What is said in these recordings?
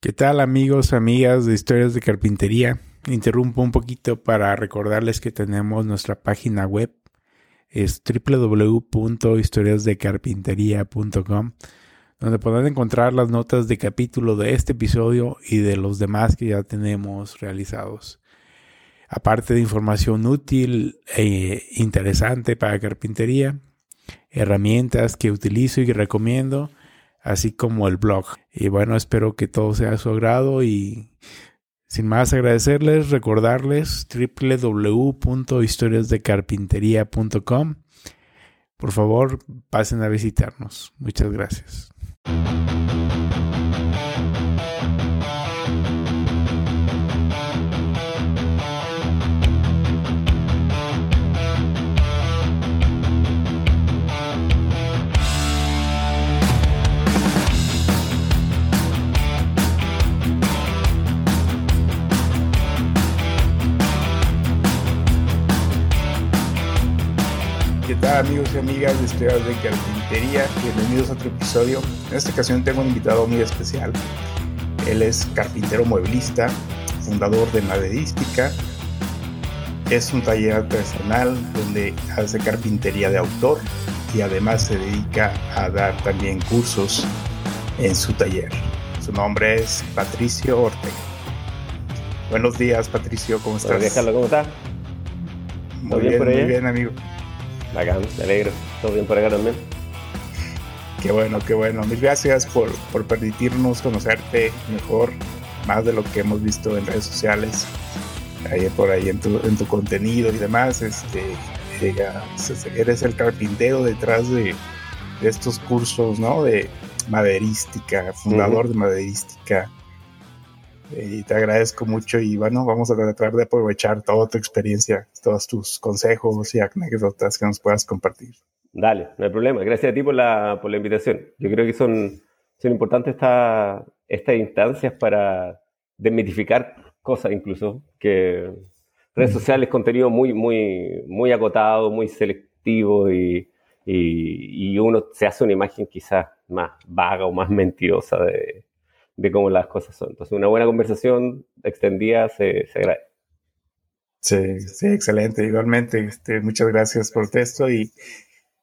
¿Qué tal amigos, amigas de Historias de Carpintería? Interrumpo un poquito para recordarles que tenemos nuestra página web. Es www.historiasdecarpintería.com donde podrán encontrar las notas de capítulo de este episodio y de los demás que ya tenemos realizados. Aparte de información útil e interesante para carpintería, herramientas que utilizo y recomiendo, así como el blog. Y bueno, espero que todo sea a su agrado y sin más agradecerles, recordarles www.historiasdecarpintería.com. Por favor, pasen a visitarnos. Muchas gracias. Tal amigos y amigas de Historias de Carpintería? Bienvenidos a otro episodio. En esta ocasión tengo un invitado muy especial. Él es carpintero mueblista, fundador de Maderística. Es un taller artesanal donde hace carpintería de autor y además se dedica a dar también cursos en su taller. Su nombre es Patricio Ortega. Buenos días, Patricio, ¿cómo estás? Buenos días, Carlos, ¿cómo estás? Muy bien, muy bien, amigo. Bacán, me alegro. Todo bien por acá también. Qué bueno, qué bueno. Mil gracias por, por permitirnos conocerte mejor, más de lo que hemos visto en redes sociales, ahí por ahí en tu, en tu contenido y demás. Este, eres el carpintero detrás de, de, estos cursos, ¿no? De maderística, fundador uh -huh. de maderística. Y te agradezco mucho y bueno, vamos a tratar de aprovechar toda tu experiencia, todos tus consejos y anécdotas que nos puedas compartir. Dale, no hay problema. Gracias a ti por la, por la invitación. Yo creo que son, son importantes esta, estas instancias para desmitificar cosas incluso, que redes sociales, contenido muy, muy, muy acotado, muy selectivo y, y, y uno se hace una imagen quizás más vaga o más mentirosa de, de cómo las cosas son. Entonces, una buena conversación extendida se, se agradece. Sí, sí, excelente. Igualmente, este, muchas gracias por esto y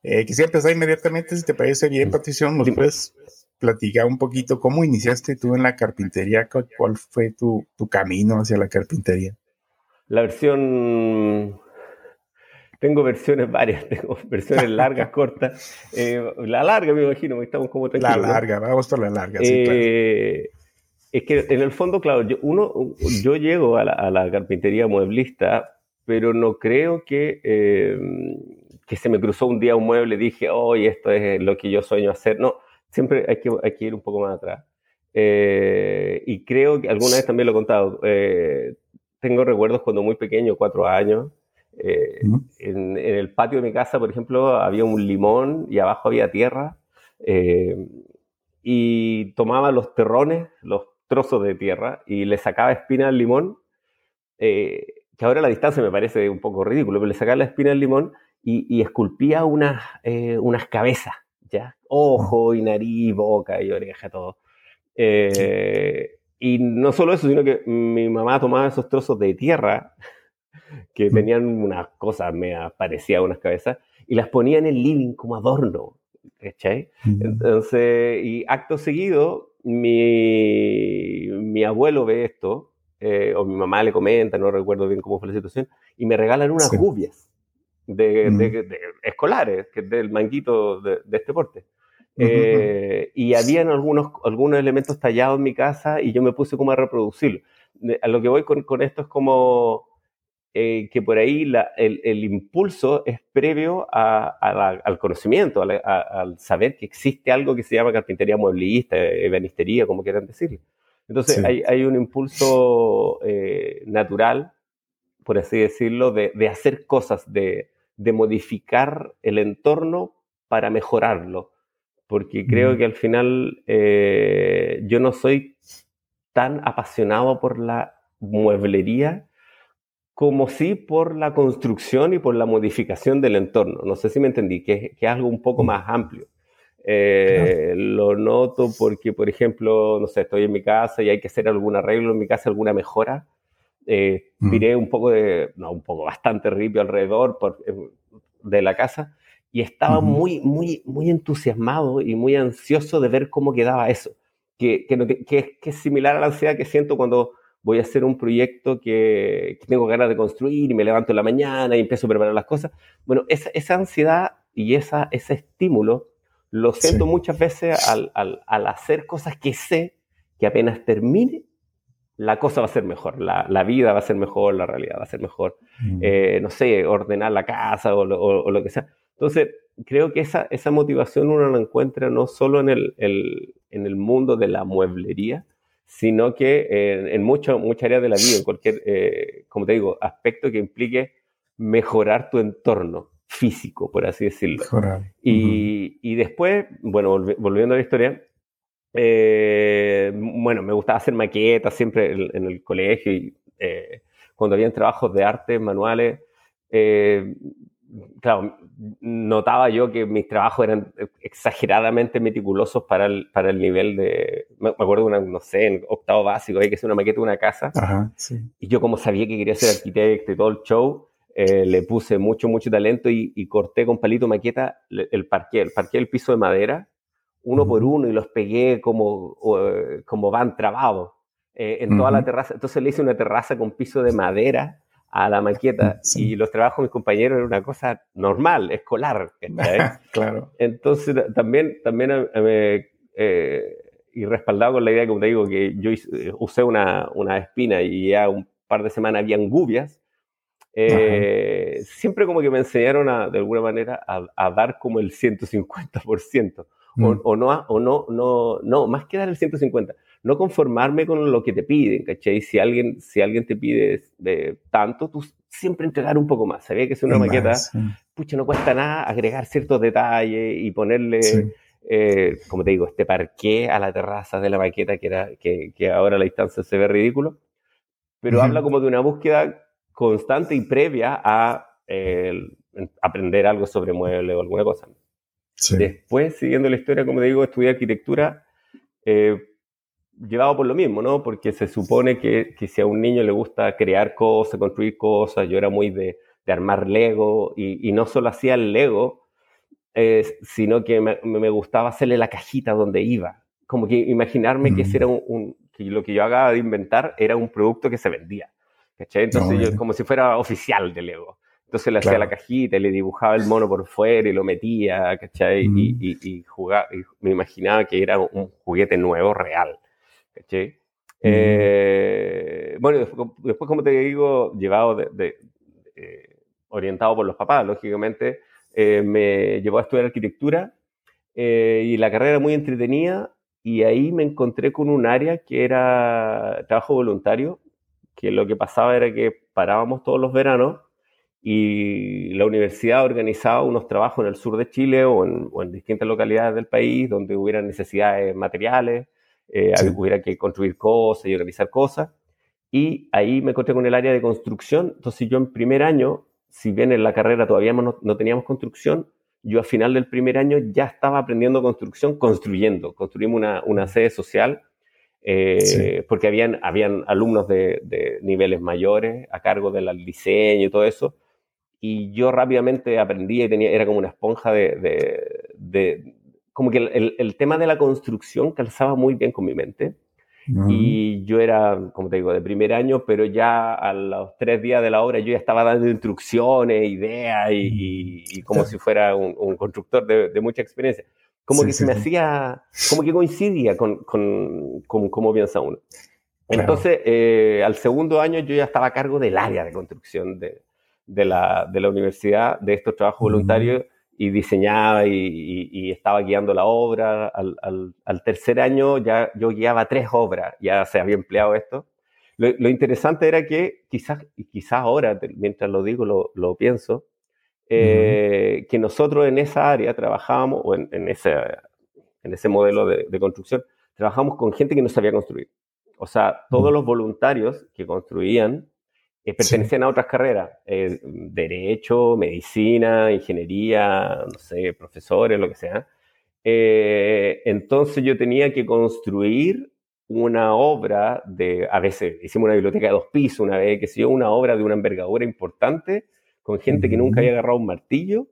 eh, quisiera empezar inmediatamente, si te parece bien, Patricio, nos puedes platicar un poquito cómo iniciaste tú en la carpintería, cuál fue tu, tu camino hacia la carpintería. La versión tengo versiones varias, tengo versiones largas, cortas. Eh, la larga, me imagino, estamos como tranquilos. La larga, ¿no? vamos por la larga. Sí, eh, claro. Es que en el fondo, claro, yo, uno, yo llego a la, a la carpintería mueblista, pero no creo que, eh, que se me cruzó un día un mueble y dije, oh, esto es lo que yo sueño hacer. No, siempre hay que, hay que ir un poco más atrás. Eh, y creo que alguna vez también lo he contado. tengo recuerdos cuando muy pequeño, cuatro años, eh, uh -huh. en, en, el patio de mi casa, por ejemplo, había un limón y abajo había tierra. Eh, y tomaba los terrones, los trozos de tierra, y le sacaba espina al limón, eh, que ahora a la distancia me parece un poco ridículo, pero le sacaba la espina al limón y, y esculpía unas, unas cabezas, ¿ya? Ojo y nariz, boca y oreja, todo. Y no solo eso, sino que mi mamá tomaba esos trozos de tierra que tenían unas cosas, me parecía unas cabezas, y las ponía en el living como adorno, ¿cachai? Entonces, y acto seguido, mi, mi abuelo ve esto, eh, o mi mamá le comenta, no recuerdo bien cómo fue la situación, y me regalan unas sí. gubias de, de, de, de, escolares, que es del manguito de, este porte. Uh -huh. eh, y habían algunos, algunos elementos tallados en mi casa y yo me puse como a reproducirlo. A lo que voy con, con esto es como eh, que por ahí la, el, el, impulso es previo a, a la, al conocimiento, a al saber que existe algo que se llama carpintería mueblista, ebanistería, como quieran decirlo. Entonces sí. hay, hay, un impulso eh, natural, por así decirlo, de, de hacer cosas, de, de, modificar el entorno para mejorarlo. Porque creo mm. que al final eh, yo no soy tan apasionado por la mueblería como sí por la construcción y por la modificación del entorno. No sé si me entendí, que, que es algo un poco más amplio. Eh, lo noto porque, por ejemplo, no sé, estoy en mi casa y hay que hacer algún arreglo en mi casa, alguna mejora. Eh, miré un poco de, no, un poco, bastante ripio alrededor por, de la casa y estaba muy, muy, muy entusiasmado y muy ansioso de ver cómo quedaba eso, que, que, que, es similar a la ansiedad que siento cuando voy a hacer un proyecto que, tengo ganas de construir y me levanto en la mañana y empiezo a preparar las cosas. Bueno, esa, esa ansiedad y esa, ese estímulo lo siento muchas veces al, al, al, hacer cosas que sé que apenas termine, la cosa va a ser mejor, la, la vida va a ser mejor, la realidad va a ser mejor. Mm. Eh, no sé, ordenar la casa o lo, o, lo, que sea. Entonces, creo que esa, esa motivación uno la encuentra no solo en el, el en el mundo de la mueblería, sino que en, en muchas áreas de la vida, en cualquier, eh, como te digo, aspecto que implique mejorar tu entorno físico, por así decirlo. Y, y, después, bueno, volviendo a la historia, eh, bueno, me gustaba hacer maquetas siempre en, el colegio y eh, cuando habían trabajos de arte, manuales, claro, notaba yo que mis trabajos eran exageradamente meticulosos para el, para el nivel de, me acuerdo de una, no sé, en octavo básico, hay que hacer una maqueta de una casa. Ajá, sí. Y yo como sabía que quería ser arquitecto y todo el show, eh, le puse mucho, mucho talento y, corté con palito maqueta el parqué, el parqué el piso de madera, uno por uno, y los pegué como, como van trabados eh, en toda la terraza. Entonces le hice una terraza con piso de madera a la maqueta y los trabajos de mis compañeros eran una cosa normal, escolar. claro. Entonces también, también eh, y respaldado con la idea, como te digo, que yo eh, usé una, una espina y ya un par de semanas habían gubias, eh, siempre como que me enseñaron a, de alguna manera a, a dar como el 150%. O, mm. o, no, o no, no, no, más que dar el 150, no conformarme con lo que te piden, ¿cachai? Si alguien, si alguien te pide de tanto, tú siempre entregar un poco más. Sabía que es una maqueta, pucha, no cuesta nada agregar ciertos detalles y ponerle, eh, como te digo, este parqué a la terraza de la maqueta que, era, que, que ahora a la distancia se ve ridículo, pero habla como de una búsqueda constante y previa a aprender algo sobre muebles o alguna cosa. Después, siguiendo la historia, como te digo, estudié arquitectura. Eh, llevado por lo mismo, ¿no? Porque se supone que, que, si a un niño le gusta crear cosas, construir cosas, yo era muy de, de armar Lego y, y, no solo hacía el Lego, eh, sino que me, me, gustaba hacerle la cajita donde iba. Como que imaginarme que, ese era un, un, que lo que yo haga de inventar era un producto que se vendía. ¿cachai? Entonces yo como si fuera oficial de Lego. Entonces le hacía la cajita y le dibujaba el mono por fuera y lo metía, ¿cachai? Y, y, y, jugaba, y me imaginaba que era un juguete nuevo, real. ¿Cachai? Eh, bueno, después, como te digo, llevado de, eh, orientado por los papás, lógicamente, eh, me llevó a estudiar arquitectura y la carrera era muy entretenida y ahí me encontré con un área que era trabajo voluntario, que lo que pasaba era que parábamos todos los veranos y la universidad organizaba unos trabajos en el sur de Chile o en, o en distintas localidades del país donde hubiera necesidades materiales eh, hubiera que construir cosas y organizar cosas. Y ahí me encontré con el área de construcción. Entonces yo en primer año, si bien en la carrera todavía no, no teníamos construcción, yo a final del primer año ya estaba aprendiendo construcción, construyendo. Construimos una, una sede social eh, porque habían, habían alumnos de, de, niveles mayores a cargo del diseño y todo eso. Y yo rápidamente aprendí y tenía, era como una esponja de, de como que el, el, tema de la construcción calzaba muy bien con mi mente. Y yo era, como te digo, de primer año, pero ya a los tres días de la obra yo ya estaba dando instrucciones, ideas y, y, como si fuera un, un constructor de, de, mucha experiencia. Como que se me hacía, como que coincidía con, con, con cómo piensa uno. Entonces, eh, al segundo año yo ya estaba a cargo del área de construcción de, de, la, de la universidad, de estos trabajos voluntarios y diseñaba y, estaba guiando la obra. Al, al, tercer año ya yo guiaba tres obras, ya se había empleado esto. Lo, interesante era que quizás, y quizás ahora, mientras lo digo, lo, lo pienso, eh, que nosotros en esa área trabajábamos, o en, en ese, en ese modelo de, de, construcción, trabajamos con gente que no sabía construir. O sea, todos los voluntarios que construían eh, pertenecían a otras carreras, eh, derecho, medicina, ingeniería, no sé, profesores, lo que sea. Eh, entonces yo tenía que construir una obra de, a veces hicimos una biblioteca de dos pisos, una vez, que yo, una obra de una envergadura importante con gente que nunca había agarrado un martillo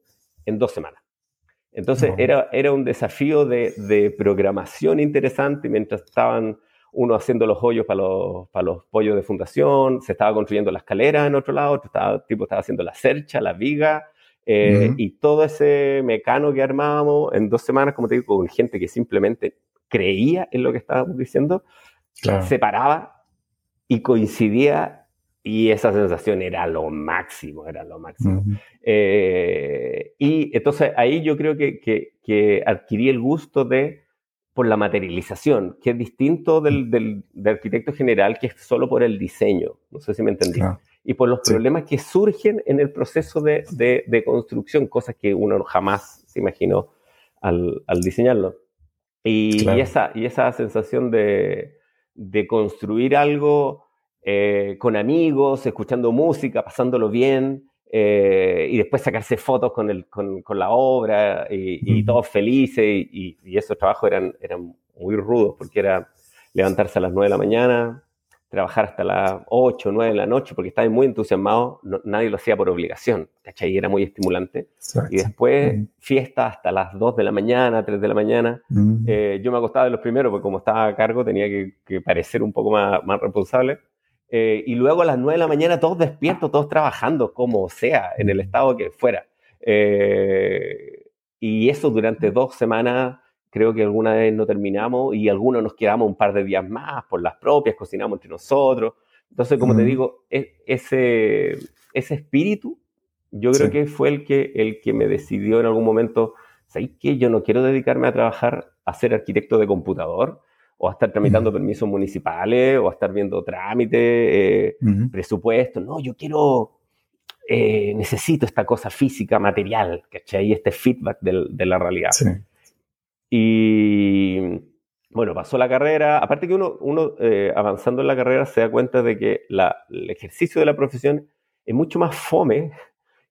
en dos semanas. Entonces era, era un desafío de, de, programación interesante mientras estaban uno haciendo los hoyos para los, para los pollos de fundación, se estaba construyendo la escalera en otro lado, otro estaba, tipo estaba haciendo la cercha, la viga, eh, y todo ese mecano que armábamos en dos semanas, como te digo, con gente que simplemente creía en lo que estábamos diciendo, se paraba y coincidía y esa sensación era lo máximo, era lo máximo. Eh, y entonces ahí yo creo que, que, que, adquirí el gusto de, por la materialización, que es distinto del, del, arquitecto general, que es solo por el diseño, no sé si me entendí. Y por los problemas que surgen en el proceso de, de, construcción, cosas que uno jamás se imaginó al, al diseñarlo. Y, y, esa, y esa sensación de, de construir algo eh, con amigos, escuchando música, pasándolo bien, eh, y después sacarse fotos con, el, con, con la obra y, y todos felices, y, y, esos trabajos eran, eran muy rudos porque era levantarse a las 9 de la mañana, trabajar hasta las 8 o 9 de la noche porque estaba muy entusiasmado, nadie lo hacía por obligación, ¿cachai? Era muy estimulante. Y después fiesta hasta las 2 de la mañana, 3 de la mañana. Eh, yo me acostaba de los primeros porque como estaba a cargo tenía que, parecer un poco más, más responsable. Eh, y luego a las 9 de la mañana todos despiertos, todos trabajando, como sea, en el estado que fuera. Eh, y eso durante dos semanas creo que alguna vez no terminamos y algunos nos quedamos un par de días más por las propias, cocinamos entre nosotros. Entonces, como te digo, e, ese, ese espíritu, yo creo que fue el que, el que me decidió en algún momento, ¿sabes qué? Yo no quiero dedicarme a trabajar, a ser arquitecto de computador o a estar tramitando permisos municipales o a estar viendo trámites, eh, presupuestos. No, yo quiero, eh, necesito esta cosa física, material, ¿cachai? Este feedback de la realidad. Sí. Y bueno, pasó la carrera. Aparte que uno, uno eh, avanzando en la carrera se da cuenta de que el ejercicio de la profesión es mucho más fome,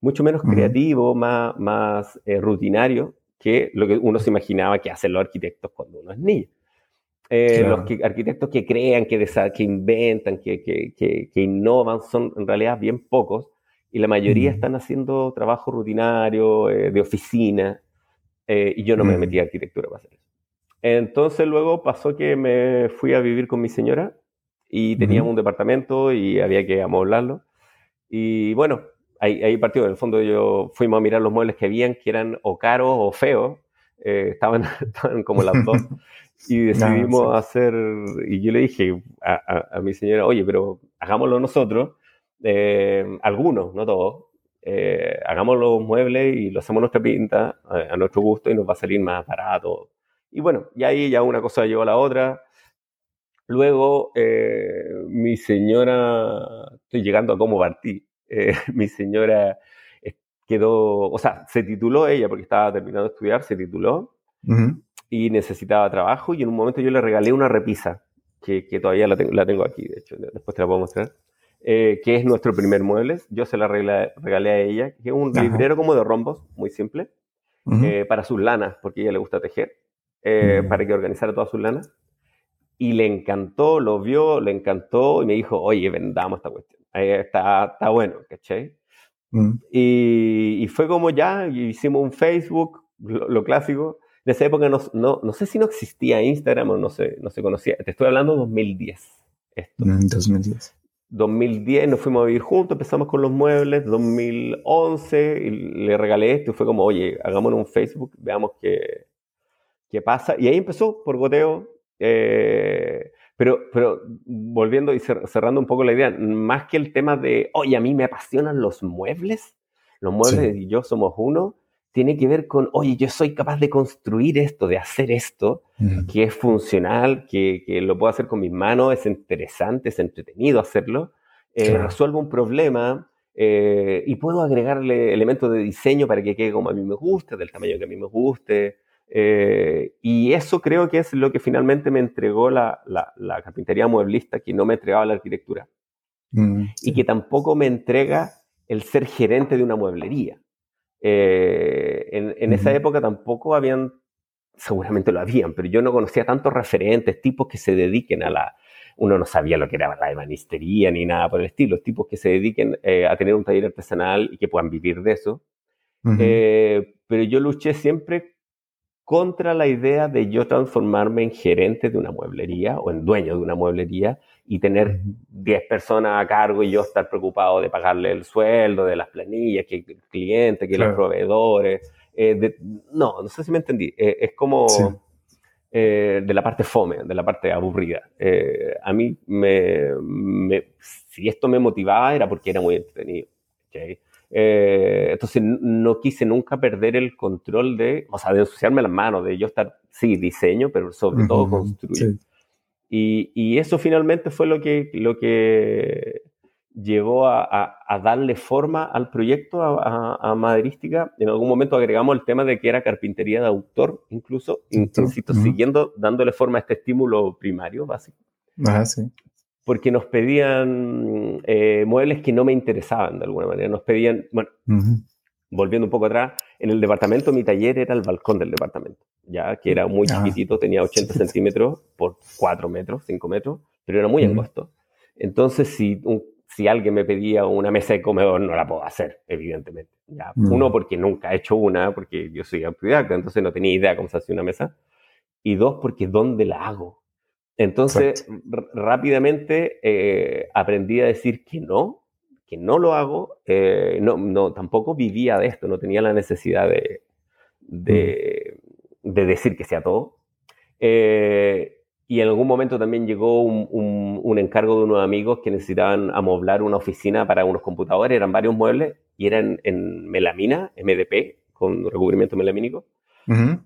mucho menos creativo, más, más eh, rutinario que lo que uno se imaginaba que hacen los arquitectos cuando uno es niño. Eh, los arquitectos que crean, que, que inventan, que, que, que, innovan, son en realidad bien pocos y la mayoría están haciendo trabajo rutinario, de oficina, eh, y yo no me metí a arquitectura para hacer eso. Entonces luego pasó que me fui a vivir con mi señora y teníamos un departamento y había que amoblarlo. Y bueno, ahí, ahí partió. En el fondo yo fuimos a mirar los muebles que habían, que eran o caros o feos. Eh, estaban, estaban, como las dos. Y decidimos hacer, y yo le dije a, a, mi señora, oye, pero hagámoslo nosotros, eh, algunos, no todos, eh, hagamos los muebles y lo hacemos nuestra pinta a, nuestro gusto y nos va a salir más barato. Y bueno, y ahí ya una cosa llevó a la otra. Luego, eh, mi señora, estoy llegando a cómo partí, eh, mi señora quedó, o sea, se tituló ella porque estaba terminando de estudiar, se tituló y necesitaba trabajo y en un momento yo le regalé una repisa, que, que todavía la, la tengo aquí, de hecho, después te la puedo mostrar. Eh, que es nuestro primer mueble. Yo se la regalé, a ella, que es un librero como de rombos, muy simple, eh, para sus lanas, porque a ella le gusta tejer, eh, para que organizara todas sus lanas. Y le encantó, lo vio, le encantó y me dijo, oye, vendamos esta cuestión. está, está bueno, ¿cachai? y, y, fue como ya, hicimos un Facebook, lo, clásico. En esa época no, no, no, sé si no existía Instagram o no se, no se conocía. Te estoy hablando de 2010. Esto. 2010. 2010 nos fuimos a vivir juntos, empezamos con los muebles, 2011 y le regalé esto y fue como, oye, hagámonos un Facebook, veamos qué, qué pasa. Y ahí empezó por goteo. Eh, pero, pero volviendo y cerrando un poco la idea, más que el tema de, oye, a mí me apasionan los muebles, los muebles y yo somos uno, tiene que ver con, oye, yo soy capaz de construir esto, de hacer esto, que es funcional, que, que, lo puedo hacer con mis manos, es interesante, es entretenido hacerlo, eh, resuelvo un problema eh, y puedo agregarle elementos de diseño para que quede como a mí me guste, del tamaño que a mí me guste. Eh, y eso creo que es lo que finalmente me entregó la, la, la carpintería mueblista, que no me entregaba la arquitectura. Mm, y que tampoco me entrega el ser gerente de una mueblería. Eh, en, esa época tampoco habían seguramente lo habían, pero yo no conocía tantos referentes, tipos que se dediquen a la... Uno no sabía lo que era la ebanistería ni nada por el estilo, tipos que se dediquen eh, a tener un taller artesanal y que puedan vivir de eso. Eh, pero yo luché siempre contra la idea de yo transformarme en gerente de una mueblería o en dueño de una mueblería y tener 10 personas a cargo y yo estar preocupado de pagarle el sueldo, de las planillas, que el cliente, que los proveedores. Eh, no, no sé si me entendí. Eh, es como eh, de la parte fome, de la parte aburrida. a mí, me, si esto me motivaba era porque era muy entretenido. entonces no quise nunca perder el control de, o sea, de ensuciarme las manos, de yo estar, sí, diseño, pero sobre todo construir. Y, eso finalmente fue lo que, lo que llevó a, darle forma al proyecto, a, a, Maderística. En algún momento agregamos el tema de que era carpintería de autor, incluso, insisto, siguiendo dándole forma a este estímulo primario básico. Ah, sí. Porque nos pedían eh, muebles que no me interesaban de alguna manera. Nos pedían, bueno, volviendo un poco atrás, en el departamento mi taller era el balcón del departamento ya que era muy chiquitito, tenía 80 centímetros por 4 metros, 5 metros, pero era muy angosto. Entonces, si, si alguien me pedía una mesa de comedor, no la puedo hacer, evidentemente. Ya. Uno, porque nunca he hecho una, porque yo soy autodidacta, entonces no tenía idea cómo se hace una mesa. Y dos, porque ¿dónde la hago? Entonces, rápidamente eh, aprendí a decir que no, que no lo hago. Eh, no, no, tampoco vivía de esto, no tenía la necesidad de, de, de decir que sea todo. Eh, y en algún momento también llegó un, encargo de unos amigos que necesitaban amoblar una oficina para unos computadores, eran varios muebles y eran en melamina, MDP, con recubrimiento melamínico.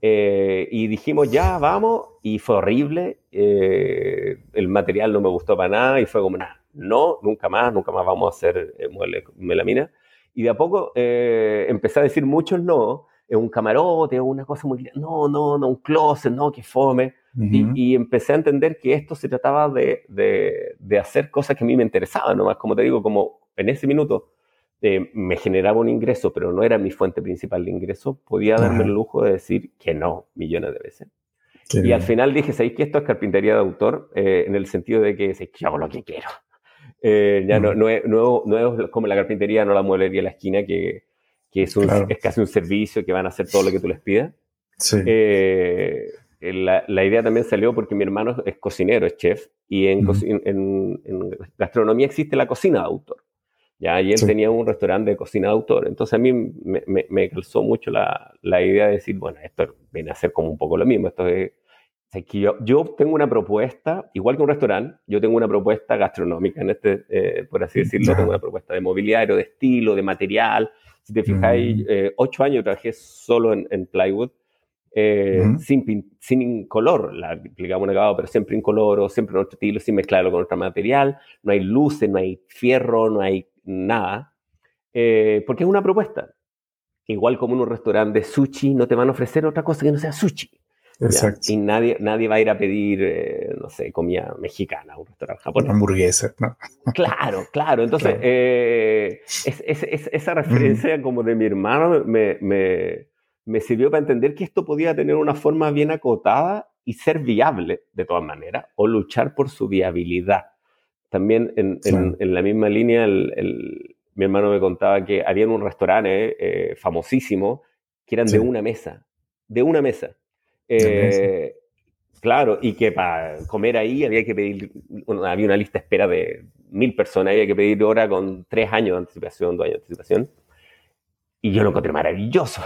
Eh, y dijimos, ya, vamos, y fue horrible, eh, el material no me gustó para nada y fue como, nada, no, nunca más, nunca más vamos a hacer muebles melamina. Y de a poco empecé a decir muchos no, es un camarote, una cosa muy... No, no, no, un closet, no, que fome. y, empecé a entender que esto se trataba de, de, hacer cosas que a mí me interesaban, nomás, como te digo, como en ese minuto eh, me generaba un ingreso, pero no era mi fuente principal de ingreso, podía darme el lujo de decir que no millones de veces. y al final dije, ¿sabéis que esto es carpintería de autor? Eh, en el sentido de que, que yo hago lo que quiero. Eh, ya no, no, es, no, no, es como la carpintería, no la mueblería de la esquina que que es, es casi un servicio que van a hacer todo lo que tú les pidas. Eh, la, la, idea también salió porque mi hermano es cocinero, es chef, y en, en, gastronomía existe la cocina de autor. ¿ya? Y él tenía un restaurante de cocina de autor. Entonces a mí me, me, calzó mucho la, la, idea de decir, bueno, esto viene a ser como un poco lo mismo. Esto es, yo, yo, tengo una propuesta, igual que un restaurante, yo tengo una propuesta gastronómica, en este, eh, por así decirlo, tengo una propuesta de mobiliario, de estilo, de material, si te fijáis, mm. eh, ocho años trabajé solo en, plywood, eh, sin, sin color, la aplicamos un acabado, pero siempre incoloro, siempre en otro estilo, sin mezclarlo con otro material, no hay luces, no hay fierro, no hay nada, eh, porque es una propuesta. Igual como en un restaurante de sushi, no te van a ofrecer otra cosa que no sea sushi. Exacto. Y nadie, nadie va a ir a pedir, eh, no sé, comida mexicana, un restaurante japonés. Hamburguesa, ¿no? Claro, claro. Entonces, eh, es, esa referencia como de mi hermano me, me, me, sirvió para entender que esto podía tener una forma bien acotada y ser viable de todas maneras, o luchar por su viabilidad. También en, en, la misma línea, el, mi hermano me contaba que había un restaurante eh, famosísimo que eran de una mesa, de una mesa eh, claro, y que para comer ahí había que pedir, había una lista de espera de mil personas, había que pedir hora con tres años de anticipación, dos años de anticipación. Y yo lo encontré maravilloso.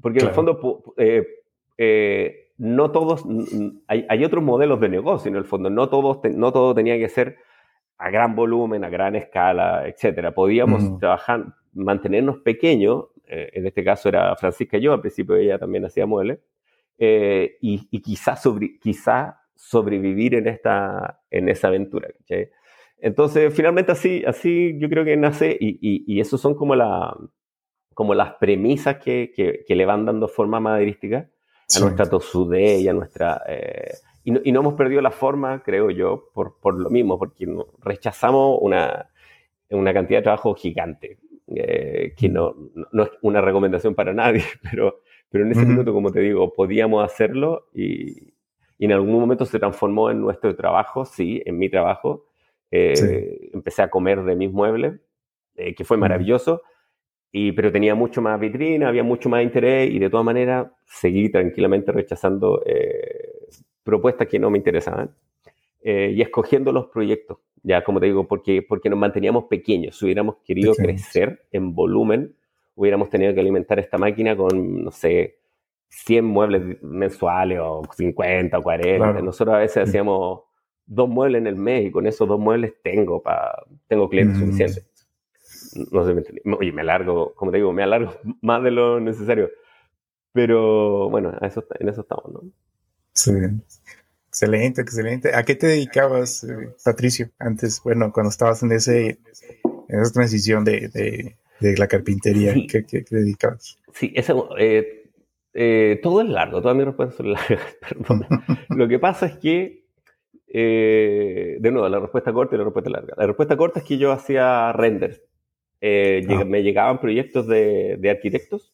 Porque en el fondo, eh, eh, no todos, hay, hay, otros modelos de negocio en el fondo, no, todos, no todo tenía que ser a gran volumen, a gran escala, etcétera. Podíamos trabajar, mantenernos pequeños, en este caso era Francisca y yo, al principio ella también hacía muebles, eh, y, quizás quizá sobrevivir en, esta, en esa aventura. Entonces, finalmente así, así yo creo que nace y, y, y eso son como, la, como las premisas que, que, le van dando forma maderística a nuestra tosudez y a nuestra... Eh, y, no, y, no, hemos perdido la forma, creo yo, por, por lo mismo, porque rechazamos una, una cantidad de trabajo gigante, eh, que no, no, es una recomendación para nadie, pero pero en ese minuto, como te digo, podíamos hacerlo y, y, en algún momento se transformó en nuestro trabajo, sí, en mi trabajo. Eh, empecé a comer de mis muebles, eh, que fue maravilloso, y, pero tenía mucho más vitrina, había mucho más interés y de todas maneras seguí tranquilamente rechazando eh, propuestas que no me interesaban y escogiendo los proyectos, ya como te digo, porque, porque nos manteníamos pequeños. Si hubiéramos querido crecer en volumen, hubiéramos tenido que alimentar esta máquina con, no sé, 100 muebles mensuales o 50 o 40. Nosotros a veces hacíamos dos muebles en el mes y con esos dos muebles tengo, pa, tengo clientes mm. suficientes. No sé, me Oye, me alargo, como te digo, me alargo más de lo necesario. Pero bueno, eso, en eso estamos, ¿no? Sí. Excelente, excelente. ¿A qué te dedicabas, eh, Patricio, antes, bueno, cuando estabas en ese en esa transición de, de la carpintería, ¿qué, qué, dedicabas? Sí, eso, eh, eh, todo es largo, todas mis respuestas son largas, perdón. Lo que pasa es que, eh, de nuevo, la respuesta corta y la respuesta larga. La respuesta corta es que yo hacía renders. Ah. Me llegaban proyectos de, de arquitectos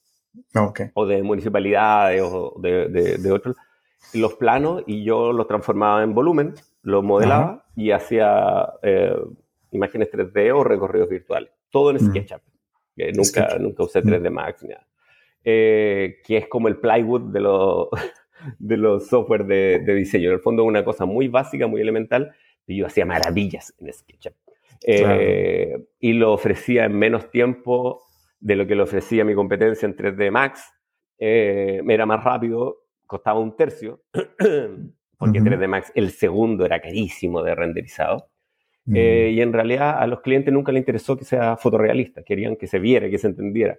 ah, o de municipalidades o de, de, otros, los planos y yo los transformaba en volumen, los modelaba y hacía imágenes 3D o recorridos virtuales. Todo en mm. Nunca, nunca usé 3D Max, eh, que es como el plywood de los, de los software de, diseño. En el fondo, una cosa muy básica, muy elemental, y yo hacía maravillas en SketchUp. Eh, y lo ofrecía en menos tiempo de lo que le ofrecía mi competencia en 3D Max. Eh, era más rápido, costaba un tercio, porque 3D Max, el segundo era carísimo de renderizado. Eh, y en realidad a los clientes nunca les interesó que sea fotorrealista, querían que se viera, que se entendiera.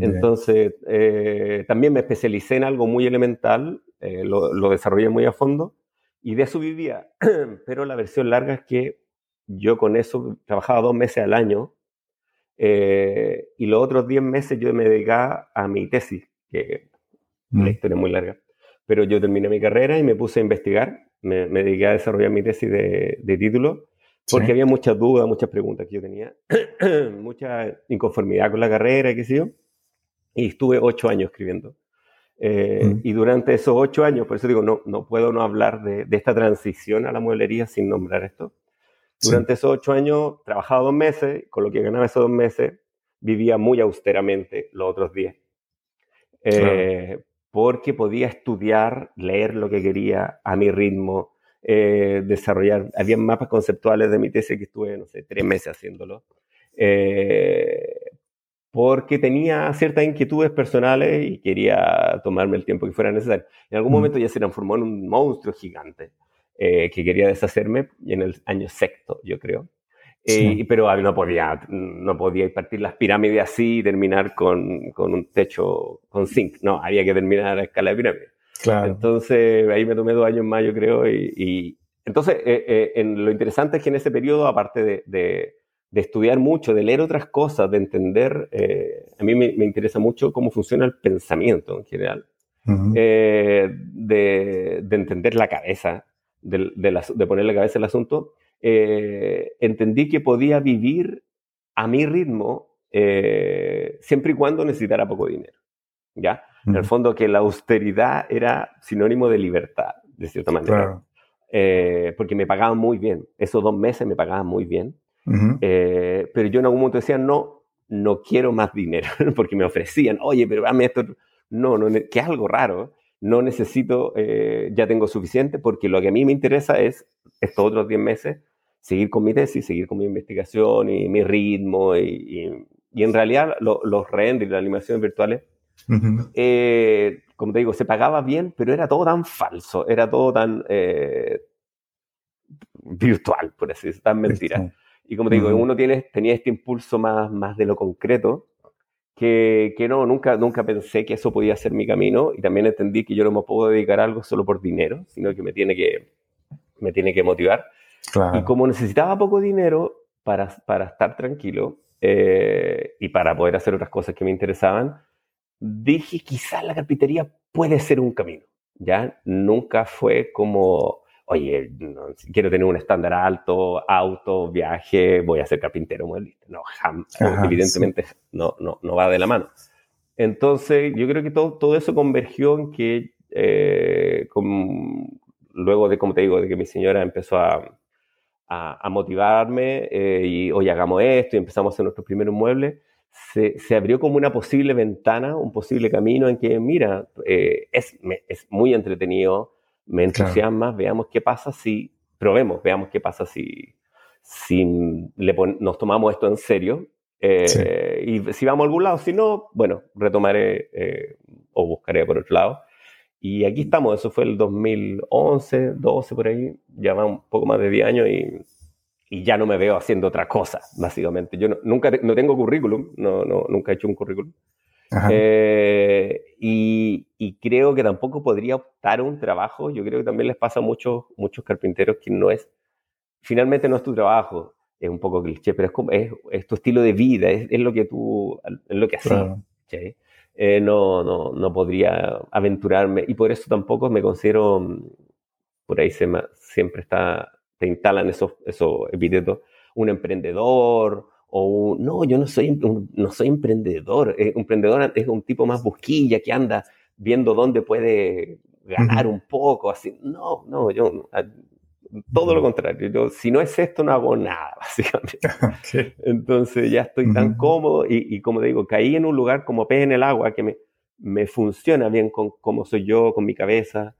Entonces, eh, también me especialicé en algo muy elemental, eh, lo, lo, desarrollé muy a fondo y de eso vivía. Pero la versión larga es que yo con eso trabajaba dos meses al año y los otros diez meses yo me dedicaba a mi tesis, que la historia es muy larga. Pero yo terminé mi carrera y me puse a investigar, me, me dediqué a desarrollar mi tesis de, de título porque había muchas dudas, muchas preguntas que yo tenía, mucha inconformidad con la carrera, qué sé yo, y estuve ocho años escribiendo. Eh, mm. Y durante esos ocho años, por eso digo, no, no puedo no hablar de, de esta transición a la mueblería sin nombrar esto. Durante esos ocho años trabajaba dos meses, con lo que ganaba esos dos meses, vivía muy austeramente los otros diez. Eh, porque podía estudiar, leer lo que quería a mi ritmo, eh, desarrollar, había mapas conceptuales de mi tesis que estuve, no sé, tres meses haciéndolo, eh, porque tenía ciertas inquietudes personales y quería tomarme el tiempo que fuera necesario. En algún momento ya se transformó en un monstruo gigante eh, que quería deshacerme en el año sexto, yo creo. pero no podía, no podía partir las pirámides así y terminar con, con un techo con zinc. No, había que terminar a escala de pirámide. Entonces, ahí me tomé dos años más, yo creo. Y, entonces, eh, eh, en lo interesante es que en ese periodo, aparte de, de, estudiar mucho, de leer otras cosas, de entender, eh, a mí me, interesa mucho cómo funciona el pensamiento en general, de, de, entender la cabeza, de, de, poner la cabeza el asunto, entendí que podía vivir a mi ritmo siempre y cuando necesitara poco dinero. ¿Ya? En el fondo que la austeridad era sinónimo de libertad, de cierta manera. Eh, porque me pagaban muy bien. Esos dos meses me pagaban muy bien. Eh, pero yo en algún momento decía, no, no quiero más dinero, porque me ofrecían, oye, pero dame esto. No, no, que es algo raro. No necesito, eh, ya tengo suficiente, porque lo que a mí me interesa es estos otros 10 meses seguir con mi tesis, seguir con mi investigación y mi ritmo. Y, y, en realidad los renders y las animaciones virtuales eh, como te digo, se pagaba bien, pero era todo tan falso, era todo tan eh, virtual, por así decirlo, tan mentira. Y como te digo, uno tiene, tenía este impulso más, más de lo concreto, que, que, no, nunca, nunca pensé que eso podía ser mi camino y también entendí que yo no me puedo dedicar a algo solo por dinero, sino que me tiene que, me tiene que motivar. Y como necesitaba poco dinero para, para estar tranquilo eh, y para poder hacer otras cosas que me interesaban, dije quizás la carpintería puede ser un camino. Ya nunca fue como, oye, quiero tener un estándar alto, auto, viaje, voy a ser carpintero, mueblista. No, evidentemente no, no, no va de la mano. Entonces, yo creo que todo, todo eso convergió en que, eh, luego de, como te digo, de que mi señora empezó a, a, motivarme eh, y, oye, hagamos esto y empezamos a hacer nuestros primeros muebles, se, se, abrió como una posible ventana, un posible camino en que, mira, eh, es, es, muy entretenido, me entusiasma, veamos qué pasa si, probemos, veamos qué pasa si, si le nos tomamos esto en serio eh, y si vamos a algún lado, si no, bueno, retomaré eh, o buscaré por otro lado. Y aquí estamos, eso fue el 2011, 12 por ahí, ya va un poco más de 10 años y, y ya no me veo haciendo otra cosa, básicamente. Yo no, nunca no tengo currículum, no, no, nunca he hecho un currículum. Eh, y, y, creo que tampoco podría optar a un trabajo. Yo creo que también les pasa a muchos, muchos carpinteros que no es, finalmente no es tu trabajo es un poco cliché, pero es, como, es, es tu estilo de vida, es, es, lo que tú, es lo que haces. Eh, no, no, no podría aventurarme y por eso tampoco me considero, mm, por ahí se siempre está, te instalan esos, esos epítetos, un emprendedor o un, no, yo no soy, no soy emprendedor, eh, un emprendedor es un tipo más busquilla que anda viendo dónde puede ganar un poco, así, no, no, yo todo lo contrario. Yo, si no es esto, no hago nada, básicamente. Entonces ya estoy tan cómodo y, y, como digo, caí en un lugar como pez en el agua que me, me funciona bien con cómo soy yo, con mi cabeza.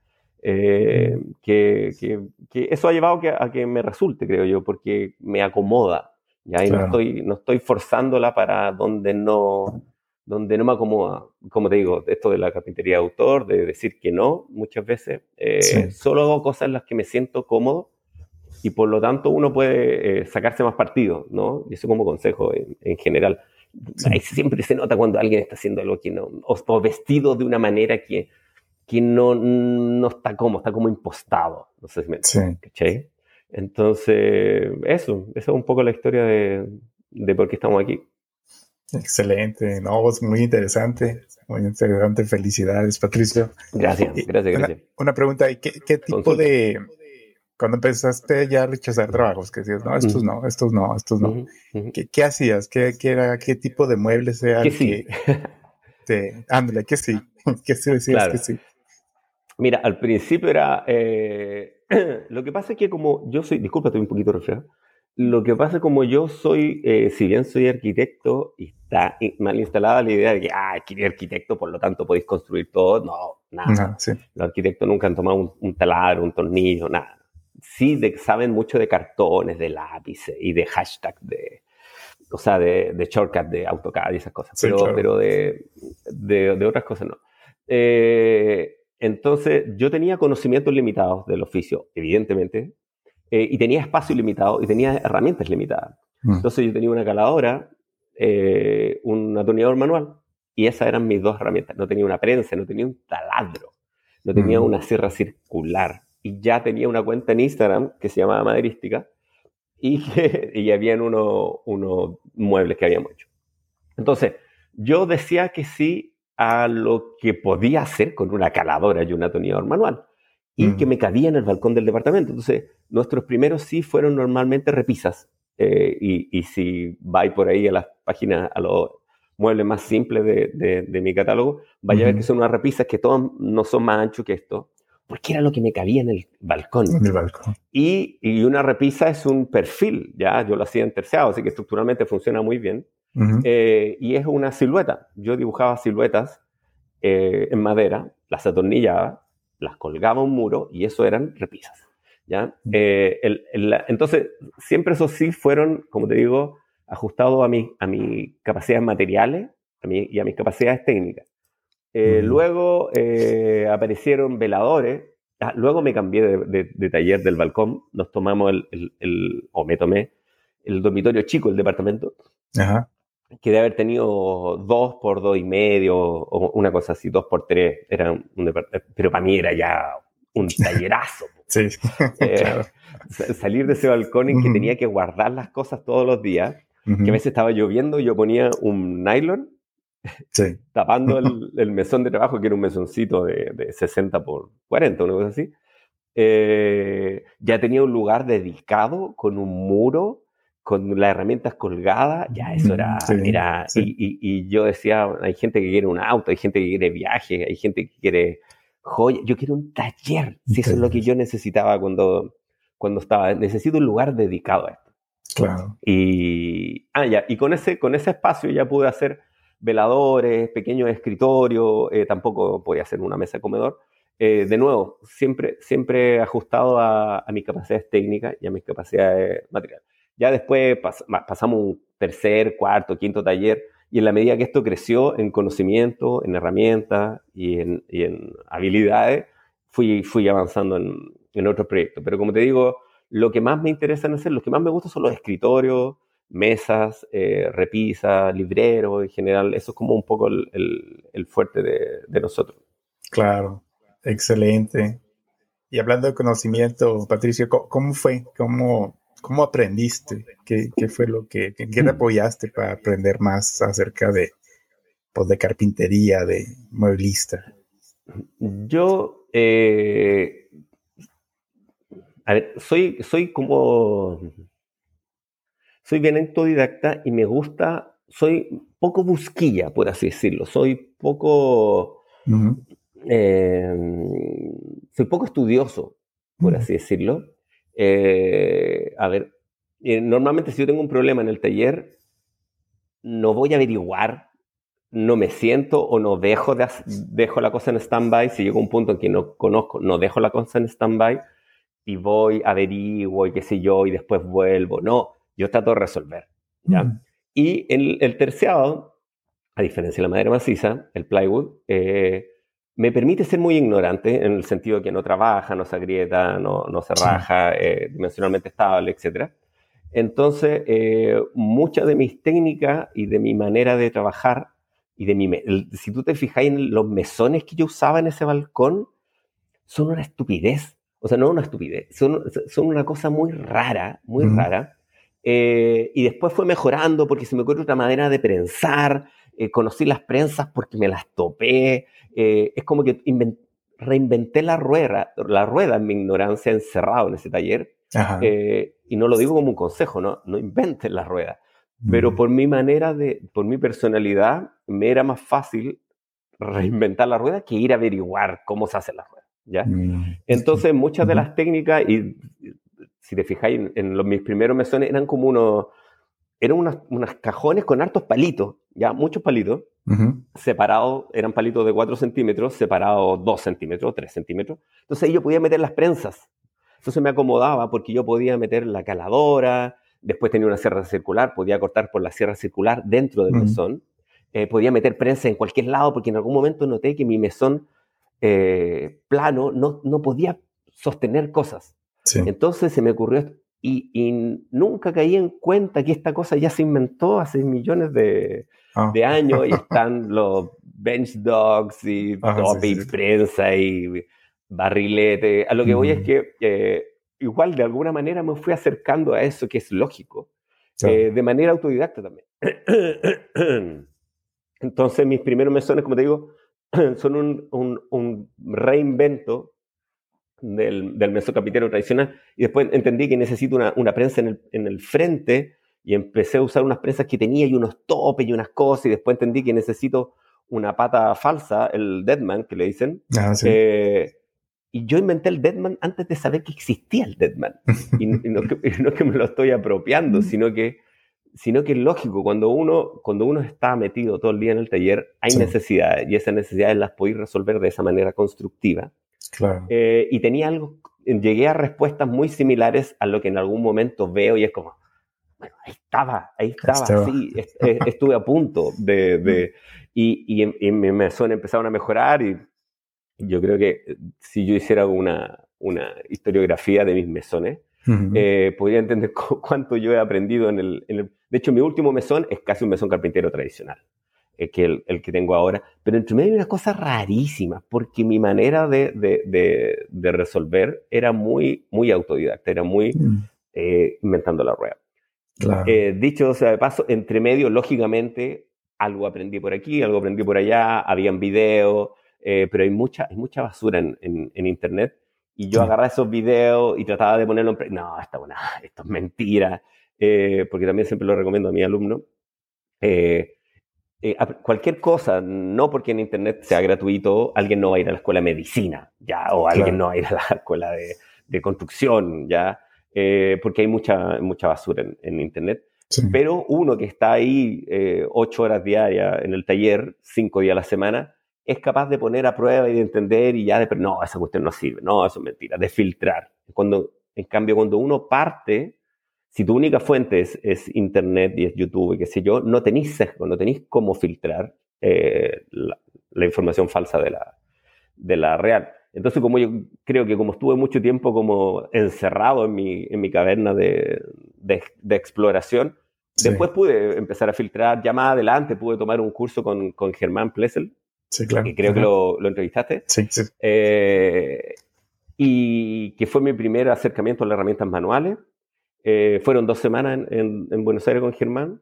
Eh, que, que, que, eso ha llevado a que me resulte, creo yo, porque me acomoda. ¿ya? Y no, estoy, no estoy forzándola para donde no, donde no me acomoda. Como te digo, esto de la carpintería de autor, de decir que no, muchas veces, eh, solo hago cosas en las que me siento cómodo y por lo tanto uno puede eh, sacarse más partido, ¿no? Y eso como consejo en, general. Ahí siempre se nota cuando alguien está haciendo algo que no, o, vestido de una manera que, que no, no está como, está como impostado. No sé si me sí. Entonces, eso, esa es un poco la historia de, de por qué estamos aquí. Excelente, no, es muy interesante, muy interesante. Felicidades, Patricio. Gracias, gracias, gracias. Una, pregunta, ¿qué, qué tipo de, cuando empezaste ya a rechazar trabajos, que decías, no, estos no, estos no, estos no, ¿Qué, ¿qué, hacías? ¿Qué, ¿Qué, era, qué tipo de muebles era? Que sí. Que, ándale, que sí, que sí decías que sí. Mira, al principio era, eh, lo que pasa es que como yo soy, disculpa, estoy un poquito resfriado, lo que pasa como yo soy, eh, si bien soy arquitecto y está mal instalada la idea de que, ah, arquitecto, por lo tanto podéis construir todo, no, nada. Los arquitectos nunca han tomado un, taladro, un tornillo, nada. Sí de, saben mucho de cartones, de lápices y de hashtag de, o sea, de, de shortcut de AutoCAD y esas cosas, pero, pero de, de, de, otras cosas no. Eh, entonces, yo tenía conocimientos limitados del oficio, evidentemente, eh, y tenía espacio limitado y tenía herramientas limitadas. Mm. Entonces yo tenía una caladora, eh, un atornillador manual y esas eran mis dos herramientas. No tenía una prensa, no tenía un taladro, no tenía mm. una sierra circular y ya tenía una cuenta en Instagram que se llamaba Maderística y, que, y habían unos uno muebles que habíamos hecho. Entonces, yo decía que sí a lo que podía hacer con una caladora y un atornillador manual y que me cabía en el balcón del departamento. Entonces, nuestros primeros sí fueron normalmente repisas. Eh, y, y, si vais por ahí a las páginas, a los muebles más simples de, de, mi catálogo, vaya a ver que son unas repisas que todas no son más anchos que esto, porque era lo que me cabía en el balcón. En el balcón. Y, y, una repisa es un perfil, ya yo lo hacía en terciado, así que estructuralmente funciona muy bien. Eh, y es una silueta. Yo dibujaba siluetas eh, en madera, las atornillaba las colgaba a un muro y eso eran repisas. ¿ya? Eh, entonces, siempre esos sí fueron, como te digo, ajustados a, mi, a mis capacidades materiales a mi, y a mis capacidades técnicas. Eh, luego eh, aparecieron veladores. Ah, luego me cambié de, taller del balcón. Nos tomamos el, el, o me tomé el dormitorio chico del departamento. Ajá que de haber tenido dos por dos y medio o una cosa así, dos por tres, era un, pero para mí era ya un tallerazo. sí, eh, Salir de ese balcón en que tenía que guardar las cosas todos los días, que a veces estaba lloviendo yo ponía un nylon tapando el, mesón de trabajo, que era un mesoncito de, de 60 por 40, una cosa así. Eh, ya tenía un lugar dedicado con un muro con las herramientas colgadas, ya eso era, era Y, y, yo decía, hay gente que quiere un auto, hay gente que quiere viaje, hay gente que quiere joya, yo quiero un taller, si eso es lo que yo necesitaba cuando, cuando estaba, necesito un lugar dedicado a esto. Claro. Y, ah, ya, y con ese, con ese espacio ya pude hacer veladores, pequeños escritorios, eh, tampoco podía hacer una mesa de comedor. Eh, de nuevo, siempre, siempre ajustado a, a, mis capacidades técnicas y a mis capacidades materiales. Ya después pasamos un tercer, cuarto, quinto taller y en la medida que esto creció en conocimiento, en herramientas y en, habilidades, fui, fui avanzando en, en otros proyectos. Pero como te digo, lo que más me interesa en hacer, lo que más me gusta son los escritorios, mesas, eh, repisas, libreros en general. Eso es como un poco el, fuerte de, de, nosotros. Claro, excelente. Y hablando de conocimiento, Patricio, ¿cómo fue? ¿Cómo, cómo aprendiste? ¿Qué, qué fue lo que, qué te apoyaste para aprender más acerca de, pues, de carpintería, de mueblista? Yo, eh, a ver, soy, soy como soy bien autodidacta y me gusta, soy poco busquilla, por así decirlo, soy poco, eh, soy poco estudioso, por así decirlo. Eh, a ver, eh, normalmente si yo tengo un problema en el taller, no voy a averiguar, no me siento o no dejo, de, dejo la cosa en stand-by. Si llego a un punto en que no conozco, no dejo la cosa en stand-by y voy, averiguo y qué sé yo, y después vuelvo. No, yo trato de resolver. ¿ya? Y el, el, terciado, a diferencia de la madera maciza, el plywood, eh, me permite ser muy ignorante en el sentido de que no trabaja, no se agrieta, no, no se raja, eh, dimensionalmente estable, etc. Entonces, eh, muchas de mis técnicas y de mi manera de trabajar, y de mi, si tú te fijas en los mesones que yo usaba en ese balcón, son una estupidez. O sea, no una estupidez, son, son una cosa muy rara, muy rara. Eh, y después fue mejorando porque se me ocurrió otra manera de prensar. Eh, conocí las prensas porque me las topé. Eh, es como que reinventé la rueda, la rueda en mi ignorancia encerrado en ese taller. y no lo digo como un consejo, no, no inventes la rueda. Pero por mi manera de, por mi personalidad, me era más fácil reinventar la rueda que ir a averiguar cómo se hace la rueda. ¿ya? Mm. Entonces, muchas de las técnicas, y si te fijáis, en, los, mis primeros mesones eran como unos, eran unos, cajones con hartos palitos, ya, muchos palitos, separados, eran palitos de 4 centímetros, separados 2 centímetros, 3 centímetros. Entonces ahí yo podía meter las prensas. Se me acomodaba porque yo podía meter la caladora, después tenía una sierra circular, podía cortar por la sierra circular dentro del mesón, eh, podía meter prensa en cualquier lado porque en algún momento noté que mi mesón eh, plano no, no podía sostener cosas. Entonces se me ocurrió y, nunca caí en cuenta que esta cosa ya se inventó hace millones de, ah. años y están los bench dogs y tope y prensa y barrilete. A lo que voy es que eh, igual de alguna manera me fui acercando a eso que es lógico, eh, de manera autodidacta también. Entonces mis primeros mesones, como te digo, son un, un reinvento del, del mesocapitero tradicional y después entendí que necesito una, una prensa en el, en el, frente y empecé a usar unas prensas que tenía y unos topes y unas cosas y después entendí que necesito una pata falsa, el Deadman que le dicen. Ah, eh, y yo inventé el Deadman antes de saber que existía el Deadman. y, no, que, no que me lo estoy apropiando, sino que sino que es lógico, cuando uno, cuando uno está metido todo el día en el taller, hay necesidades y esas necesidades las podéis resolver de esa manera constructiva. Eh, y tenía algo, llegué a respuestas muy similares a lo que en algún momento veo y es como, bueno, ahí estaba, ahí estaba, sí, estuve a punto de, de y, y, y mis mesones empezaron a mejorar y yo creo que si yo hiciera una, una historiografía de mis mesones, eh, podría entender cuánto yo he aprendido en el, en el, De hecho, mi último mesón es casi un mesón carpintero tradicional. Eh, que el, el, que tengo ahora. Pero entre medio hay unas cosas rarísimas, porque mi manera de, de, de, resolver era muy, muy autodidacta, era muy mm. eh, inventando la rueda. Eh, dicho sea de paso, entre medio, lógicamente, algo aprendí por aquí, algo aprendí por allá, habían videos, pero hay mucha, hay mucha basura en, en, Internet. Y yo agarraba esos videos y trataba de ponerlo en... No, esto, esto es mentira. eh, porque también siempre lo recomiendo a mi alumno, eh, eh, cualquier cosa, no porque en Internet sea gratuito, alguien no va a ir a la escuela de medicina, ya, o alguien no va a ir a la escuela de, de construcción, ya, porque hay mucha, mucha basura en, Internet. Pero uno que está ahí ocho horas diarias en el taller, cinco días a la semana, es capaz de poner a prueba y de entender y ya de, no, esa cuestión no sirve, no, eso es mentira, de filtrar. Cuando, en cambio, cuando uno parte, si tu única fuente es, Internet y es YouTube y qué sé yo, no tenéis sesgo, no tenéis cómo filtrar eh, la, información falsa de la, de la real. Entonces, como yo creo que como estuve mucho tiempo como encerrado en mi, en mi caverna de, de, exploración, después pude empezar a filtrar ya más adelante, pude tomar un curso con, con Germán Plessel, Sí, claro. Que creo que lo, lo, entrevistaste. Sí, sí. Eh, y que fue mi primer acercamiento a las herramientas manuales. Eh, fueron dos semanas en, en, Buenos Aires con Germán,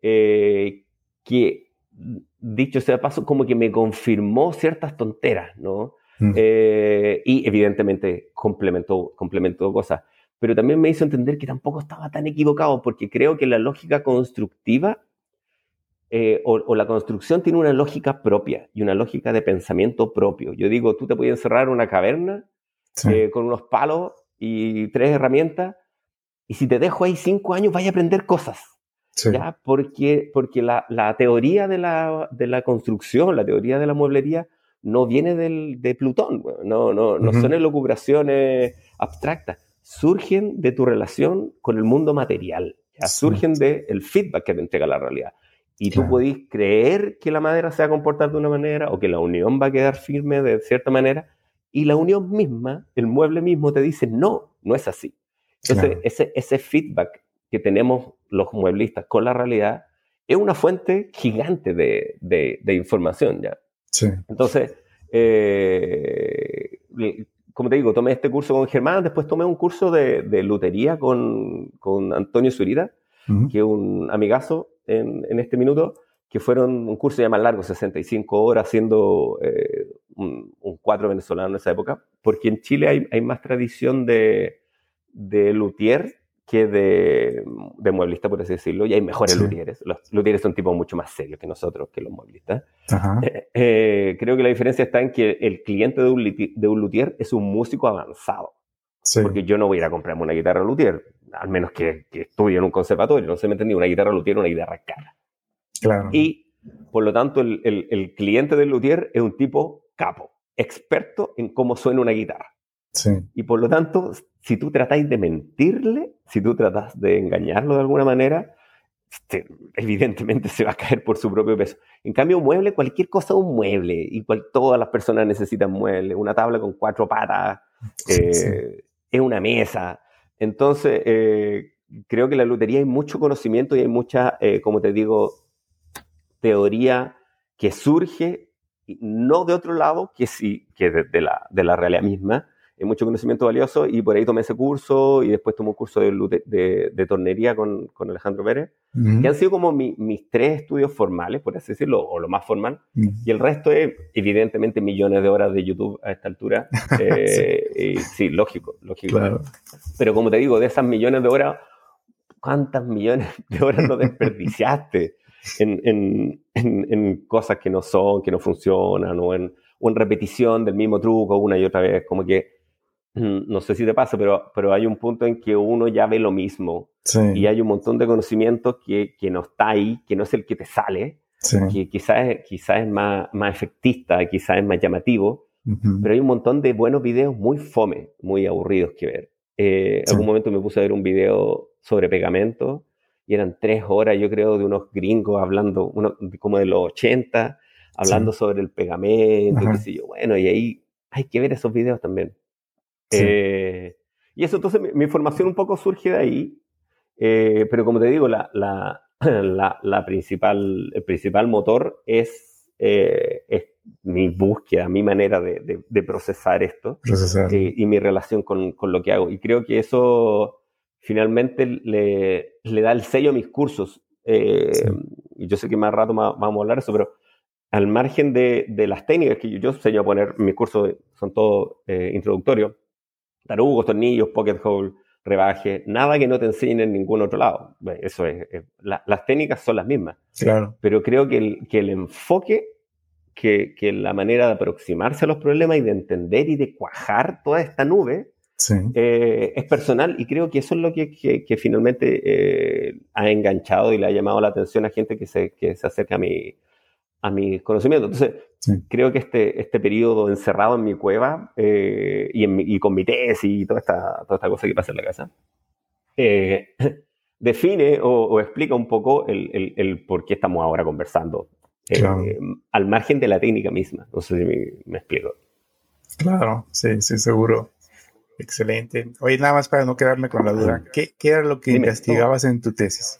eh, que, dicho sea paso, como que me confirmó ciertas tonteras, ¿no? Mm. y evidentemente complementó, complementó cosas. Pero también me hizo entender que tampoco estaba tan equivocado, porque creo que la lógica constructiva eh, o, la construcción tiene una lógica propia y una lógica de pensamiento propio. Yo digo, tú te puedes encerrar en una caverna eh, con unos palos y tres herramientas y si te dejo ahí cinco años vas a aprender cosas. ¿ya? Porque, porque la, la teoría de la, de la, construcción, la teoría de la mueblería, no viene del, de Plutón, no, no, no son elucubraciones abstractas, surgen de tu relación con el mundo material, ¿ya? surgen del feedback que te entrega la realidad. Y tú podés creer que la madera se va a comportar de una manera o que la unión va a quedar firme de cierta manera y la unión misma, el mueble mismo te dice, no, no es así. Entonces, ese, ese feedback que tenemos los mueblistas con la realidad es una fuente gigante de, de, información, ¿ya? Sí. Entonces, eh, como te digo, tomé este curso con Germán, después tomé un curso de, de lutería con, con Antonio Zurita, que es un amigazo, en, este minuto, que fueron un curso ya más largo, 65 horas, haciendo eh, un, cuatro venezolano en esa época, porque en Chile hay, hay más tradición de, de luthier que de, de, mueblista, por así decirlo, y hay mejores sí. Los luthieres son tipos mucho más serios que nosotros, que los mueblistas. Eh, eh, creo que la diferencia está en que el cliente de un, de un luthier es un músico avanzado. Porque yo no voy a ir a comprarme una guitarra luthier, al menos que, que estudie en un conservatorio, no se me entendí, una guitarra luthier una guitarra cara. Claro. Y, por lo tanto, el, el, el, cliente del luthier es un tipo capo, experto en cómo suena una guitarra. Sí. Y por lo tanto, si tú tratáis de mentirle, si tú tratas de engañarlo de alguna manera, este, evidentemente se va a caer por su propio peso. En cambio, un mueble, cualquier cosa un mueble, igual todas las personas necesitan muebles, una tabla con cuatro patas, eh, es una mesa. Entonces, eh, creo que en la lutería hay mucho conocimiento y hay mucha, eh, como te digo, teoría que surge no de otro lado que sí, que de, la, de la realidad misma. Hay mucho conocimiento valioso y por ahí tomé ese curso y después tomé un curso de, de, tornería con, con, Alejandro Pérez, que han sido como mis tres estudios formales, por así decirlo, o lo más formal. Y el resto es, evidentemente, millones de horas de YouTube a esta altura. Eh, sí. lógico, lógico. Pero como te digo, de esas millones de horas, ¿cuántas millones de horas no desperdiciaste en, en, en, cosas que no son, que no funcionan, o en, o en repetición del mismo truco una y otra vez? Como que no sé si te pasa, pero, pero hay un punto en que uno ya ve lo mismo y hay un montón de conocimiento que, que, no está ahí, que no es el que te sale, que quizás quizás es más, más efectista, quizás es más llamativo, pero hay un montón de buenos videos muy fome, muy aburridos que ver. Eh, En algún momento me puse a ver un video sobre pegamento y eran tres horas, yo creo, de unos gringos hablando, uno, como de los 80, hablando sobre el pegamento, y Bueno, y ahí hay que ver esos videos también. Eh, y eso, entonces, mi, formación un poco surge de ahí, eh, pero como te digo, la, la, la, principal, el principal motor es, eh, es mi búsqueda, mi manera de, de, procesar esto y mi relación con, con, lo que hago. Y creo que eso finalmente le, le da el sello a mis cursos. Y yo sé que más rato vamos a hablar de eso, pero al margen de, de, las técnicas que yo, yo enseño a poner, mis cursos son todos introductorios, tarugos, tornillos, pocket hole, rebaje, nada que no te enseñen en ningún otro lado. Eso es, las técnicas son las mismas. Claro. Pero creo que el, que el enfoque, que, que, la manera de aproximarse a los problemas y de entender y de cuajar toda esta nube eh, es personal y creo que eso es lo que, que, finalmente eh, ha enganchado y le ha llamado la atención a gente que se, que se acerca a mi, a mis conocimientos. Entonces, creo que este, este periodo encerrado en mi cueva eh, y, en y, con mi tesis y toda esta, toda esta cosa que pasa en la casa, eh, define o, explica un poco el, el, el, por qué estamos ahora conversando, eh, al margen de la técnica misma. No sé si me, explico. Claro, sí, sí, seguro. Excelente. Oye, nada más para no quedarme con la duda, ¿qué, qué era lo que investigabas en tu tesis?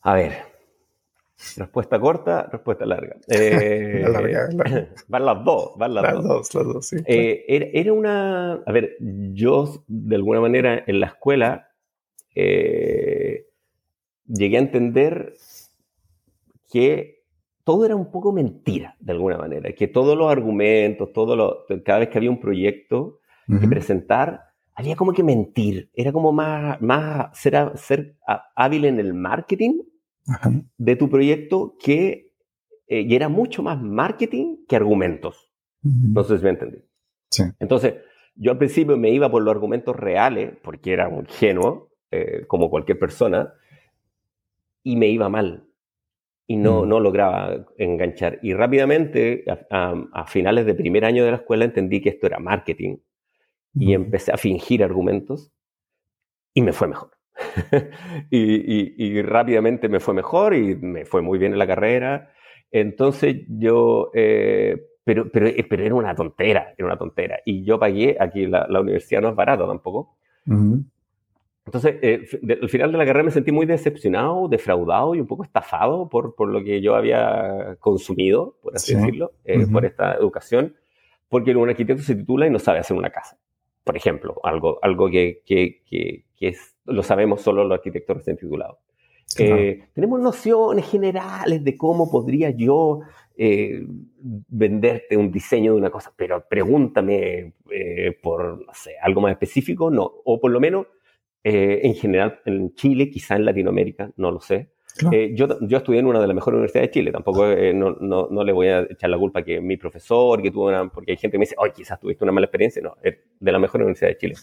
A ver, Respuesta corta, respuesta larga. Eh, van las dos, van las, dos. Las dos sí, eh, era, una. A ver, yo de alguna manera en la escuela eh, llegué a entender que todo era un poco mentira, de alguna manera. Que todos los argumentos, todo lo, cada vez que había un proyecto que presentar, había como que mentir. Era como más, más ser, ser hábil en el marketing de tu proyecto que eh, y era mucho más marketing que argumentos. No sé si me entendí. Entonces, yo al principio me iba por los argumentos reales, porque era un ingenuo, eh, como cualquier persona, y me iba mal. Y no, no lograba enganchar. Y rápidamente, a, finales de primer año de la escuela, entendí que esto era marketing. Y empecé a fingir argumentos y me fue mejor. y, rápidamente me fue mejor y me fue muy bien en la carrera. Entonces yo, eh, pero, pero, eh, pero era una tontera, era una tontera. Y yo pagué, aquí la, universidad no es barata tampoco. Entonces, eh, al final de la carrera me sentí muy decepcionado, defraudado y un poco estafado por, por lo que yo había consumido, por así decirlo, por esta educación, porque un arquitecto se titula y no sabe hacer una casa, por ejemplo, algo, algo que, que, que, que es lo sabemos solo los arquitectos recién titulados. Eh, tenemos nociones generales de cómo podría yo eh, venderte un diseño de una cosa, pero pregúntame eh, por, no sé, algo más específico, no. O por lo menos, en general, en Chile, quizá en Latinoamérica, no lo sé. Yo, yo estudié en una de las mejores universidades de Chile, tampoco no, no, no, le voy a echar la culpa que mi profesor, que tuvo una, porque hay gente que me dice, oye, quizás tuviste una mala experiencia, no, es de la mejor universidad de Chile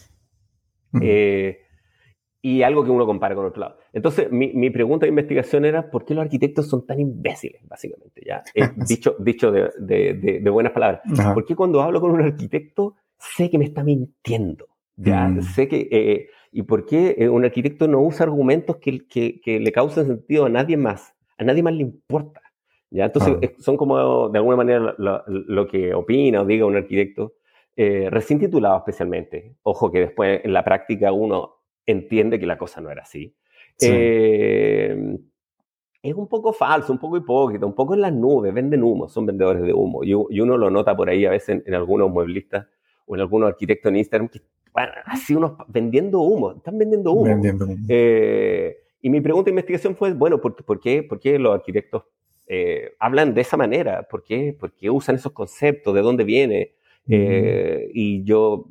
y algo que uno compara con otro lado. Entonces, mi, mi, pregunta de investigación era, ¿por qué los arquitectos son tan imbéciles, básicamente? ¿ya? Eh, dicho dicho de, de, de, buenas palabras. ¿Por qué cuando hablo con un arquitecto sé que me está mintiendo? ¿ya? Mm. Sé que, eh, ¿Y por qué eh, un arquitecto no usa argumentos que, que, que, le causen sentido a nadie más? A nadie más le importa. ¿ya? Entonces, son como, de alguna manera, lo, lo, que opina o diga un arquitecto, recién titulado especialmente. Ojo que después en la práctica uno entiende que la cosa no era así. Eh, es un poco falso, un poco hipócrita, un poco en las nubes, venden humo, son vendedores de humo. Y, uno lo nota por ahí a veces en, algunos mueblistas o en algunos arquitectos en Instagram que, bueno, así unos vendiendo humo, están vendiendo humo. Eh, y mi pregunta de investigación fue, bueno, ¿por, por, qué, por qué, los arquitectos eh, hablan de esa manera? ¿Por qué, ¿Por qué, usan esos conceptos? ¿De dónde viene? y yo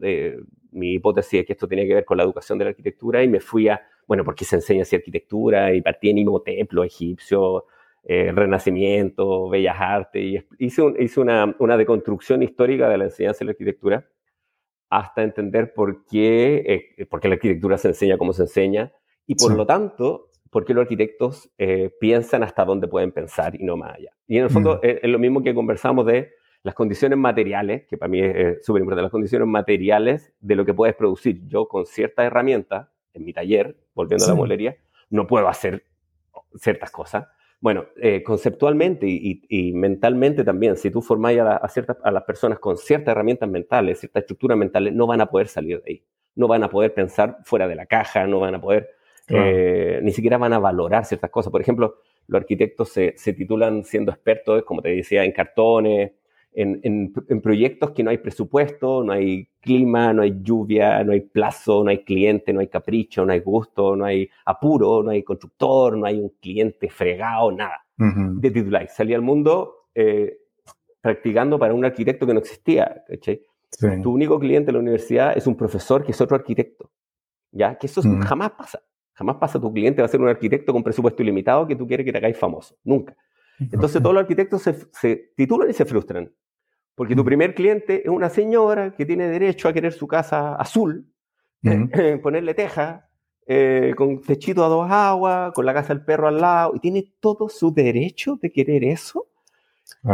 mi hipótesis es que esto tenía que ver con la educación de la arquitectura y me fui a, bueno, porque se enseña así arquitectura y partí en templo egipcio, eh, renacimiento, bellas artes, y hice, hice una, una, deconstrucción histórica de la enseñanza de la arquitectura hasta entender por qué, eh, por qué la arquitectura se enseña como se enseña y por lo tanto, por qué los arquitectos eh, piensan hasta dónde pueden pensar y no más allá. Y en el fondo mm. es, es, lo mismo que conversamos de las condiciones materiales, que para mí es súper importante, las condiciones materiales de lo que puedes producir. Yo con ciertas herramientas, en mi taller, volviendo a la molería, no puedo hacer ciertas cosas. Bueno, eh, conceptualmente y, mentalmente también, si tú formáis a, ciertas, a las personas con ciertas herramientas mentales, ciertas estructuras mentales, no van a poder salir de ahí. No van a poder pensar fuera de la caja, no van a poder, eh, ni siquiera van a valorar ciertas cosas. Por ejemplo, los arquitectos se, se titulan siendo expertos, como te decía, en cartones, en, proyectos que no hay presupuesto, no hay clima, no hay lluvia, no hay plazo, no hay cliente, no hay capricho, no hay gusto, no hay apuro, no hay constructor, no hay un cliente fregado, nada. De titular. Salí al mundo eh, practicando para un arquitecto que no existía. Tu único cliente en la universidad es un profesor que es otro arquitecto. ¿Ya? Que eso mm. jamás pasa. Jamás pasa. Tu cliente va a ser un arquitecto con presupuesto ilimitado que tú quieres que te hagáis famoso. Nunca. Entonces todos los arquitectos se, titulan y se frustran. Porque tu primer cliente es una señora que tiene derecho a querer su casa azul, ponerle teja, eh, con techito a dos aguas, con la casa del perro al lado, y tiene todo su derecho de querer eso.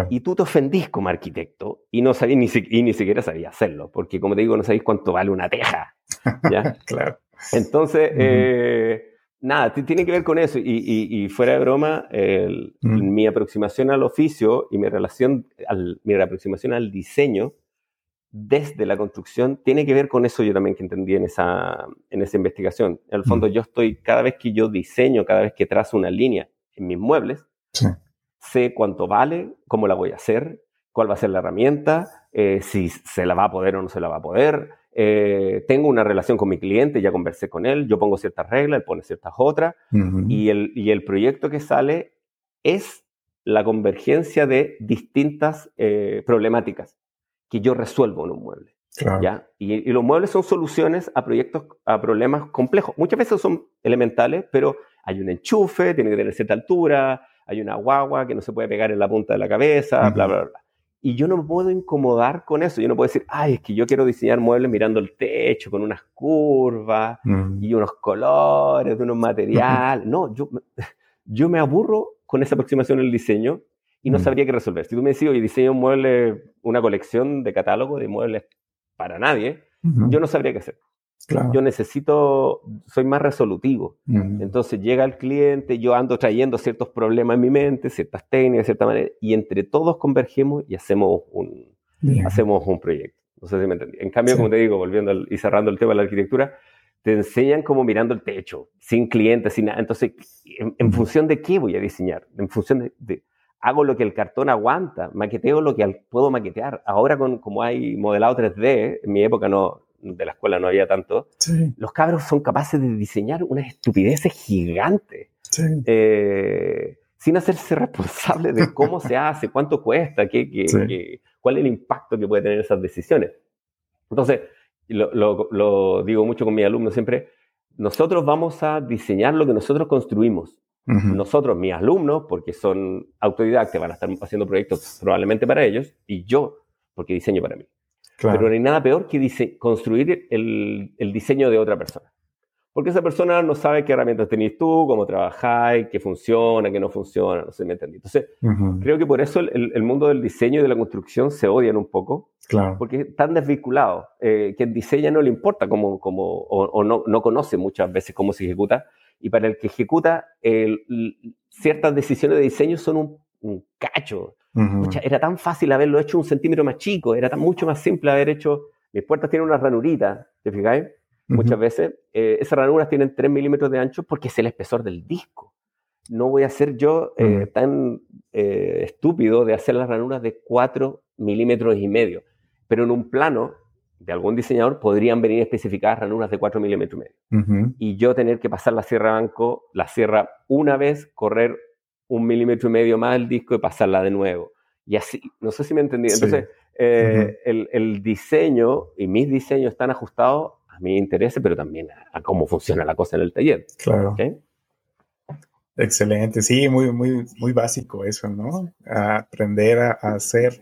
Y tú te ofendís como arquitecto y no sabías ni, y ni siquiera sabías hacerlo, porque como te digo, no sabéis cuánto vale una teja. ¿ya? claro. Entonces, eh, nada, tiene que ver con eso. Y, fuera de broma, mi aproximación al oficio y mi, relación, al, mi aproximación al diseño desde la construcción tiene que ver con eso yo también que entendí en esa, en esa investigación. En el fondo, yo estoy, cada vez que yo diseño, cada vez que trazo una línea en mis muebles, sé cuánto vale, cómo la voy a hacer, cuál va a ser la herramienta, eh, si se la va a poder o no se la va a poder. Eh, tengo una relación con mi cliente, ya conversé con él, yo pongo ciertas reglas, él pone ciertas otras, y, el, y el proyecto que sale es la convergencia de distintas eh, problemáticas que yo resuelvo en un mueble. ¿ya? Y, los muebles son soluciones a proyectos, a problemas complejos. Muchas veces son elementales, pero hay un enchufe, tiene que tener cierta altura, hay una guagua que no se puede pegar en la punta de la cabeza, bla, bla, bla. Y yo no me puedo incomodar con eso. Yo no puedo decir, ay, es que yo quiero diseñar muebles mirando el techo con unas curvas y unos colores de unos materiales. No, yo, yo me aburro con esa aproximación al diseño y no mm. sabría qué resolver. Si tú me decís, oye, diseño un mueble, una colección de catálogo de muebles para nadie, yo no sabría qué hacer. Yo necesito, soy más resolutivo. Entonces llega el cliente, yo ando trayendo ciertos problemas en mi mente, ciertas técnicas, de cierta manera, y entre todos convergemos y hacemos un, hacemos un proyecto. No sé si me entendí. En cambio, como te digo, volviendo y cerrando el tema de la arquitectura, te enseñan como mirando el techo, sin clientes, sin nada. Entonces, ¿en, función de qué voy a diseñar? En función de hago lo que el cartón aguanta, maqueteo lo que puedo maquetear. Ahora, con, como hay modelado 3D, en mi época no, de la escuela no había tanto, los cabros son capaces de diseñar unas estupideces gigantes. Eh, sin hacerse responsable de cómo se hace, cuánto cuesta, qué, cuál es el impacto que puede tener esas decisiones. Entonces, lo, lo digo mucho con mis alumnos siempre, nosotros vamos a diseñar lo que nosotros construimos. Nosotros, mis alumnos, porque son autodidactas, van a estar haciendo proyectos probablemente para ellos, y yo, porque diseño para mí. Pero no hay nada peor que dice, construir el, el, diseño de otra persona. Porque esa persona no sabe qué herramientas tenéis tú, cómo trabajáis, qué funciona, qué no funciona, no sé me entendí. Entonces, creo que por eso el, el, mundo del diseño y de la construcción se odian un poco, claro. porque están desvinculados. Eh, quien diseña no le importa cómo, cómo o, o no, no, conoce muchas veces cómo se ejecuta, y para el que ejecuta ciertas decisiones de diseño son un, cacho. Era tan fácil haberlo hecho un centímetro más chico, era tan, mucho más simple haber hecho, mis puertas tienen una ranurita, ¿te fijáis? Muchas veces, eh, esas ranuras tienen 3 milímetros de ancho porque es el espesor del disco. No voy a ser yo eh, tan eh, estúpido de hacer las ranuras de 4 milímetros y medio, pero en un plano de algún diseñador podrían venir especificadas ranuras de 4 milímetros y medio. Y yo tener que pasar la sierra banco, la sierra una vez, correr un milímetro y medio más el disco y pasarla de nuevo. Y así, no sé si me entendí. Entonces, eh, el, diseño y mis diseños están ajustados a mi interés, pero también a, cómo funciona la cosa en el taller. Claro. Excelente, sí, muy, muy, muy básico eso, ¿no? aprender a hacer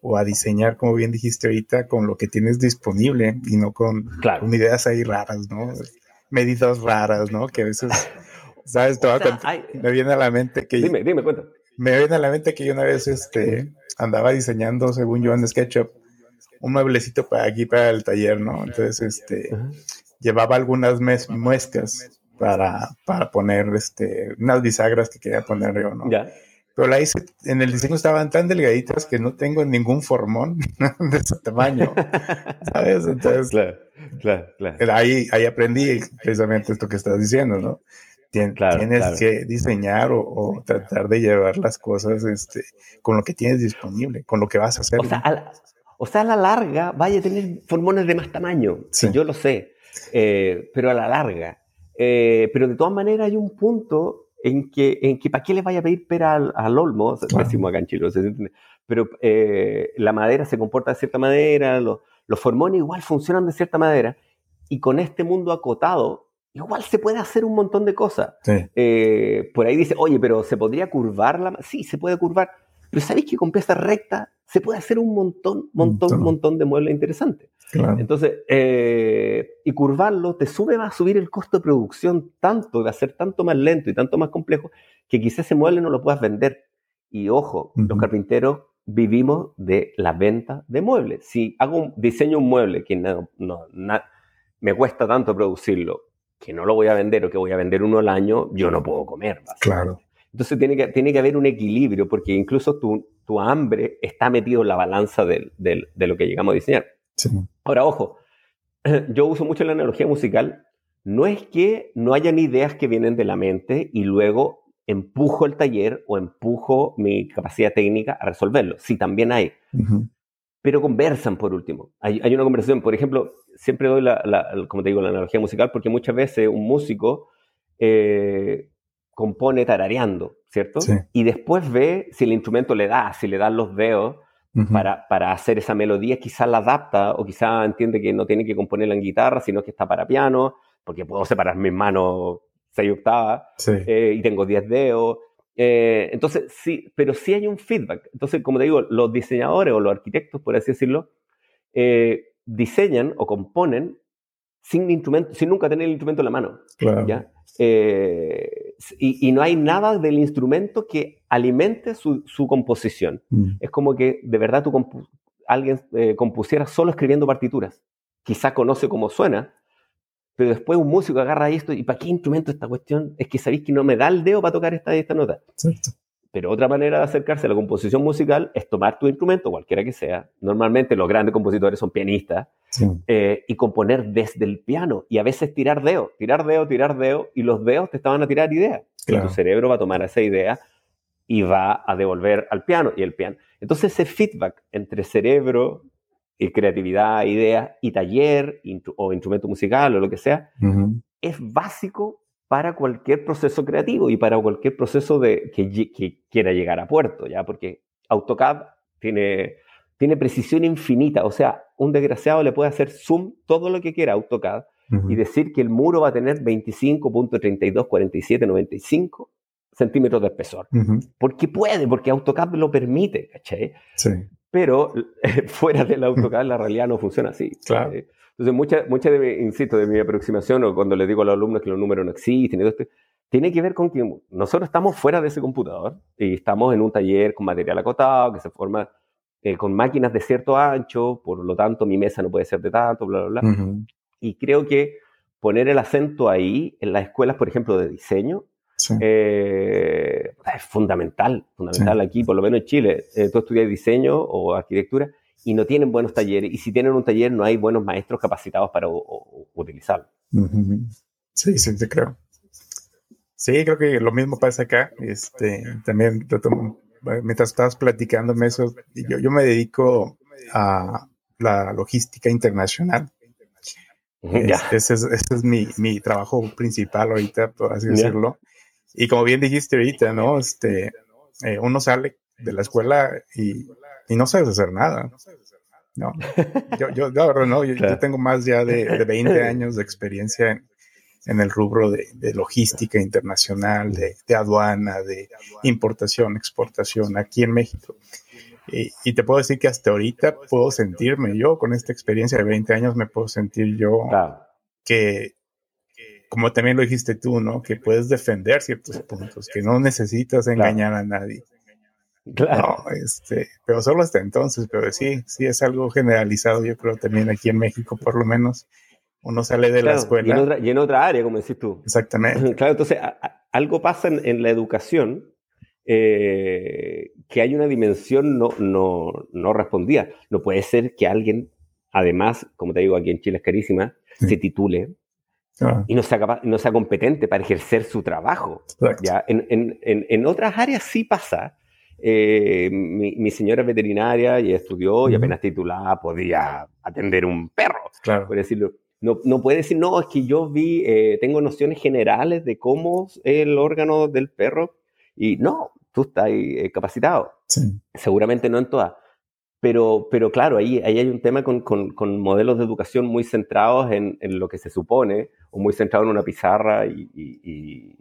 o a diseñar, como bien dijiste ahorita, con lo que tienes disponible y no con, ideas ahí raras, ¿no? Medidas raras, ¿no? Que a veces, ¿sabes? Me viene a la mente que... Dime, dime, cuenta. Me viene a la mente que yo una vez este, andaba diseñando, según yo en SketchUp, un mueblecito para aquí, para el taller, ¿no? Entonces, este, llevaba algunas muescas para, para poner, este, unas bisagras que quería poner yo, ¿no? Ya pero la hice, en el diseño estaban tan delgaditas que no tengo ningún formón de ese tamaño, ¿sabes? Entonces, claro, claro, claro. Ahí, ahí aprendí precisamente esto que estás diciendo, ¿no? Tienes que diseñar o, tratar de llevar las cosas este, con lo que tienes disponible, con lo que vas a hacer. O sea, a la, o sea, a la larga vaya a tener formones de más tamaño, sí. yo lo sé, eh, pero a la larga. Eh, pero de todas maneras hay un punto en que, en que ¿para qué le vaya a pedir pera al, olmo? Decimos acá en Chile, pero eh, la madera se comporta de cierta manera, los, los formones igual funcionan de cierta manera, y con este mundo acotado, igual se puede hacer un montón de cosas. Eh, por ahí dice, oye, pero ¿se podría curvar la Sí, se puede curvar, pero ¿sabéis que con pieza recta se puede hacer un montón, montón, un montón de muebles interesantes? Entonces, eh, y curvarlo te sube, va a subir el costo de producción tanto, va a ser tanto más lento y tanto más complejo, que quizás ese mueble no lo puedas vender. Y ojo, los carpinteros vivimos de la venta de muebles. Si hago un, diseño un mueble que no, no me cuesta tanto producirlo, que no lo voy a vender o que voy a vender uno al año, yo no puedo comer. Claro. Entonces tiene que, tiene que haber un equilibrio, porque incluso tu, tu hambre está metido en la balanza de lo que llegamos a diseñar. Ahora, ojo, yo uso mucho la analogía musical. No es que no hayan ideas que vienen de la mente y luego empujo el taller o empujo mi capacidad técnica a resolverlo. Sí, también hay. Pero conversan por último. Hay, hay, una conversación, por ejemplo, siempre doy la, como te digo, la analogía musical porque muchas veces un músico eh, compone tarareando, ¿cierto? Y después ve si el instrumento le da, si le dan los dedos para, para, hacer esa melodía, quizás la adapta o quizás entiende que no tiene que componerla en guitarra, sino que está para piano, porque puedo separar mis manos seis octavas eh, y tengo diez dedos. Eh, entonces, sí, pero sí hay un feedback. Entonces, como te digo, los diseñadores o los arquitectos, por así decirlo, eh, diseñan o componen sin instrumento, sin nunca tener el instrumento en la mano. ¿ya? Eh, y, no hay nada del instrumento que alimente su, composición. Mm. Es como que de verdad tú alguien eh, compusiera solo escribiendo partituras. Quizá conoce cómo suena, pero después un músico agarra esto y ¿para qué instrumento esta cuestión? Es que sabéis que no me da el dedo para tocar esta, esta nota. Pero otra manera de acercarse a la composición musical es tomar tu instrumento, cualquiera que sea. Normalmente los grandes compositores son pianistas. Eh, y componer desde el piano. Y a veces tirar dedo, tirar dedo, tirar dedo. Y los dedos te estaban a tirar ideas. Y tu cerebro va a tomar esa idea y va a devolver al piano. Y el piano. Entonces ese feedback entre cerebro y creatividad, ideas y taller o instrumento musical o lo que sea, es básico para cualquier proceso creativo y para cualquier proceso de, que, quiera llegar a puerto, ¿ya? Porque AutoCAD tiene, tiene precisión infinita, o sea, un desgraciado le puede hacer zoom todo lo que quiera a AutoCAD y decir que el muro va a tener 25.324795 centímetros de espesor. Porque puede, porque AutoCAD lo permite, ¿cachai? Sí. Pero fuera del AutoCAD la realidad no funciona así. Claro. Entonces, mucha, mucha de insisto, de mi aproximación, o cuando le digo a los alumnos que los números no existen, y todo esto, tiene que ver con que nosotros estamos fuera de ese computador y estamos en un taller con material acotado que se forma eh, con máquinas de cierto ancho, por lo tanto mi mesa no puede ser de tanto, bla, bla, bla. Y creo que poner el acento ahí en las escuelas, por ejemplo, de diseño, eh, es fundamental, fundamental aquí, por lo menos en Chile. Eh, tú estudias diseño o arquitectura y no tienen buenos talleres. Y si tienen un taller, no hay buenos maestros capacitados para utilizarlo. Sí, sí, te creo. Sí, creo que lo mismo pasa acá. Este, también, mientras estabas platicándome eso, yo, yo me dedico a la logística internacional. Este, ese, es, mi, mi, trabajo principal ahorita, por así decirlo. Y como bien dijiste ahorita, ¿no? Este, eh, uno sale de la escuela y y no sabes hacer nada. No, yo, yo, no, yo, tengo más ya de, de 20 años de experiencia en, en el rubro de, de logística internacional, de, de, aduana, de importación, exportación aquí en México. Y, y, te puedo decir que hasta ahorita puedo sentirme yo, con esta experiencia de 20 años, me puedo sentir yo que, como también lo dijiste tú, ¿no? Que puedes defender ciertos puntos, que no necesitas engañar a nadie. Claro. este, pero solo hasta entonces, pero sí, sí es algo generalizado, yo creo también aquí en México por lo menos. Uno sale de la escuela. Y en, otra, y en, otra, área, como decís tú. Exactamente. Claro, entonces algo pasa en, la educación eh, que hay una dimensión no, no, no respondida. No puede ser que alguien, además, como te digo, aquí en Chile es carísima, se titule, ah. y no sea, capaz, no sea competente para ejercer su trabajo. ¿ya? En, en, en, otras áreas sí pasa, eh, mi, señora es veterinaria y estudió y apenas titulada podía atender un perro, por decirlo. No, no puede decir, no, es que yo vi, eh, tengo nociones generales de cómo es el órgano del perro. Y no, tú estás eh, capacitado. Seguramente no en todas. Pero, pero claro, ahí, ahí hay un tema con, con, modelos de educación muy centrados en, en, lo que se supone, o muy centrados en una pizarra y, y,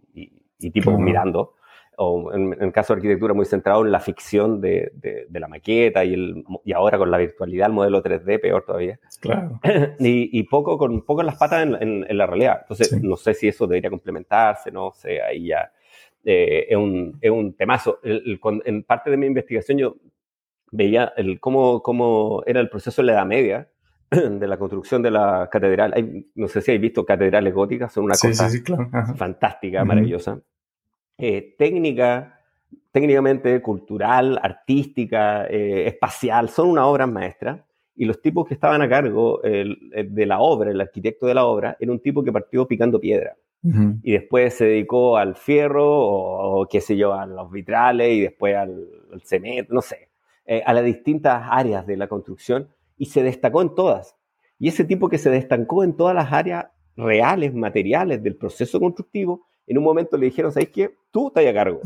y, tipo mirando, o en, el caso de arquitectura muy centrado en la ficción de, de, la maqueta y, el, y ahora con la virtualidad, el modelo 3D, peor todavía. Claro. y, poco con poco las patas en, en la realidad. Entonces, no sé si eso debería complementarse, no sé, ahí ya eh, es, un, es, un, temazo. en parte de mi investigación yo veía el, cómo, cómo era el proceso en la Edad Media de la construcción de la catedral. no sé si habéis visto catedrales góticas, son una cosa fantástica, maravillosa. Eh, técnica, técnicamente cultural, artística, eh, espacial, son una obra maestra. Y los tipos que estaban a cargo de la obra, el arquitecto de la obra, era un tipo que partió picando piedra y después se dedicó al fierro o, qué sé yo, a los vitrales y después al, cemento, no sé, eh, a las distintas áreas de la construcción y se destacó en todas. Y ese tipo que se destacó en todas las áreas reales, materiales del proceso constructivo, en un momento le dijeron, ¿sabes qué? Tú estás a cargo.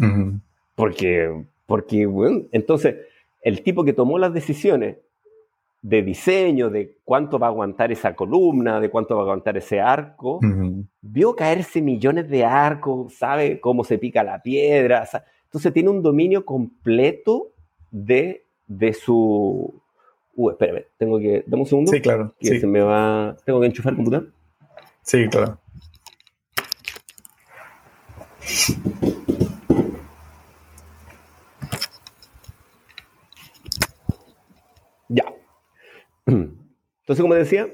Porque, porque, bueno, entonces el tipo que tomó las decisiones de diseño, de cuánto va a aguantar esa columna, de cuánto va a aguantar ese arco, vio caerse millones de arcos, sabe cómo se pica la piedra, entonces tiene un dominio completo de, de su... Uh, espérame, tengo que... Dame un segundo. Sí, claro. se me va... ¿Tengo que enchufar el computador? Sí, claro. Entonces, como decía,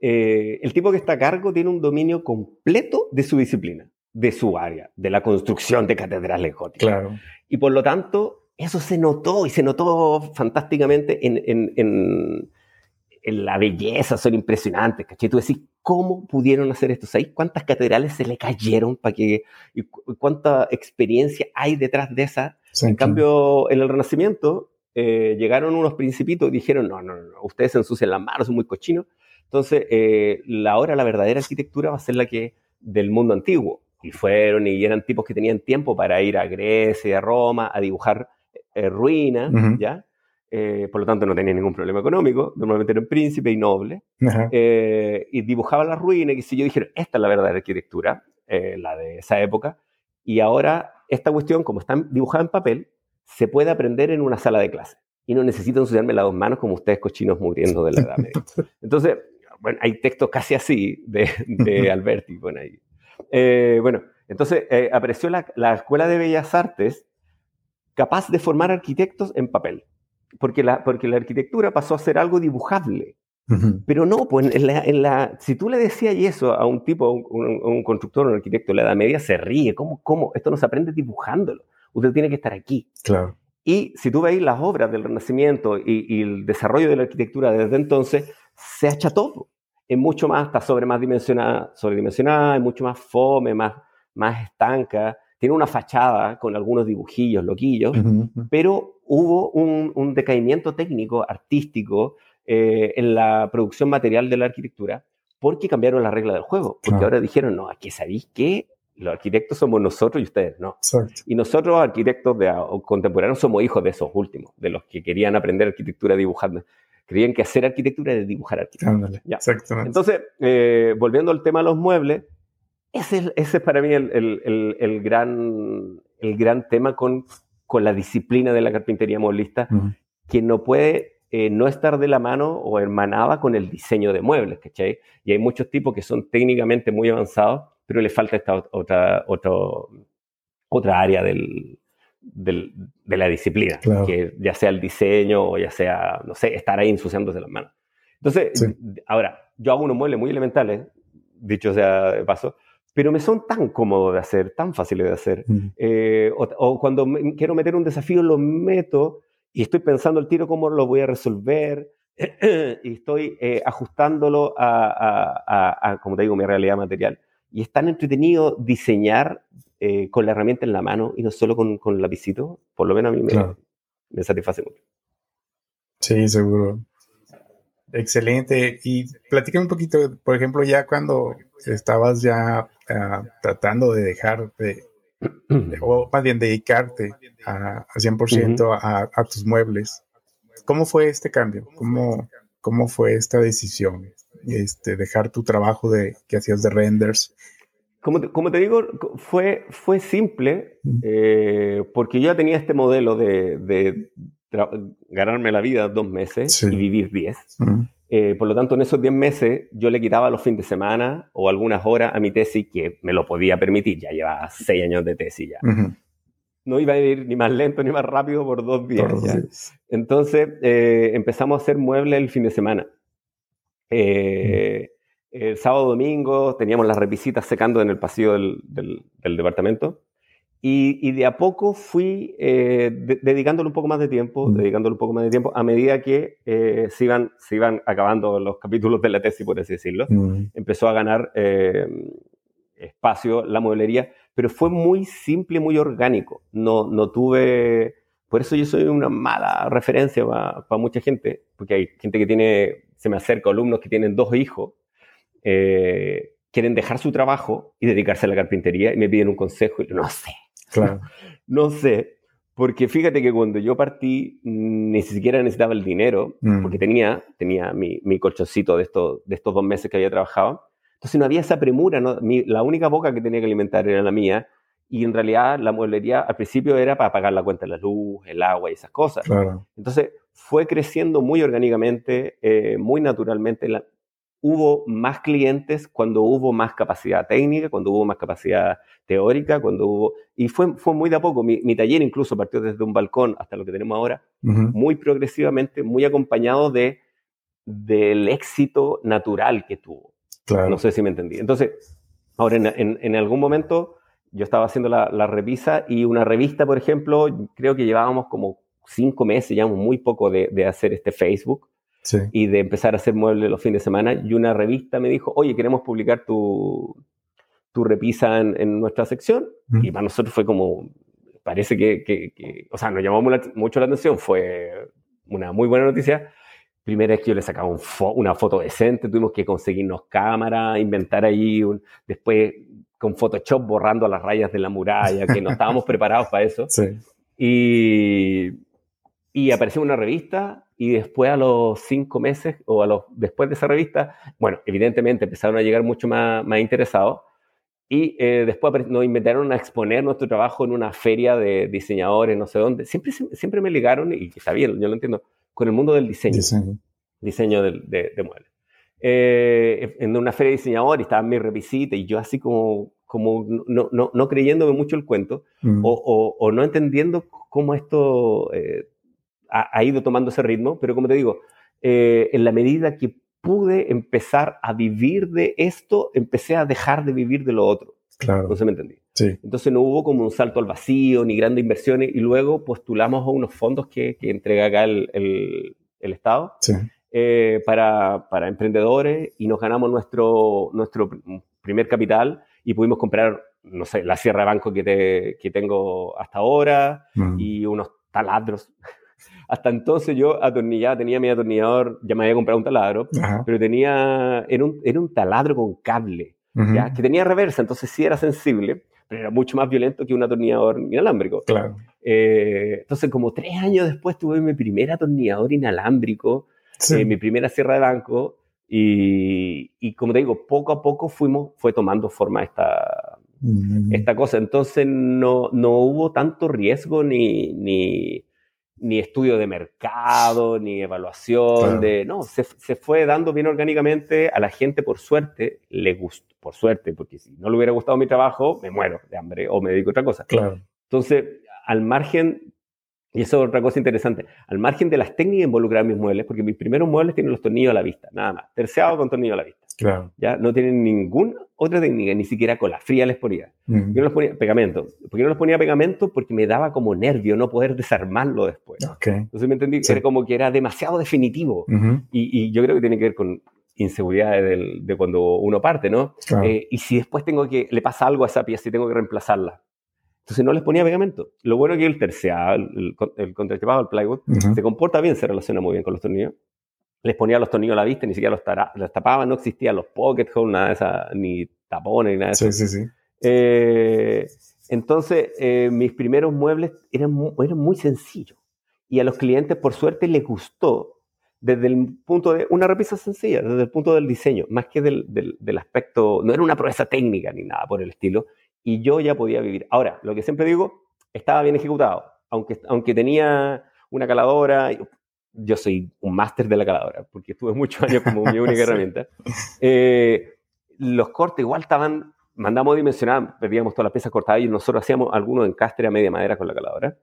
eh, el tipo que está a cargo tiene un dominio completo de su disciplina, de su área, de la construcción de catedrales góticas. Claro. Y por lo tanto, eso se notó y se notó fantásticamente en, la belleza, son impresionantes, ¿cachai? Tú decís, ¿cómo pudieron hacer esto? ¿Sabes cuántas catedrales se le cayeron para que, y cuánta experiencia hay detrás de esa? en cambio, en el Renacimiento, eh, llegaron unos principitos y dijeron, no, no, no, ustedes se ensucian las manos, son muy cochinos. Entonces, eh, la ahora la verdadera arquitectura va a ser la que del mundo antiguo. Y fueron y eran tipos que tenían tiempo para ir a Grecia, a Roma, a dibujar eh, ruinas, ¿ya? por lo tanto, no tenían ningún problema económico. Normalmente eran príncipes y nobles. y dibujaban las ruinas y si yo dijeron, esta es la verdadera arquitectura, la de esa época. Y ahora, esta cuestión, como está dibujada en papel, se puede aprender en una sala de clase y no necesito ensuciarme las dos manos como ustedes cochinos muriendo de la edad media. Entonces, bueno, hay textos casi así de, de Alberti. Bueno, ahí. Eh, bueno entonces eh, apareció la, la, Escuela de Bellas Artes capaz de formar arquitectos en papel, porque la, porque la arquitectura pasó a ser algo dibujable. Pero no, pues en la, en la, si tú le decías eso a un tipo, un, un, constructor, un arquitecto de la Edad Media, se ríe. ¿Cómo, ¿Cómo? Esto no se aprende dibujándolo usted tiene que estar aquí. Claro. Y si tú veis las obras del Renacimiento y, el desarrollo de la arquitectura desde entonces, se todo. Es mucho más, está sobre más dimensionada, sobredimensionada, es mucho más fome, más, más estanca. Tiene una fachada con algunos dibujillos, loquillos, pero hubo un, decaimiento técnico, artístico, eh, en la producción material de la arquitectura porque cambiaron la regla del juego. Porque ahora dijeron, no, aquí sabéis que los arquitectos somos nosotros y ustedes no. Y nosotros, arquitectos de, contemporáneos, somos hijos de esos últimos, de los que querían aprender arquitectura dibujando. Creían que hacer arquitectura era dibujar arquitectura. Exactamente. Entonces, eh, volviendo al tema de los muebles, ese, ese es para mí el, el, el, gran, el gran tema con, con la disciplina de la carpintería movilista, que no puede eh, no estar de la mano o hermanada con el diseño de muebles, ¿cachai? Y hay muchos tipos que son técnicamente muy avanzados, pero le falta esta otra, otra área del, de la disciplina, que ya sea el diseño o ya sea, no sé, estar ahí ensuciándose las manos. Entonces, ahora, yo hago unos muebles muy elementales, dicho sea de paso, pero me son tan cómodos de hacer, tan fáciles de hacer. Mm. Eh, o, cuando quiero meter un desafío, lo meto y estoy pensando el tiro cómo lo voy a resolver y estoy eh, ajustándolo a, a, a, como te digo, mi realidad material. Y es tan entretenido diseñar eh, con la herramienta en la mano y no solo con, con el lapicito. Por lo menos a mí me, me satisface mucho. Sí, seguro. Excelente. Y platícame un poquito, por ejemplo, ya cuando estabas ya ah, tratando de dejar de, o más bien dedicarte a, 100% a, tus muebles, ¿cómo fue este cambio? ¿Cómo, cómo fue esta decisión? Este, dejar tu trabajo de, que hacías de renders. Como te, como te digo, fue, fue simple, eh, porque yo ya tenía este modelo de, de ganarme la vida dos meses y vivir diez. Eh, por lo tanto, en esos diez meses yo le quitaba los fines de semana o algunas horas a mi tesis que me lo podía permitir. Ya llevaba seis años de tesis ya. No iba a ir ni más lento ni más rápido por dos días. Entonces eh, empezamos a hacer muebles el fin de semana. Eh, el sábado domingo teníamos las repisitas secando en el pasillo del, del departamento y, de a poco fui eh, dedicándole un poco más de tiempo, mm. dedicándole un poco más de tiempo a medida que eh, se, iban, se iban acabando los capítulos de la tesis, por así decirlo. Mm. Empezó a ganar eh, espacio la mueblería, pero fue muy simple, muy orgánico. No, no tuve... Por eso yo soy una mala referencia para mucha gente, porque hay gente que tiene, se me acerca, alumnos que tienen dos hijos, quieren dejar su trabajo y dedicarse a la carpintería y me piden un consejo y no sé, Claro. no sé, porque fíjate que cuando yo partí ni siquiera necesitaba el dinero, mm. porque tenía, tenía mi, mi colchoncito de estos, de estos dos meses que había trabajado. Entonces no había esa premura, ¿no? la única boca que tenía que alimentar era la mía. Y en realidad la mueblería al principio era para pagar la cuenta de la luz, el agua y esas cosas. Entonces fue creciendo muy orgánicamente, eh, muy naturalmente. La, hubo más clientes cuando hubo más capacidad técnica, cuando hubo más capacidad teórica, cuando hubo... Y fue, fue muy de a poco. Mi, taller incluso partió desde un balcón hasta lo que tenemos ahora, muy progresivamente, muy acompañado de, del éxito natural que tuvo. No sé si me entendí. Entonces, ahora en, en, algún momento yo estaba haciendo la, la, revisa y una revista, por ejemplo, creo que llevábamos como cinco meses, llevamos muy poco de, de hacer este Facebook y de empezar a hacer muebles los fines de semana. Y una revista me dijo, oye, queremos publicar tu, tu repisa en, nuestra sección. Y para nosotros fue como, parece que, que, o sea, nos llamó mucho la atención, fue una muy buena noticia. Primera vez que yo le sacaba una foto decente, tuvimos que conseguirnos cámara, inventar ahí, un, después con Photoshop borrando las rayas de la muralla, que no estábamos preparados para eso. Sí. Y, y apareció una revista y después a los cinco meses o a los, después de esa revista, bueno, evidentemente empezaron a llegar mucho más, más interesados y eh, después nos invitaron a exponer nuestro trabajo en una feria de diseñadores, no sé dónde. Siempre, siempre me ligaron, y está bien, yo lo entiendo, con el mundo del diseño. Diseño, de, de, muebles. Eh, en una feria de diseñadores estaba mi revisita y yo así como, como no, no, no creyéndome mucho el cuento mm. o, o, no entendiendo cómo esto eh, ha, ido tomando ese ritmo, pero como te digo, eh, en la medida que pude empezar a vivir de esto, empecé a dejar de vivir de lo otro. Claro. Entonces me entendí. Sí. Entonces no hubo como un salto al vacío, ni grandes inversiones, y luego postulamos a unos fondos que, que entrega acá el, el, el Estado sí. eh, para, para, emprendedores y nos ganamos nuestro, nuestro primer capital y pudimos comprar, no sé, la sierra de banco que, te, que tengo hasta ahora mm. y unos taladros hasta entonces yo atornillaba, tenía mi atornillador, ya me había comprado un taladro, pero tenía, era un, era un taladro con cable, ¿ya? que tenía reversa, entonces sí era sensible, pero era mucho más violento que un atornillador inalámbrico. Claro. Eh, entonces, como tres años después tuve mi primer atornillador inalámbrico, eh, mi primera sierra de banco, y, y, como te digo, poco a poco fuimos, fue tomando forma esta, esta cosa. Entonces no, no hubo tanto riesgo ni, ni, ni estudio de mercado, ni evaluación de... No, se, se, fue dando bien orgánicamente a la gente, por suerte, le gustó, por suerte, porque si no le hubiera gustado mi trabajo, me muero de hambre o me dedico a otra cosa. Claro. Entonces, al margen, y eso es otra cosa interesante, al margen de las técnicas involucradas en mis muebles, porque mis primeros muebles tienen los tornillos a la vista, nada más, terciado con tornillo a la vista. Claro. Ya no tienen ninguna otra técnica, ni siquiera con la fría les ponía. Yo no los ponía pegamento. ¿Por qué no los ponía pegamento? Porque me daba como nervio no poder desarmarlo después. Okay. Entonces me entendí, era como que era demasiado definitivo. y, y, yo creo que tiene que ver con inseguridad de, de cuando uno parte, ¿no? Eh, y si después tengo que, le pasa algo a esa pieza y tengo que reemplazarla. Entonces no les ponía pegamento. Lo bueno es que el terciado, el, el, el contrachapado, el plywood, se comporta bien, se relaciona muy bien con los tornillos. Les ponía los tornillos a la vista, ni siquiera los, los tapaban, no existían los pocket holes, nada de esa, ni tapones, ni nada de eso. Sí, sí, sí. Eh, entonces, eh, mis primeros muebles eran muy, eran muy sencillos. Y a los clientes, por suerte, les gustó desde el punto de una repisa sencilla, desde el punto del diseño, más que del, del, del, aspecto, no era una proeza técnica ni nada por el estilo, y yo ya podía vivir. Ahora, lo que siempre digo, estaba bien ejecutado, aunque, aunque tenía una caladora, yo soy un máster de la caladora, porque estuve muchos años como mi única herramienta, eh, los cortes igual estaban, mandamos a dimensionar, perdíamos todas las piezas cortadas y nosotros hacíamos algunos encastre a media madera con la caladora.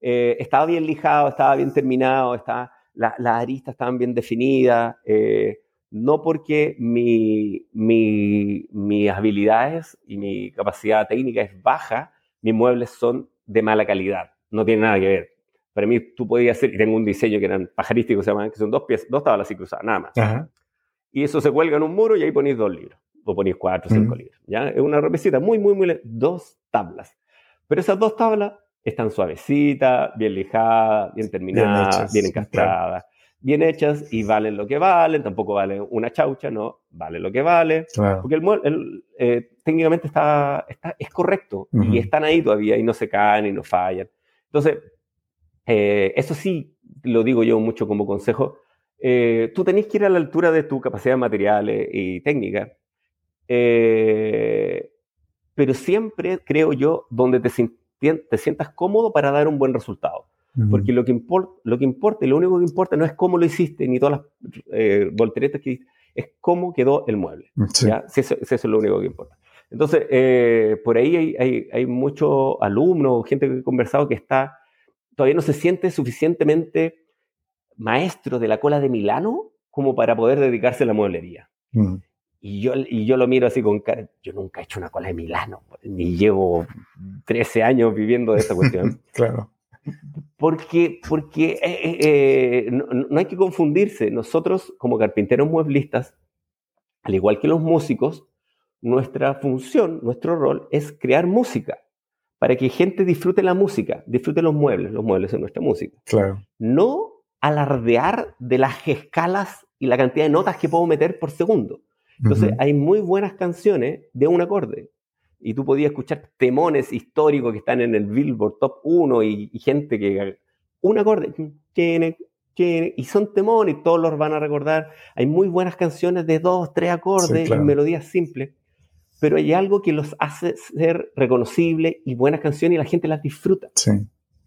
Eh, estaba bien lijado, estaba bien terminado, estaba, la, las aristas estaban bien definidas, eh, no porque mi, mi, mis habilidades y mi capacidad técnica es baja, mis muebles son de mala calidad, no tiene nada que ver. Para mí tú podías hacer, y tengo un diseño que eran pajarísticos, se llaman, que son dos, piezas, dos tablas así cruzadas, nada más. Ajá. Y eso se cuelga en un muro y ahí ponéis dos libros, o ponéis cuatro, cinco libros. ¿ya? Es una repesita muy, muy, muy, dos tablas. Pero esas dos tablas están suavecitas, bien lijadas, bien terminadas, bien, sí, encastradas, bien hechas y valen lo que valen, tampoco valen una chaucha, no, vale lo que vale. Claro. Porque el el, eh, técnicamente está, está, es correcto Ujú. y están ahí todavía y no se caen y no fallan. Entonces, eh, eso sí lo digo yo mucho como consejo. eh, tú tenés que ir a la altura de tu capacidad de materiales y técnica. eh, pero siempre, creo yo, donde te, te sientas cómodo para dar un buen resultado. Ujú. Porque lo que, lo que importa, y lo único que importa no es cómo lo hiciste, ni todas las eh, volteretas que hiciste, es cómo quedó el mueble. Sí. ¿ya? Si eso, si eso es lo único que importa. Entonces, eh, por ahí hay, hay, hay muchos alumnos, gente que he conversado que está, todavía no se siente suficientemente maestro de la cola de Milano como para poder dedicarse a la mueblería. Ujú. Y yo, y yo lo miro así con cara, yo nunca he hecho una cola de Milano, ni llevo 13 años viviendo de esta cuestión. Claro. Porque, porque eh, eh, eh, no, no hay que confundirse. Nosotros, como carpinteros mueblistas, al igual que los músicos, nuestra función, nuestro rol es crear música para que gente disfrute la música, disfrute los muebles. Los muebles son nuestra música. Claro. No alardear de las escalas y la cantidad de notas que puedo meter por segundo. Entonces, hay muy buenas canciones de un acorde. Y tú podías escuchar temones históricos que están en el Billboard Top 1 y, y gente que... Un acorde. tiene, tiene, Y son temones, y todos los van a recordar. Hay muy buenas canciones de dos, tres acordes Sí, claro. y melodías simples. Pero hay algo que los hace ser reconocibles y buenas canciones y la gente las disfruta. Sí.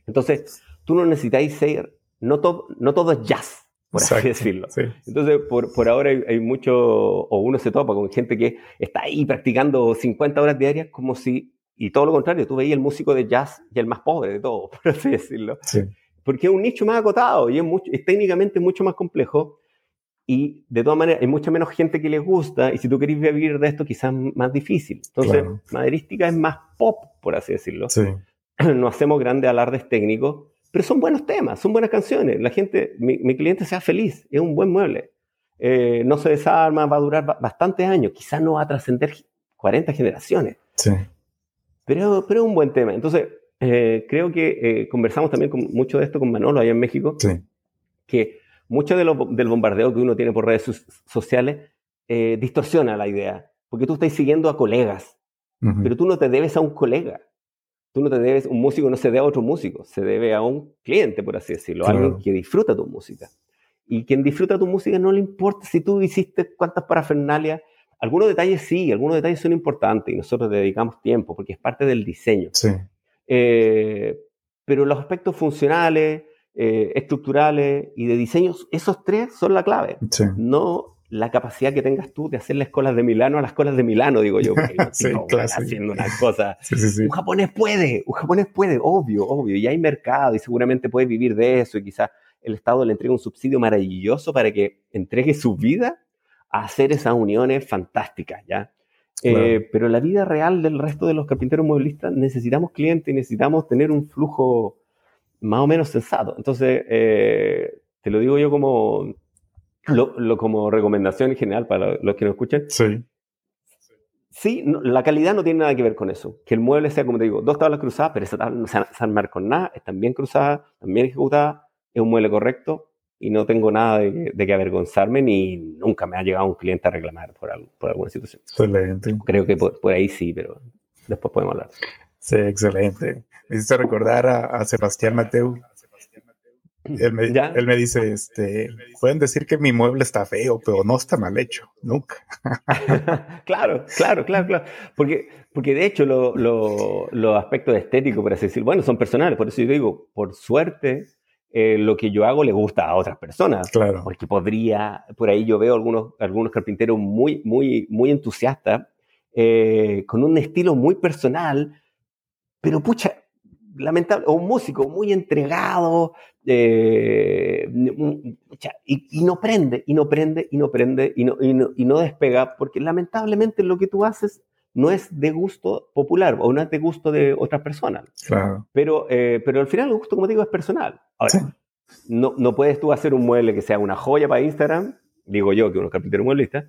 Entonces, tú no necesitáis ser... No todo, no todo es jazz, por así Exacto. decirlo. Sí. Entonces, por, por ahora hay, hay mucho, o uno se topa con gente que está ahí practicando 50 horas diarias como si, y todo lo contrario, tú veías el músico de jazz y el más pobre de todos, por así decirlo. Sí. Porque es un nicho más acotado y es, mucho, es técnicamente mucho más complejo y de todas maneras hay mucha menos gente que les gusta y si tú querés vivir de esto quizás más difícil. Entonces, Claro. maderística es más pop, por así decirlo Sí. no hacemos grandes alardes técnicos, pero son buenos temas, son buenas canciones. La gente, mi, mi cliente sea feliz, es un buen mueble. Eh, no se desarma, va a durar ba- bastantes años, quizás no va a trascender 40 generaciones, Sí. pero, pero es un buen tema. Entonces, eh, creo que eh, conversamos también con, mucho de esto con Manolo allá en México, Sí. que mucho de lo- del bombardeo que uno tiene por redes so- sociales eh, distorsiona la idea, porque tú estás siguiendo a colegas, pero tú no te debes a un colega. Tú no te debes, un músico no se debe a otro músico, se debe a un cliente, por así decirlo, Claro. alguien que disfruta tu música. Y quien disfruta tu música no le importa si tú hiciste cuántas parafernalias. Algunos detalles sí, algunos detalles son importantes y nosotros dedicamos tiempo porque es parte del diseño. Sí. Eh, pero los aspectos funcionales, eh, estructurales y de diseño, esos tres son la clave Sí. no la capacidad que tengas tú de hacer las colas de Milano a las colas de Milano, digo yo, porque Sí, claro, weón, sí. haciendo una cosa. Un japonés puede, un japonés puede, obvio, obvio, y hay mercado y seguramente puede vivir de eso y quizás el Estado le entrega un subsidio maravilloso para que entregue su vida a hacer esas uniones fantásticas, ¿ya? Eh, Claro. pero la vida real del resto de los carpinteros mueblistas necesitamos clientes necesitamos tener un flujo más o menos sensato. Entonces, eh, te lo digo yo como, lo, lo- como recomendación en general para los que nos escuchan. Sí. Sí, no- la calidad no tiene nada que ver con eso. Que el mueble sea, como te digo, dos tablas cruzadas, pero esa tabla no se, armar con nada, están bien cruzadas, están bien ejecutadas, es un mueble correcto, y no tengo nada de, de, que avergonzarme ni nunca me ha llegado un cliente a reclamar por, algo, por alguna situación. Excelente. Creo que por, por, ahí sí, pero después podemos hablar. Sí, excelente. Me hiciste recordar a, a Sebastián Mateu. Él me, él me, dice, este, pueden decir que mi mueble está feo, pero no está mal hecho, nunca. claro, claro, claro, claro. Porque, porque de hecho los lo, lo aspectos estéticos, por así decir, bueno, son personales. Por eso yo digo, por suerte, eh, lo que yo hago le gusta a otras personas. Claro. Porque podría, por ahí yo veo algunos, algunos carpinteros muy, muy, muy entusiastas, eh, con un estilo muy personal, pero pucha, lamentable, o un músico muy entregado, eh, y, y, no prende, y no prende, y no prende, y no, y no, y no despega, porque lamentablemente lo que tú haces no es de gusto popular o no es de gusto de otras personas. Claro. Pero, eh, pero al final el gusto, como digo, es personal. Ahora, Sí. no, no puedes tú hacer un mueble que sea una joya para Instagram, digo yo, que uno es carpintero mueblista,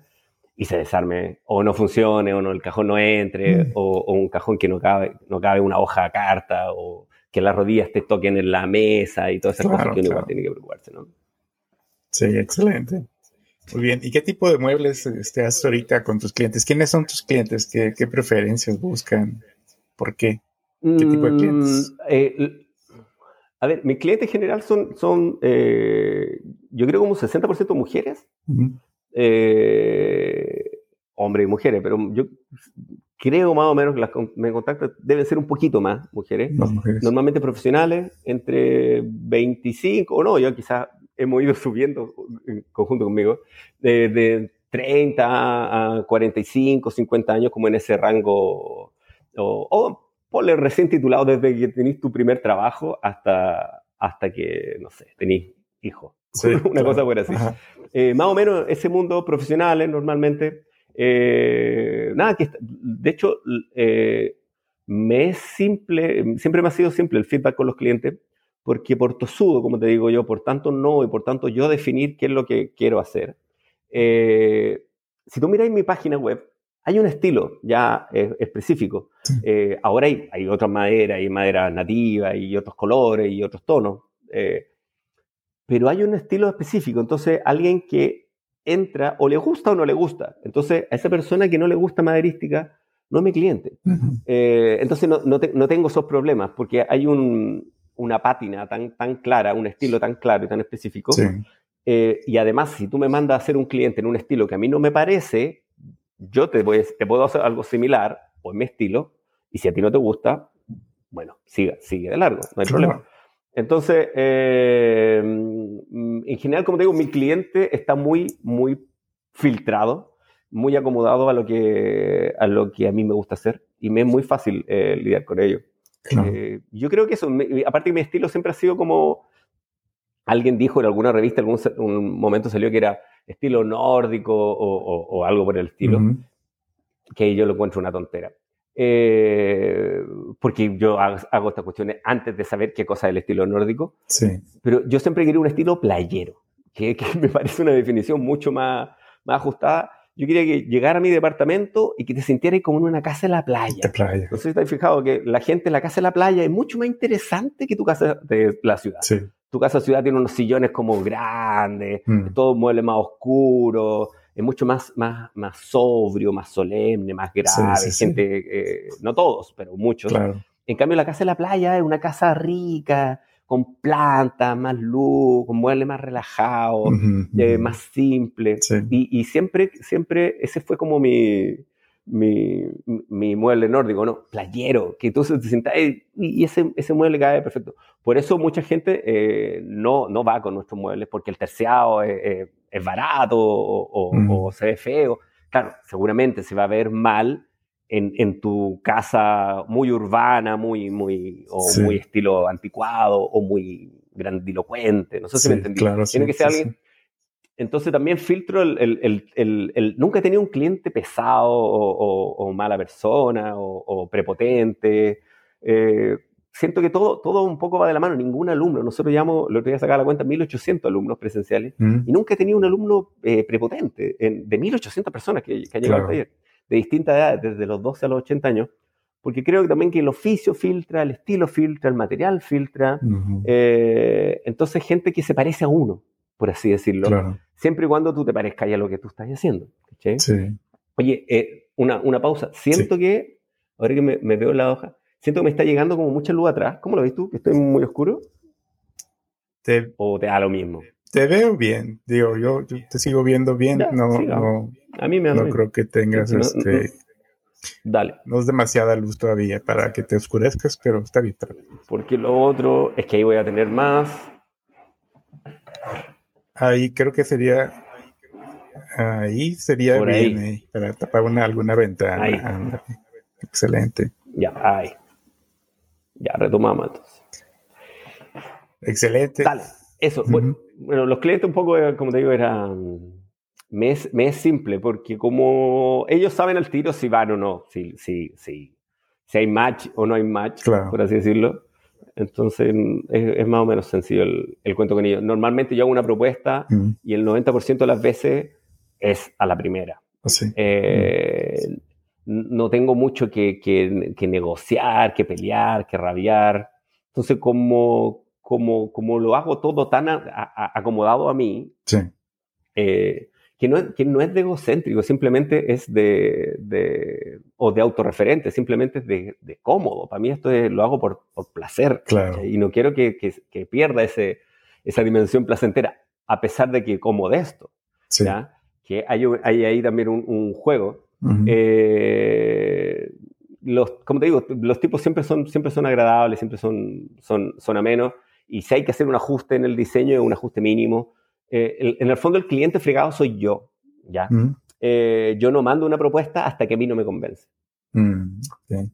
y se desarme, o no funcione, o no, el cajón no entre, Mm. o, o un cajón que no cabe, no cabe una hoja de carta, o que las rodillas te toquen en la mesa y todas esas Claro, cosas que uno claro. igual tiene que preocuparse, ¿no? Sí, excelente. Muy bien. ¿Y qué tipo de muebles este, haces ahorita con tus clientes? ¿Quiénes son tus clientes? ¿Qué, qué preferencias buscan? ¿Por qué? ¿Qué tipo de clientes? Mm, eh, a ver, mis clientes en general son, son eh, yo creo como un 60% mujeres, Ujú. Eh, hombres y mujeres, pero yo creo más o menos que las me contactan deben ser un poquito más mujeres. Normalmente profesionales, entre 25, o no, yo quizás hemos ido subiendo en conjunto conmigo, de, de 30 a 45, 50 años, como en ese rango, o, o ponle recién titulado desde que tenéis tu primer trabajo hasta, hasta que, no sé, tenéis hijos. Sí, Una claro. cosa por así. Eh, más o menos ese mundo profesionales normalmente. eh, nada, que de hecho eh, me es simple, siempre me ha sido simple el feedback con los clientes, porque por tosudo, como te digo yo, por tanto no y por tanto yo definir qué es lo que quiero hacer. eh, si tú miráis mi página web, hay un estilo ya eh, específico. Sí. Eh, ahora hay, hay otras maderas, hay madera nativa y otros colores y otros tonos. eh, pero hay un estilo específico. Entonces, alguien que entra o le gusta o no le gusta. Entonces, a esa persona que no le gusta maderística, no es mi cliente. Eh, entonces, no, no, te- no tengo esos problemas porque hay un- una pátina tan, tan clara, un estilo tan claro y tan específico. Sí. Eh, y además, si tú me mandas a hacer un cliente en un estilo que a mí no me parece, yo te, voy, te puedo hacer algo similar o en mi estilo. Y si a ti no te gusta, bueno, sigue, sigue de largo, no hay Claro. problema. Entonces, eh, mm, en general, como te digo, mi cliente está muy, muy filtrado, muy acomodado a lo que a, lo que a mí me gusta hacer y me es muy fácil eh, lidiar con ello. Claro. Eh, yo creo que eso, me- aparte que mi estilo siempre ha sido como, alguien dijo en alguna revista, en algún un momento salió que era estilo nórdico o, o- o algo por el estilo, que yo lo encuentro una tontera. Eh, porque yo hago, estas cuestiones antes de saber qué cosa es el estilo nórdico, Sí. pero yo siempre quería un estilo playero, que, que me parece una definición mucho más, más ajustada. Yo quería que llegara a mi departamento y que te sintieras como en una casa en la playa. De playa. No sé si te has fijado que la gente en la casa de la playa es mucho más interesante que tu casa de la ciudad. Sí. Tu casa de ciudad tiene unos sillones como grandes, Mm. todo mueble más oscuro, es mucho más, más, más sobrio, más solemne, más grave. Sí, sí, sí. gente, eh, no todos, pero muchos. Claro. En cambio, la casa de la playa es una casa rica, con plantas, más luz, con muebles más relajados, eh, más simple. Y siempre, siempre, ese fue como mi, mi, mi mueble nórdico, ¿no? Playero, que tú te sientas y, y ese, ese mueble cae perfecto. Por eso mucha gente eh, no, no va con nuestros muebles, porque el terciado es, es- barato o, o- Mm. o se ve feo. Claro, seguramente se va a ver mal en, en tu casa muy urbana, muy, muy, o Sí. muy estilo anticuado, o muy grandilocuente. No sé si Sí, me entendí. claro, Tiene sí, que ser alguien entonces también filtro el, el- el- el- el- nunca he tenido un cliente pesado o, o- o mala persona o, o prepotente. Eh, siento que todo, todo un poco va de la mano, ningún alumno. Nosotros llevamos, lo otro día sacaba la cuenta, 1800 alumnos presenciales Mm. y nunca he tenido un alumno eh, prepotente en- de 1800 personas que, que han llegado Claro. al taller, de distintas edades, desde los 12 a los 80 años, porque creo que también que el oficio filtra, el estilo filtra, el material filtra. Eh, entonces, gente que se parece a uno. por así decirlo, siempre y cuando tú te parezcas a lo que tú estás haciendo. Sí. Oye, eh, una, una, pausa. Siento que, ahora que me, me, veo en la hoja, siento que me está llegando como mucha luz atrás. ¿Cómo lo ves tú? ¿Que estoy muy oscuro? Te, ¿O te da lo mismo? Te veo bien, digo, yo, te sigo viendo bien, no, no, a mí me no creo que tengas este... Dale. No es demasiada luz todavía para que te oscurezcas, pero está bien. Porque lo otro es que ahí voy a tener más. Ahí creo que sería. Ahí sería bien, eh, para tapar una, alguna ventana. Excelente. Ya, ahí. Ya, retomamos entonces. Excelente. Dale. Eso. bueno, los clientes un poco, eh, como te digo, eran me es, simple, porque como ellos saben al tiro si van o no, si, si, si, si hay match o no hay match, por así decirlo. Entonces es, más o menos sencillo el, cuento con ellos. Normalmente yo hago una propuesta y el 90% de las veces es a la primera. Ah, eh, no tengo mucho que, que, negociar, que pelear, que rabiar. Entonces, como, como, como lo hago todo tan acomodado a mí, eh, que no, que no es de egocéntrico, simplemente es de, de o de autorreferente, simplemente es de, de cómodo. Para mí esto lo hago por, por placer claro. y no quiero que, que, pierda ese, esa dimensión placentera, a pesar de que como de esto, ¿ya? que hay, hay, ahí también un, un juego. Eh, los, como te digo, los tipos siempre son, siempre son agradables, siempre son, son, son amenos, y si hay que hacer un ajuste en el diseño, un ajuste mínimo, eh, en el fondo el cliente fregado soy yo, ¿ya? Eh, yo no mando una propuesta hasta que a mí no me convence. Mm,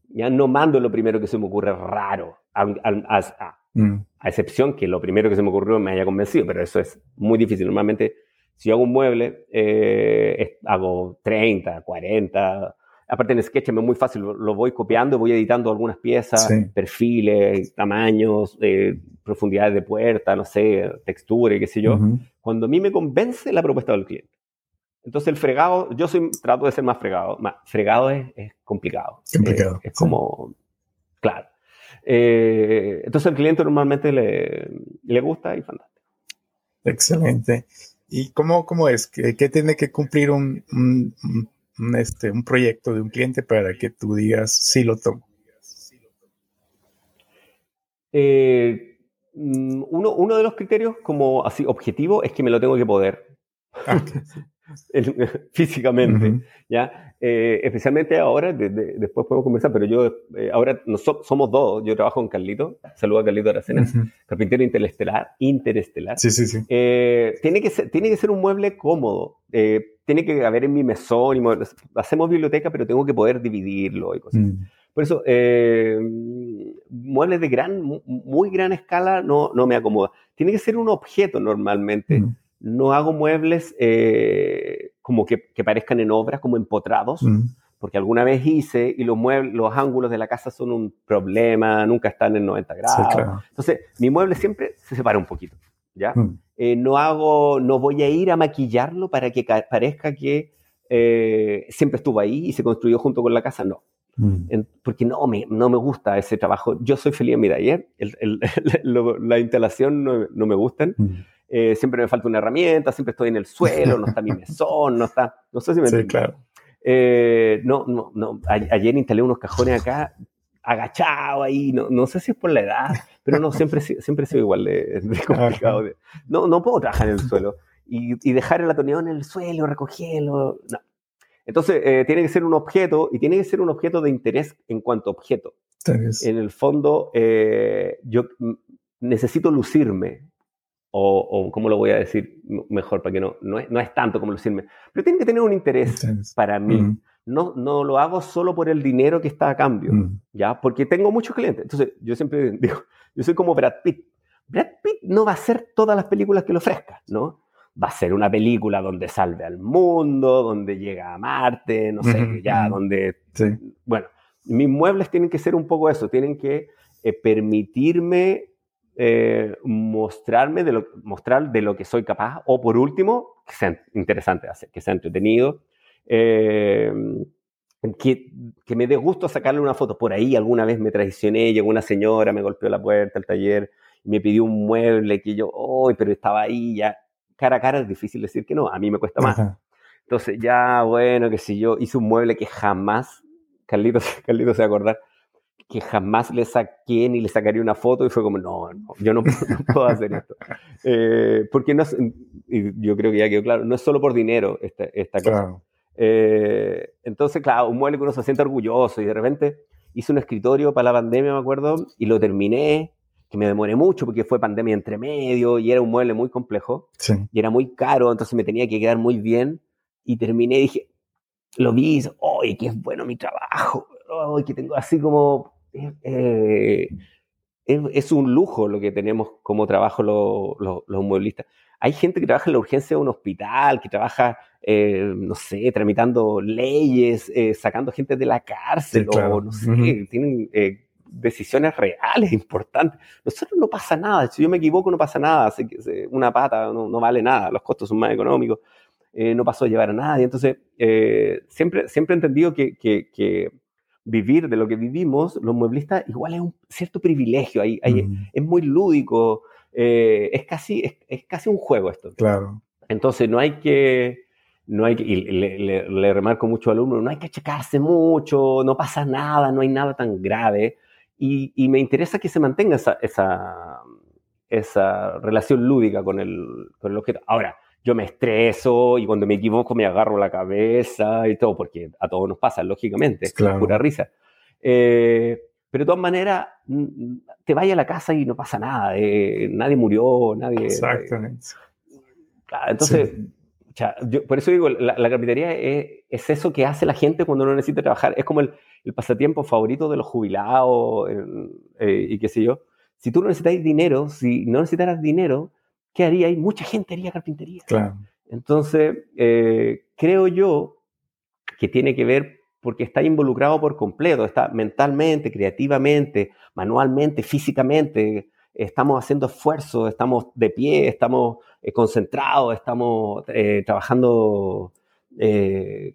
ya no mando lo primero que se me ocurre raro, a, mm. a, excepción que lo primero que se me ocurrió me haya convencido, pero eso es muy difícil. Normalmente, si yo hago un mueble, eh, hago 30, 40. Aparte en Sketchum es muy fácil, lo, voy copiando, voy editando algunas piezas, perfiles, tamaños, profundidades de puerta, no sé, textura y qué sé yo, cuando a mí me convence la propuesta del cliente. Entonces el fregado, yo soy, trato de ser más fregado, más fregado es, complicado. Complicado. es como, claro. Eh, entonces el cliente normalmente le, le, gusta y fantástico. Excelente. ¿Y cómo, cómo es? ¿Qué, qué tiene que cumplir un, un, un, este, un proyecto de un cliente para que tú digas, sí lo tomo? Eh, Mm, uno, uno de los criterios como así objetivo es que me lo tengo que poder. Ah, físicamente, ¿ya? Eh, especialmente ahora, después podemos conversar, pero yo eh, ahora somos dos, yo trabajo con Carlito, saludo a Carlito Aracena, carpintero interestelar, interestelar. Sí, sí, sí. Eh, tiene, que ser, tiene que ser un mueble cómodo, tiene que haber en mi mesón, y hacemos biblioteca, pero tengo que poder dividirlo y cosas. Mm. Por eso, muebles de gran, muy gran escala no, no me acomoda. Tiene que ser un objeto normalmente. No hago muebles eh, como que, que, parezcan en obras, como empotrados, mm. porque alguna vez hice y los, muebles, los ángulos de la casa son un problema, nunca están en 90 grados. Entonces, mi mueble siempre se separa un poquito. ¿ya? Mm. Eh, no hago, no voy a ir a maquillarlo para que parezca que eh, siempre estuvo ahí y se construyó junto con la casa, no. Mm. porque no me, no me gusta ese trabajo. Yo soy feliz en mi taller, la instalación no, no me gustan. Mm. Eh, siempre me falta una herramienta, siempre estoy en el suelo, no está mi mesón, no está, no sé si me sí, claro. Eh, no, no, no, ayer instalé unos cajones acá, agachado ahí, no, no sé si es por la edad, pero no, siempre, siempre he sido igual de, complicado. no, no puedo trabajar en el suelo y, y dejar el atornillador en el suelo, recogerlo, no, entonces, eh, tiene que ser un objeto y tiene que ser un objeto de interés en cuanto a objeto. En el fondo, eh, yo necesito lucirme, o, o, ¿cómo lo voy a decir mejor? Para que no, no es, no es tanto como lucirme, pero tiene que tener un interés para mí. Mm. No, no lo hago solo por el dinero que está a cambio, mm. ¿ya? Porque tengo muchos clientes. Entonces, yo siempre digo, yo soy como Brad Pitt. Brad Pitt no va a hacer todas las películas que le ofrezca, ¿no? va a ser una película donde salve al mundo, donde llega a Marte, no sé, ya, donde... Bueno, mis muebles tienen que ser un poco eso, tienen que eh, permitirme eh, mostrarme de lo, mostrar de lo que soy capaz, o por último, que sea interesante que sea entretenido, eh, que, que, me dé gusto sacarle una foto. Por ahí alguna vez me traicioné, llegó una señora, me golpeó la puerta del taller, me pidió un mueble que yo, oh, pero estaba ahí ya cara a cara es difícil decir que no, a mí me cuesta más. Entonces ya, bueno, que si yo hice un mueble que jamás, Carlitos, Carlitos se va a acordar, que jamás le saqué ni le sacaría una foto y fue como, no, no yo no, puedo hacer esto. Eh, porque no y yo creo que ya quedó claro, no es solo por dinero esta, esta cosa. Eh, entonces, claro, un mueble que uno se siente orgulloso y de repente hice un escritorio para la pandemia, me acuerdo, y lo terminé, que me demoré mucho porque fue pandemia entre medio y era un mueble muy complejo y era muy caro, entonces me tenía que quedar muy bien y terminé y dije, lo vi, ¡ay, qué es bueno mi trabajo! ¡ay, que tengo así como eh, es, un lujo lo que tenemos como trabajo los mueblistas. Hay gente que trabaja en la urgencia de un hospital, que trabaja, eh, no sé, tramitando leyes, eh, sacando gente de la cárcel, o no sé, tienen decisiones reales, importantes. Nosotros no pasa nada, si yo me equivoco no pasa nada, una pata no, vale nada, los costos son más económicos, no pasó a llevar a nadie. Entonces, siempre, siempre he entendido que vivir de lo que vivimos, los mueblistas igual es un cierto privilegio, hay, es muy lúdico, eh, es, casi, es, casi un juego esto. Claro. Entonces no hay que, no hay que, y le, remarco mucho al alumno, no hay que checarse mucho, no pasa nada, no hay nada tan grave, y, y me interesa que se mantenga esa, esa, esa relación lúdica con el, con el objeto. Ahora, yo me estreso y cuando me equivoco me agarro la cabeza y todo, porque a todos nos pasa, lógicamente, es pura risa. Eh, pero de todas maneras, te vaya a la casa y no pasa nada, eh, nadie murió, nadie... Exactamente. entonces, por eso digo, la, carpintería es, eso que hace la gente cuando no necesita trabajar, es como el, pasatiempo favorito de los jubilados eh, y qué sé yo. Si tú no necesitas dinero, si no necesitaras dinero, ¿qué haría? Hay mucha gente haría carpintería. Claro. Entonces, eh, creo yo que tiene que ver porque está involucrado por completo, está mentalmente, creativamente, manualmente, físicamente, estamos haciendo esfuerzos, estamos de pie, estamos eh, concentrados, estamos eh, trabajando,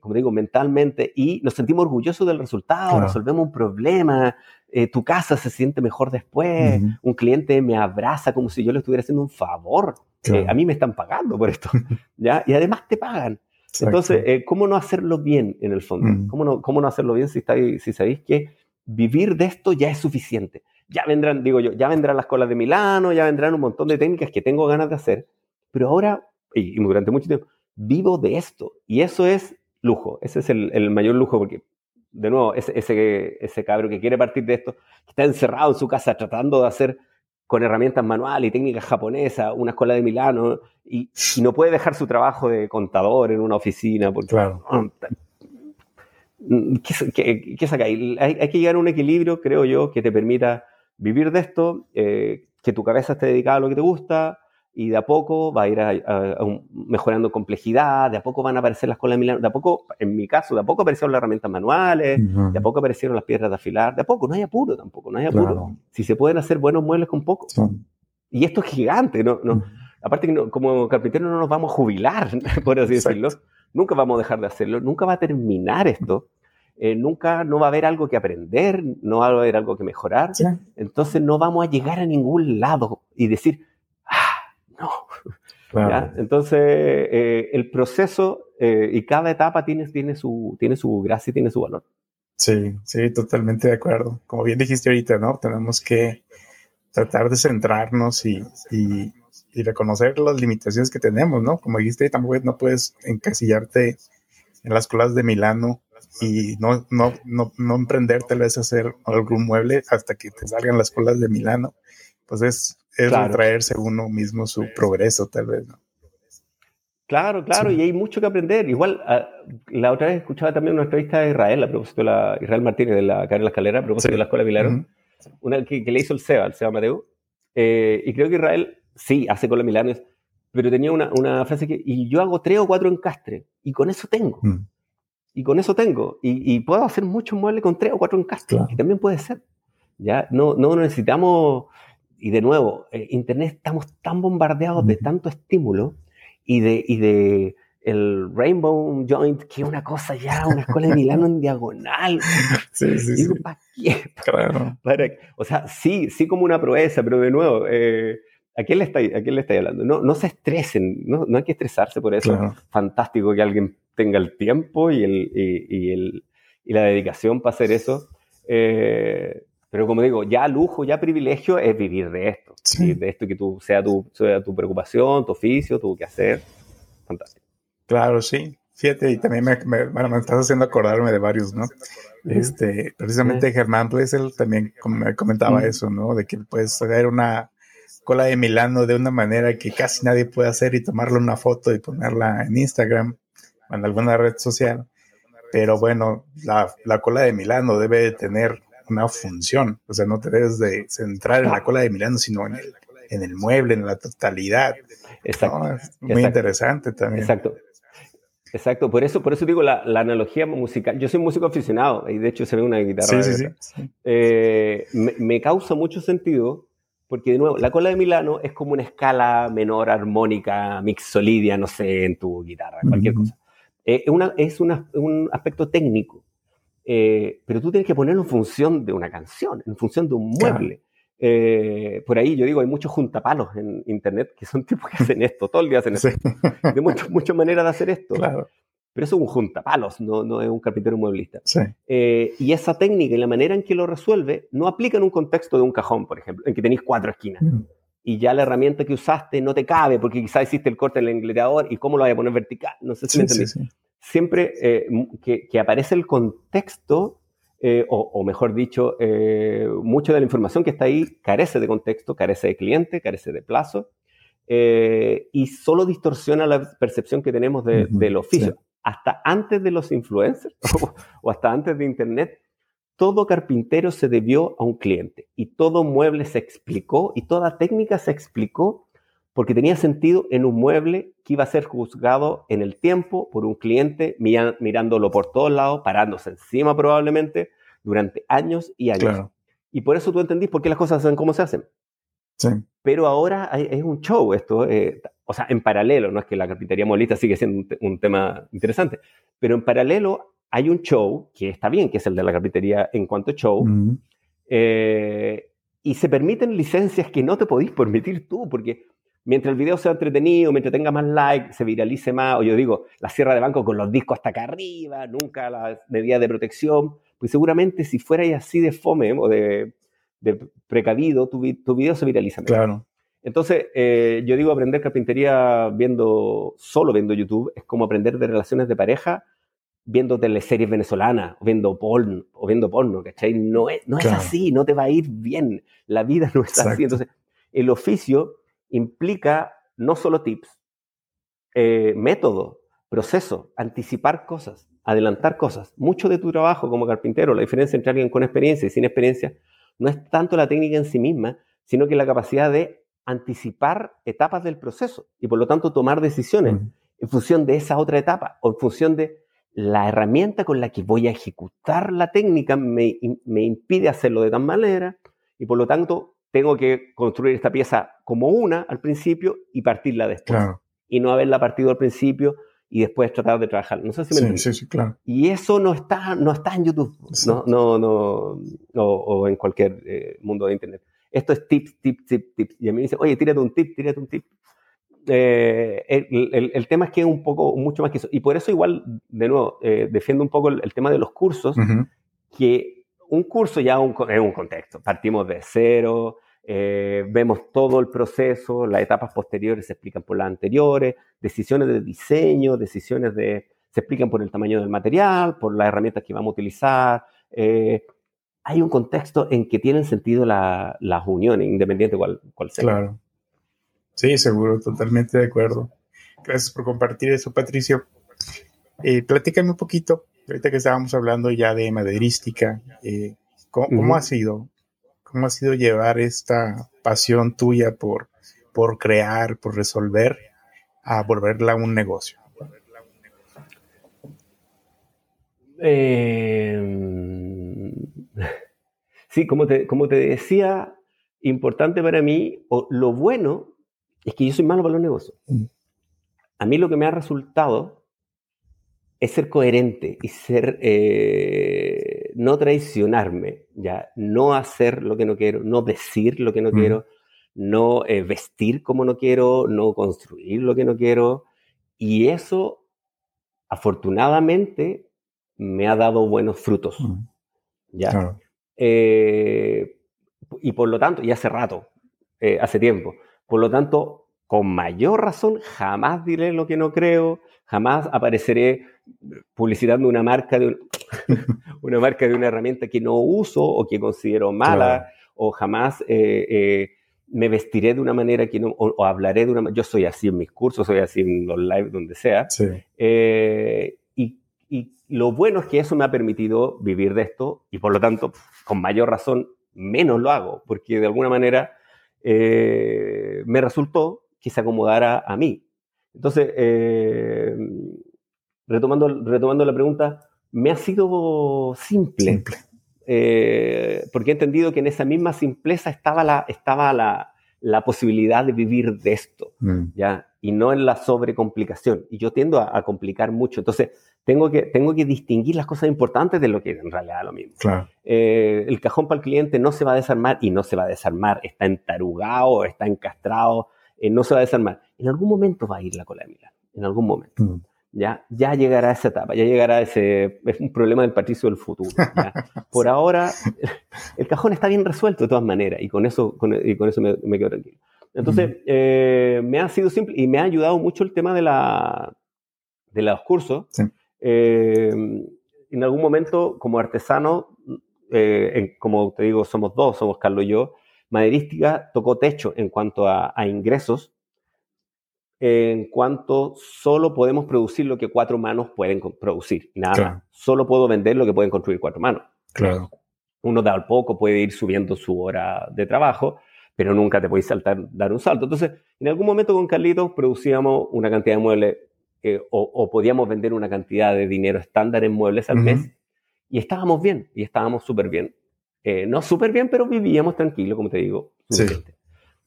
como digo, mentalmente y nos sentimos orgullosos del resultado, resolvemos un problema, eh, tu casa se siente mejor después, un cliente me abraza como si yo le estuviera haciendo un favor. Eh, a mí me están pagando por esto, ¿ya? Y además te pagan. Entonces, eh, ¿cómo no hacerlo bien en el fondo? ¿Cómo, no, ¿Cómo no hacerlo bien si, estáis, si sabéis que vivir de esto ya es suficiente? Ya vendrán, digo yo, ya vendrán las colas de Milano, ya vendrán un montón de técnicas que tengo ganas de hacer, pero ahora, y, durante mucho tiempo, vivo de esto. Y eso es lujo, ese es el, el mayor lujo, porque de nuevo, ese, ese, ese cabro que quiere partir de esto, que está encerrado en su casa tratando de hacer con herramientas manuales y técnicas japonesas una escuela de Milano y, no puede dejar su trabajo de contador en una oficina. Porque, claro. ¿Qué, qué, saca? Hay, hay, que llegar a un equilibrio, creo yo, que te permita vivir de esto, eh, que tu cabeza esté dedicada a lo que te gusta, y de a poco va a ir mejorando complejidad, de a poco van a aparecer las colas de Milano, de a poco, en mi caso, de a poco aparecieron las herramientas manuales, de a poco aparecieron las piedras de afilar, de a poco, no hay apuro tampoco, no hay apuro. Si se pueden hacer buenos muebles con poco. Y esto es gigante, ¿no? no Aparte que como carpintero no nos vamos a jubilar, por así decirlo. Nunca vamos a dejar de hacerlo, nunca va a terminar esto. Eh, nunca no va a haber algo que aprender, no va a haber algo que mejorar. Entonces no vamos a llegar a ningún lado y decir, entonces, eh, el proceso eh, y cada etapa tiene, tiene, su, tiene su gracia y tiene su valor. Sí, sí, totalmente de acuerdo. Como bien dijiste ahorita, ¿no? Tenemos que tratar de centrarnos y, y, reconocer las limitaciones que tenemos, ¿no? Como dijiste, tampoco no puedes encasillarte en las colas de Milano y no, no, no, no emprender tal vez hacer algún mueble hasta que te salgan las colas de Milano. Pues es es traerse uno mismo su progreso, tal vez. ¿no? Claro, claro, y hay mucho que aprender. Igual, ah, la otra vez escuchaba también una entrevista de Israel, a propósito de la, Israel Martínez de la Carrera Escalera, a propósito de la Escuela Milano, una que, le hizo el SEBA, el SEBA Mateo. Eh, y creo que Israel, sí, hace con la Milano, pero tenía una, una, frase que, y yo hago tres o cuatro encastres, y con eso tengo. Mm. Y con eso tengo. Y, puedo hacer muchos muebles con tres o cuatro encastres, que también puede ser. ¿ya? No, no necesitamos y de nuevo, eh, Internet estamos tan bombardeados de tanto estímulo y de, y de el Rainbow Joint, que es una cosa ya, una escuela de Milano en diagonal. Sí, sí, Digo, ¿para qué? Claro. o sea, sí, sí como una proeza, pero de nuevo, eh, ¿A quién le estáis, a quién le hablando? No, no se estresen, no, no hay que estresarse por eso. Fantástico que alguien tenga el tiempo y, el, y, el, y la dedicación para hacer eso. Eh, pero como digo, ya lujo, ya privilegio es vivir de esto. De esto que tú, sea, tu, sea tu preocupación, tu oficio, tu hacer. Fantástico. Claro, sí. Fíjate, y también me, me, estás haciendo acordarme de varios, ¿no? Este, precisamente Germán él también me comentaba eso, ¿no? De que puedes hacer una cola de Milano de una manera que casi nadie puede hacer y tomarle una foto y ponerla en Instagram o en alguna red social. Pero bueno, la, la cola de Milano debe de tener una función. O sea, no te debes de centrar en la cola de Milano, sino en el, en el mueble, en la totalidad. Exacto. Muy interesante también. Exacto. Exacto, por eso, por eso digo la, la, analogía musical. Yo soy músico aficionado y de hecho se ve una guitarra. Sí, sí, sí. Eh, me, me, causa mucho sentido porque, de nuevo, la cola de Milano es como una escala menor armónica, mixolidia, no sé, en tu guitarra, cualquier cosa. Eh, una, es una, un aspecto técnico. Eh, pero tú tienes que ponerlo en función de una canción, en función de un mueble. Eh, por ahí yo digo, hay muchos juntapalos en internet que son tipos que hacen esto, todo el día hacen esto. Hay muchas maneras de hacer esto. Pero eso es un juntapalos, no, no es un carpintero mueblista. Eh, y esa técnica y la manera en que lo resuelve no aplica en un contexto de un cajón, por ejemplo, en que tenéis cuatro esquinas. Mm. Y ya la herramienta que usaste no te cabe porque quizás hiciste el corte en el engleador y cómo lo vas a poner vertical. No sé si me entendí siempre eh, que, aparece el contexto, eh, o, mejor dicho, eh, mucha de la información que está ahí carece de contexto, carece de cliente, carece de plazo, y solo distorsiona la percepción que tenemos del oficio. Hasta antes de los influencers o hasta antes de Internet, todo carpintero se debió a un cliente y todo mueble se explicó y toda técnica se explicó porque tenía sentido en un mueble que iba a ser juzgado en el tiempo por un cliente mirándolo por todos lados, parándose encima probablemente durante años y años. Y por eso tú entendís por qué las cosas se hacen como se hacen. Sí. Pero ahora es un show esto, eh, o sea, en paralelo, no es que la carpintería molista sigue siendo un, tema interesante, pero en paralelo hay un show que está bien, que es el de la carpintería en cuanto a show, eh, y se permiten licencias que no te podís permitir tú, porque mientras el video sea entretenido, mientras tenga más likes, se viralice más, o yo digo, la sierra de banco con los discos hasta acá arriba, nunca las medidas de protección, pues seguramente si fuera así de fome o de, precavido, tu, video se viraliza. Claro. Entonces, eh, yo digo, aprender carpintería viendo, solo viendo YouTube, es como aprender de relaciones de pareja viendo teleseries venezolanas, o viendo porno, o viendo porno, ¿cachai? No es, no es así, no te va a ir bien, la vida no es así. Entonces, el oficio implica no solo tips, eh, método, proceso, anticipar cosas, adelantar cosas. Mucho de tu trabajo como carpintero, la diferencia entre alguien con experiencia y sin experiencia, no es tanto la técnica en sí misma, sino que la capacidad de anticipar etapas del proceso y por lo tanto tomar decisiones en función de esa otra etapa o en función de la herramienta con la que voy a ejecutar la técnica me, me impide hacerlo de tal manera y por lo tanto tengo que construir esta pieza como una al principio y partirla después. Y no haberla partido al principio y después tratar de trabajar. No sé si me sí, sí, sí, claro. Y eso no está, no está en YouTube, no, no, no, o en cualquier eh, mundo de Internet. Esto es tips, tips, tips, tips. Y a mí me dice, oye, tírate un tip, tírate un tip. Eh, el, el, tema es que es un poco, mucho más que eso. Y por eso igual, de nuevo, eh, defiendo un poco el, tema de los cursos, que un curso ya es un contexto. Partimos de cero, eh, vemos todo el proceso, las etapas posteriores se explican por las anteriores, decisiones de diseño, decisiones de... se explican por el tamaño del material, por las herramientas que vamos a utilizar. Eh, hay un contexto en que tienen sentido las uniones, independiente cuál, cuál sea. Claro. Sí, seguro, totalmente de acuerdo. Gracias por compartir eso, Patricio. Eh, platícame un poquito, ahorita que estábamos hablando ya de maderística, eh, ¿cómo, ha sido ¿Cómo ha sido llevar esta pasión tuya por, por crear, por resolver, a volverla un negocio? Em, sí, como te, como te decía, importante para mí, o lo bueno, es que yo soy malo para los negocios. Mm. A mí lo que me ha resultado es ser coherente y ser eh, no traicionarme, ya no hacer lo que no quiero, no decir lo que no quiero, no eh, vestir como no quiero, no construir lo que no quiero. Y eso, afortunadamente, me ha dado buenos frutos. ¿ya? Eh, y por lo tanto, y hace rato, eh, hace tiempo, por lo tanto, con mayor razón, jamás diré lo que no creo, jamás apareceré publicitando una marca de, una marca de una herramienta que no uso o que considero mala, o jamás eh, me vestiré de una manera que no, o, hablaré de una Yo soy así en mis cursos, soy así en los live, donde sea. y, y lo bueno es que eso me ha permitido vivir de esto y por lo tanto, con mayor razón, menos lo hago, porque de alguna manera eh, me resultó que se acomodara a mí. Entonces, eh, retomando, retomando la pregunta, me ha sido simple, eh, porque he entendido que en esa misma simpleza estaba la, estaba la, la posibilidad de vivir de esto, mm. ¿ya? Y no en la sobrecomplicación. Y yo tiendo a, a complicar mucho. Entonces, tengo que, tengo que distinguir las cosas importantes de lo que en realidad es lo mismo. Eh, el cajón para el cliente no se va a desarmar y no se va a desarmar, está entarugado, está encastrado, eh, no se va a desarmar. En algún momento va a ir la cola de Milán, en algún momento. Mm. ¿ya? ya llegará esa etapa, ya llegará ese, es un problema del partido del futuro. Por ahora, el cajón está bien resuelto de todas maneras y con eso, con, y con eso me, me, quedo tranquilo. Entonces, eh, me ha sido simple y me ha ayudado mucho el tema de, la, de los cursos. Sí. Eh, en algún momento, como artesano, eh, como te digo, somos dos, somos Carlos y yo, Maderística tocó techo en cuanto a, ingresos, en cuanto solo podemos producir lo que cuatro manos pueden producir, nada más. Solo puedo vender lo que pueden construir cuatro manos. Claro. Uno de al poco puede ir subiendo su hora de trabajo, pero nunca te puedes saltar, dar un salto. Entonces, en algún momento con Carlitos producíamos una cantidad de muebles o, podíamos vender una cantidad de dinero estándar en muebles al mes y estábamos bien, y estábamos súper bien. Eh, no súper bien, pero vivíamos tranquilo, como te digo.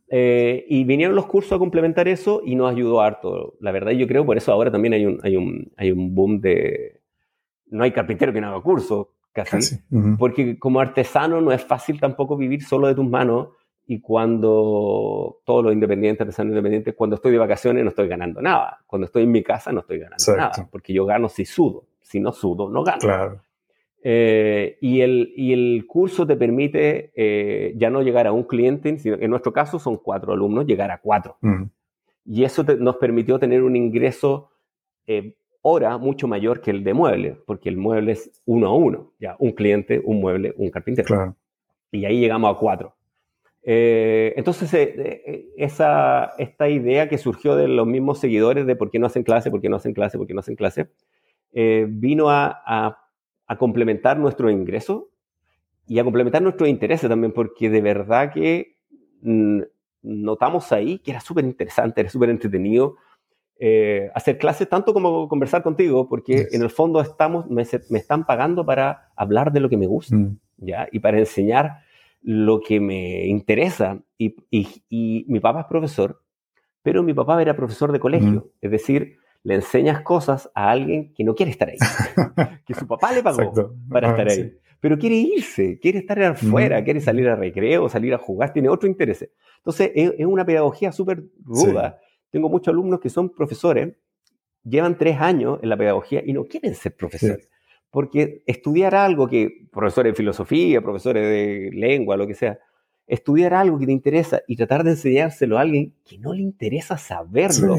Eh, y vinieron los cursos a complementar eso y nos ayudó harto. La verdad, yo creo, por eso ahora también hay un, hay un, hay un boom de... No hay carpintero que no haga cursos, casi. Porque como artesano no es fácil tampoco vivir solo de tus manos y cuando todos los independientes, artesanos independientes, cuando estoy de vacaciones no estoy ganando nada. Cuando estoy en mi casa no estoy ganando nada, porque yo gano si sudo. Si no sudo, no gano. Claro. Eh, y, el, y el curso te permite eh, ya no llegar a un cliente, sino en nuestro caso son cuatro alumnos, llegar a cuatro. Y eso nos permitió tener un ingreso eh, hora mucho mayor que el de mueble, porque el mueble es uno a uno, ya un cliente, un mueble, un carpintero. Claro. Y ahí llegamos a cuatro. Eh, entonces, eh, eh, esa, esta idea que surgió de los mismos seguidores de por qué no hacen clase, por qué no hacen clase, por qué no hacen clase, vino a, a, complementar nuestro ingreso y a complementar nuestros intereses también, porque de verdad que mm, notamos ahí que era súper interesante, era súper entretenido hacer clases, tanto como conversar contigo, porque en el fondo estamos, me, me, están pagando para hablar de lo que me gusta, mm. ¿ya? Y para enseñar lo que me interesa. Y, y, mi papá es profesor, pero mi papá era profesor de colegio. Es decir, le enseñas cosas a alguien que no quiere estar ahí, que su papá le pagó para estar ahí, pero quiere irse, quiere estar afuera, quiere salir a recreo, salir a jugar, tiene otro interés. Entonces, es, una pedagogía súper ruda. Tengo muchos alumnos que son profesores, llevan tres años en la pedagogía y no quieren ser profesores porque estudiar algo que, profesores de filosofía, profesores de lengua, lo que sea, estudiar algo que te interesa y tratar de enseñárselo a alguien que no le interesa saberlo.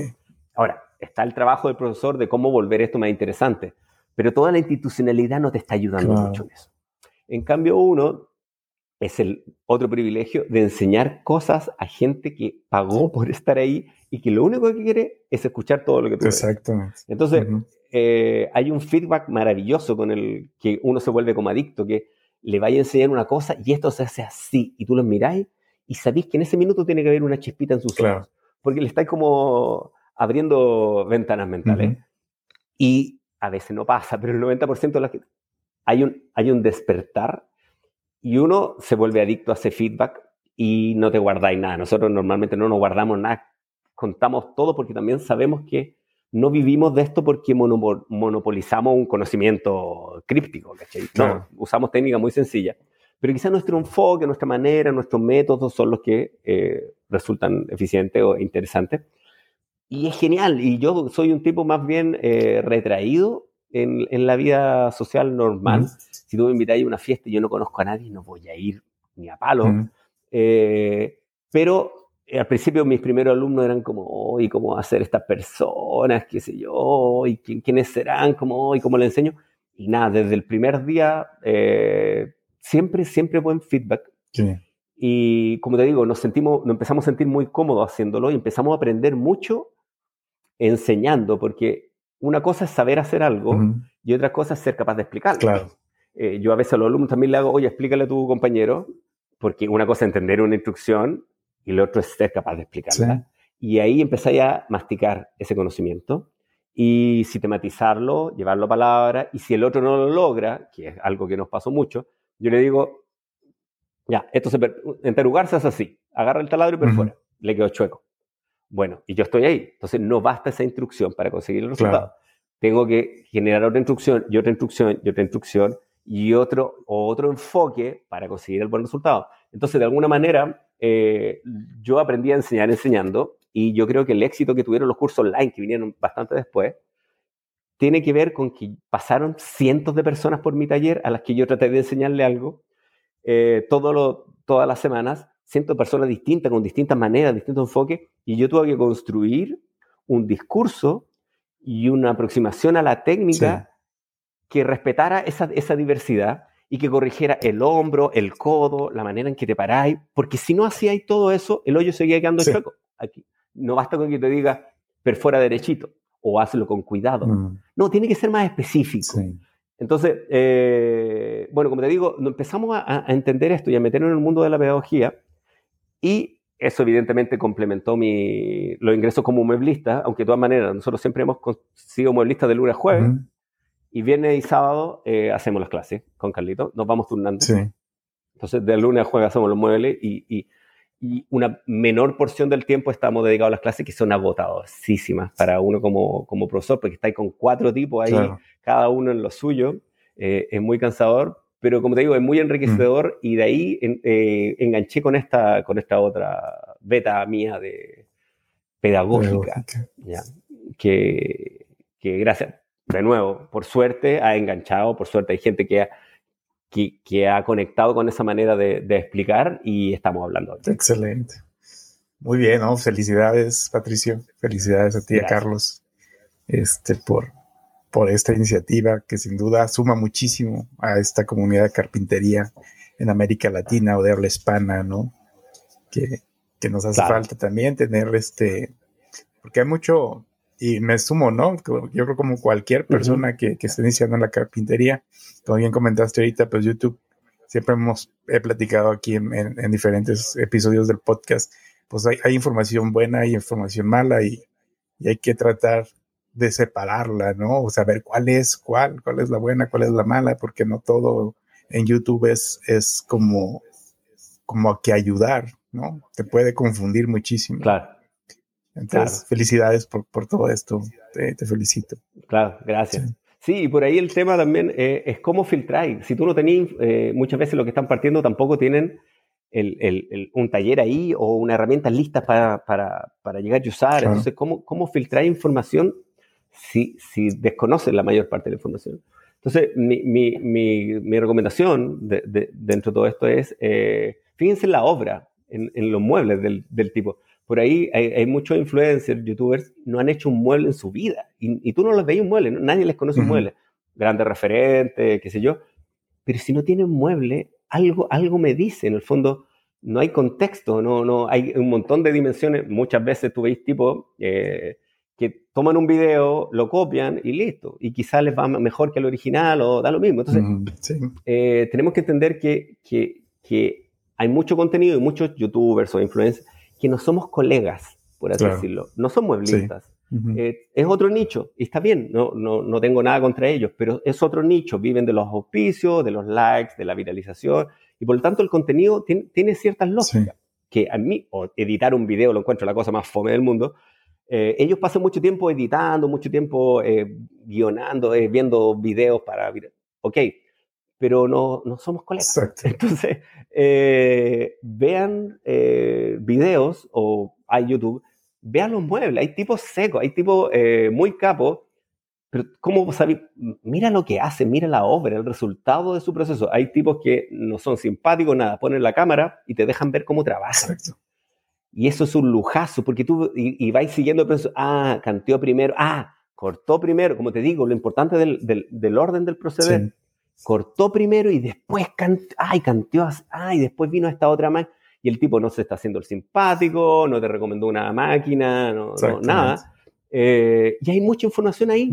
Ahora, está el trabajo del profesor de cómo volver esto más interesante, pero toda la institucionalidad no te está ayudando mucho en eso. En cambio, uno es el otro privilegio de enseñar cosas a gente que pagó por estar ahí y que lo único que quiere es escuchar todo lo que tú Exactamente. Entonces, eh, hay un feedback maravilloso con el que uno se vuelve como adicto, que le vaya a enseñar una cosa y esto se hace así, y tú lo miráis y sabéis que en ese minuto tiene que haber una chispita en sus ojos, porque le estáis como abriendo ventanas mentales. Y a veces no pasa, pero el 90% de las que hay un, hay un despertar y uno se vuelve adicto a ese feedback y no te guardáis nada. Nosotros normalmente no nos guardamos nada, contamos todo porque también sabemos que no vivimos de esto porque monopolizamos un conocimiento críptico, ¿cachai? No, usamos técnicas muy sencillas. Pero quizá nuestro enfoque, nuestra manera, nuestros métodos son los que eh, resultan eficientes o interesantes. Y es genial, y yo soy un tipo más bien eh, retraído en, en, la vida social normal. Si tú me invitas a una fiesta y yo no conozco a nadie, no voy a ir ni a palo. Eh, pero eh, al principio mis primeros alumnos eran como, oh, ¿y cómo hacer estas personas? ¿Qué sé yo? ¿Y quiénes serán? ¿Cómo, ¿Y cómo le enseño? Y nada, desde el primer día, eh, siempre, siempre buen feedback. Y como te digo, nos, sentimos, nos empezamos a sentir muy cómodos haciéndolo y empezamos a aprender mucho enseñando, porque una cosa es saber hacer algo y otra cosa es ser capaz de explicarlo. Claro. yo a veces a los alumnos también le hago, oye, explícale a tu compañero, porque una cosa es entender una instrucción y lo otro es ser capaz de explicarla. Y ahí empezáis a masticar ese conocimiento y sistematizarlo, llevarlo a palabra, y si el otro no lo logra, que es algo que nos pasó mucho, yo le digo, ya, esto se enterugarse es así, agarra el taladro y perfora, le quedó chueco. Bueno, y yo estoy ahí, entonces no basta esa instrucción para conseguir el resultado. Tengo que generar otra instrucción y otra instrucción y otra instrucción y otro, otro enfoque para conseguir el buen resultado. Entonces, de alguna manera, eh, yo aprendí a enseñar enseñando y yo creo que el éxito que tuvieron los cursos online, que vinieron bastante después, tiene que ver con que pasaron cientos de personas por mi taller a las que yo traté de enseñarle algo eh, todo todas las semanas, cientos de personas distintas, con distintas maneras, distintos enfoques, y yo tuve que construir un discurso y una aproximación a la técnica que respetara esa, esa diversidad y que corrigiera el hombro, el codo, la manera en que te paráis, porque si no hacíais todo eso, el hoyo seguía quedando chueco. Aquí. No basta con que te diga perfora derechito o hazlo con cuidado. Mm. No, tiene que ser más específico. Entonces, eh, bueno, como te digo, empezamos a, entender esto y a meternos en el mundo de la pedagogía y eso evidentemente complementó mi, los ingresos como mueblista, aunque de todas maneras nosotros siempre hemos sido mueblistas de lunes a jueves. Y viernes y sábado eh, hacemos las clases con Carlito, nos vamos turnando. Sí. Entonces, de lunes a jueves hacemos los muebles y, y, y, una menor porción del tiempo estamos dedicados a las clases que son agotadosísimas para uno como, como profesor, porque está ahí con cuatro tipos ahí, cada uno en lo suyo. Eh, es muy cansador, pero como te digo, es muy enriquecedor mm. y de ahí eh, enganché con esta, con esta otra beta mía de pedagógica, ¿ya? Que, que gracias de nuevo, por suerte ha enganchado, por suerte hay gente que ha, que, ha conectado con esa manera de, explicar y estamos hablando. Excelente. Muy bien, ¿no? Felicidades, Patricio. Felicidades a ti, a Carlos, este, por, por esta iniciativa que sin duda suma muchísimo a esta comunidad de carpintería en América Latina o de habla hispana, ¿no? Que, nos hace falta también tener este, porque hay mucho, y me sumo, ¿no? Yo creo como cualquier persona que, que esté iniciando en la carpintería, como bien comentaste ahorita, pues YouTube, siempre hemos he platicado aquí en, en, diferentes episodios del podcast, pues hay, hay, información buena, hay información mala y, y, hay que tratar de separarla, ¿no? O saber cuál es cuál, cuál es la buena, cuál es la mala, porque no todo en YouTube es, es como, como que ayudar, ¿no? Te puede confundir muchísimo. Claro. Entonces, felicidades por, por, todo esto. Te, te, felicito. Claro, gracias. Sí. y por ahí el tema también eh, es cómo filtrar. Si tú no tenés, eh, muchas veces los que están partiendo tampoco tienen el, el, un taller ahí o una herramienta lista para, para, para llegar a usar. Entonces, ¿cómo, cómo filtrar información si, si desconoces la mayor parte de la información? Entonces, mi, mi, mi, mi recomendación de, de, dentro de todo esto es, eh, fíjense en la obra, en, en los muebles del, del tipo por ahí hay, muchos influencers, youtubers, no han hecho un mueble en su vida. Y, tú no los veis un mueble, nadie les conoce un mueble. Grandes referentes, qué sé yo. Pero si no tienen mueble, algo, algo me dice. En el fondo, no hay contexto, no, no hay un montón de dimensiones. Muchas veces tú veis tipo eh, que toman un video, lo copian y listo. Y quizás les va mejor que el original o da lo mismo. Entonces, eh, tenemos que entender que, que, que hay mucho contenido y muchos youtubers o influencers que no somos colegas, por así decirlo, no son mueblistas. Eh, es otro nicho, y está bien, no, no, no, tengo nada contra ellos, pero es otro nicho, viven de los auspicios, de los likes, de la viralización, y por lo tanto el contenido tiene, tiene ciertas lógicas, que a mí, o editar un video lo encuentro la cosa más fome del mundo, eh, ellos pasan mucho tiempo editando, mucho tiempo eh, guionando, viendo videos para... Ok, pero no, no somos colegas. Entonces, eh, vean eh, videos o hay YouTube, vean los muebles, hay tipos secos, hay tipos eh, muy capos, pero ¿cómo sabéis? Mira lo que hacen, mira la obra, el resultado de su proceso. Hay tipos que no son simpáticos, nada, ponen la cámara y te dejan ver cómo trabajan. Y eso es un lujazo, porque tú y, vais siguiendo el proceso. Ah, canteó primero. Ah, cortó primero. Como te digo, lo importante del, del, orden del proceder. Cortó primero y después canteó. Ay, canteó. Ay, después vino esta otra máquina. Y el tipo no se está haciendo el simpático, no te recomendó una máquina, no, nada. Eh, y hay mucha información ahí.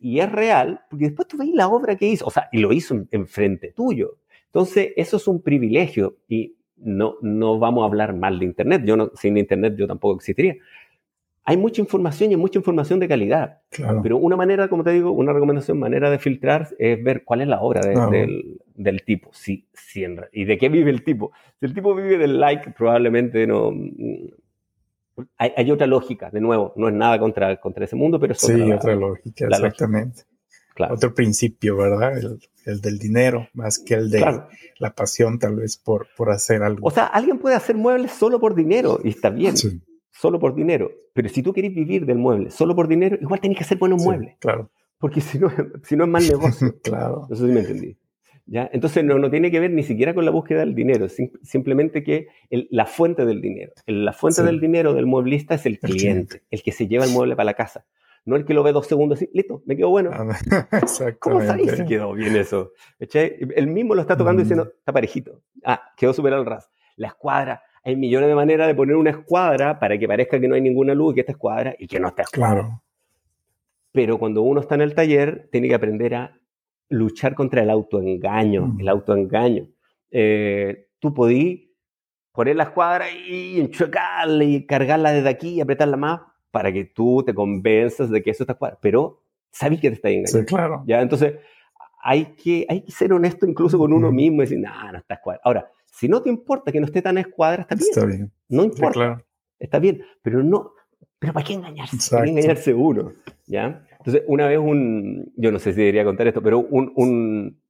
Y es real, porque después tú veis la obra que hizo. O sea, y lo hizo enfrente tuyo. Entonces, eso es un privilegio. Y no, no vamos a hablar mal de Internet. Yo no, sin Internet yo tampoco existiría. Hay mucha información y mucha información de calidad. Pero una manera, como te digo, una recomendación, manera de filtrar es ver cuál es la obra del, del, tipo. Si, si y de qué vive el tipo. Si el tipo vive del like, probablemente no. Mm, hay, hay otra lógica, de nuevo, no es nada contra, contra ese mundo, pero es sí, otra, lógica, exactamente. Otro principio, ¿verdad? El, del dinero, más que el de la pasión, tal vez, por, por hacer algo. O sea, alguien puede hacer muebles solo por dinero y está bien, solo por dinero. Pero si tú quieres vivir del mueble solo por dinero, igual tenés que hacer buenos muebles. Claro. Porque si no, si no es mal negocio. claro. Eso sí me entendí. ¿Ya? Entonces no, no tiene que ver ni siquiera con la búsqueda del dinero, simplemente que la fuente del dinero. la fuente del dinero del mueblista es el cliente, el que se lleva el mueble para la casa no el que lo ve dos segundos y listo, me quedo bueno. Ah, ¿Cómo sabéis si quedó bien eso? El mismo lo está tocando mm. diciendo, está parejito. Ah, quedó super al ras. La escuadra, hay millones de maneras de poner una escuadra para que parezca que no hay ninguna luz y que esta escuadra y que no está escuadra. Claro. Pero cuando uno está en el taller, tiene que aprender a luchar contra el autoengaño, mm. el autoengaño. Eh, tú podí poner la escuadra y enchuecarla y cargarla desde aquí y apretarla más para que tú te convenzas de que eso está cuadrado, pero sabes que te está engañando. Sí, claro. ¿Ya? Entonces, hay que, hay que ser honesto incluso con uno mismo y decir, no, no está escuadra. Ahora, si no te importa que no esté tan escuadra, está bien. Está bien. No importa. claro. Está bien, pero no, pero ¿para qué engañarse? ¿Para qué engañarse uno? ¿Ya? Entonces, una vez un, yo no sé si debería contar esto, pero un, un,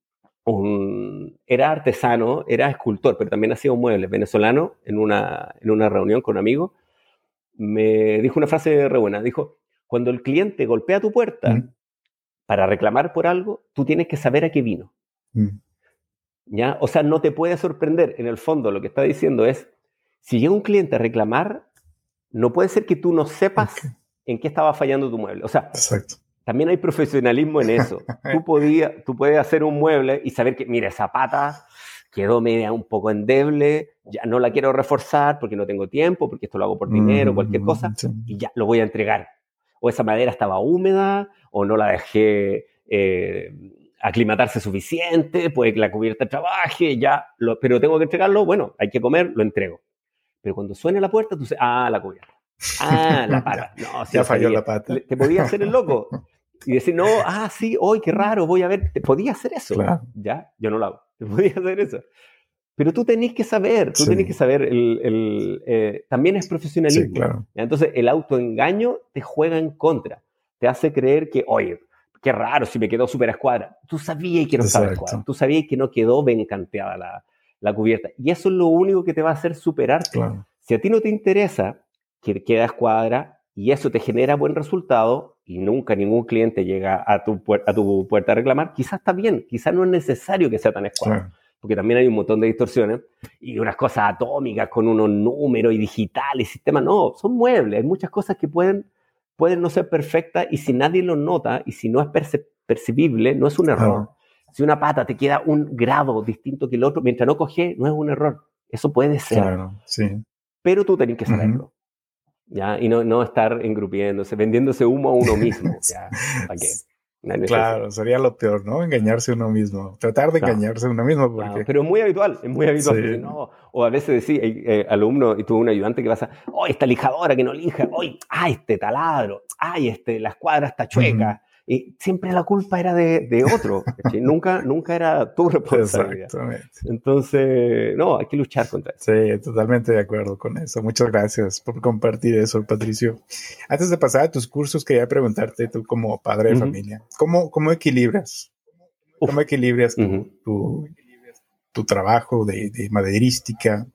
un, era artesano, era escultor, pero también hacía un mueble venezolano en una, en una reunión con amigos me dijo una frase re buena. Dijo, cuando el cliente golpea tu puerta para reclamar por algo, tú tienes que saber a qué vino. ¿Ya? O sea, no te puede sorprender. En el fondo, lo que está diciendo es, si llega un cliente a reclamar, no puede ser que tú no sepas en qué estaba fallando tu mueble. O sea, también hay profesionalismo en eso. tú, podía, tú puedes hacer un mueble y saber que, mira, esa pata quedó media un poco endeble, ya no la quiero reforzar porque no tengo tiempo, porque esto lo hago por dinero, cualquier cosa, mm, y ya lo voy a entregar. O esa madera estaba húmeda, o no la dejé eh, aclimatarse suficiente, puede que la cubierta trabaje, ya, lo, pero tengo que entregarlo, bueno, hay que comer, lo entrego. Pero cuando suene la puerta, tú dices, ah, la cubierta. Ah, la pata. No, ya falló la pata. Te podía hacer el loco y decir, no, ah, sí, hoy qué raro, voy a ver, te podía hacer eso. Ya, yo no lo hago. Podía hacer eso. Pero tú tenés que saber, tú tenés que saber, el, el eh, también es profesionalismo. claro. Entonces, el autoengaño te juega en contra. Te hace creer que, oye, qué raro si me quedó súper escuadra. Tú sabías que no estaba escuadra. Tú sabías que no quedó bien canteada la, la, cubierta. Y eso es lo único que te va a hacer superarte. Si a ti no te interesa que quede escuadra y eso te genera buen resultado y nunca ningún cliente llega a tu, a tu puerta a reclamar, quizás está bien, quizás no es necesario que sea tan escuadra porque también hay un montón de distorsiones y unas cosas atómicas con unos números y digitales, sistemas, no, son muebles, hay muchas cosas que pueden, pueden no ser perfectas y si nadie lo nota y si no es percibible, no es un error. Si una pata te queda un grado distinto que el otro, mientras no coge, no es un error. Eso puede ser. Claro, sí. Pero tú tenés que saberlo. ¿Ya? Y no, no estar engrupiéndose, vendiéndose humo a uno mismo. ¿ya? ¿Para qué? claro, sería lo peor, ¿no? Engañarse uno mismo. Tratar de engañarse uno mismo. Porque... pero es muy habitual, es muy habitual. o a veces decís, eh, alumno y tuvo un ayudante que pasa, oh, esta lijadora que no lija, ay, este taladro, ay, este, la escuadra está chueca. Y siempre la culpa era de, de otro, nunca, nunca era tu responsabilidad. Exactamente. Entonces, no, hay que luchar contra eso. Sí, totalmente de acuerdo con eso. Muchas gracias por compartir eso, Patricio. Antes de pasar a tus cursos, quería preguntarte, tú como padre de familia, ¿cómo, ¿cómo equilibras ¿Cómo equilibras tu, tu, trabajo de, de maderística,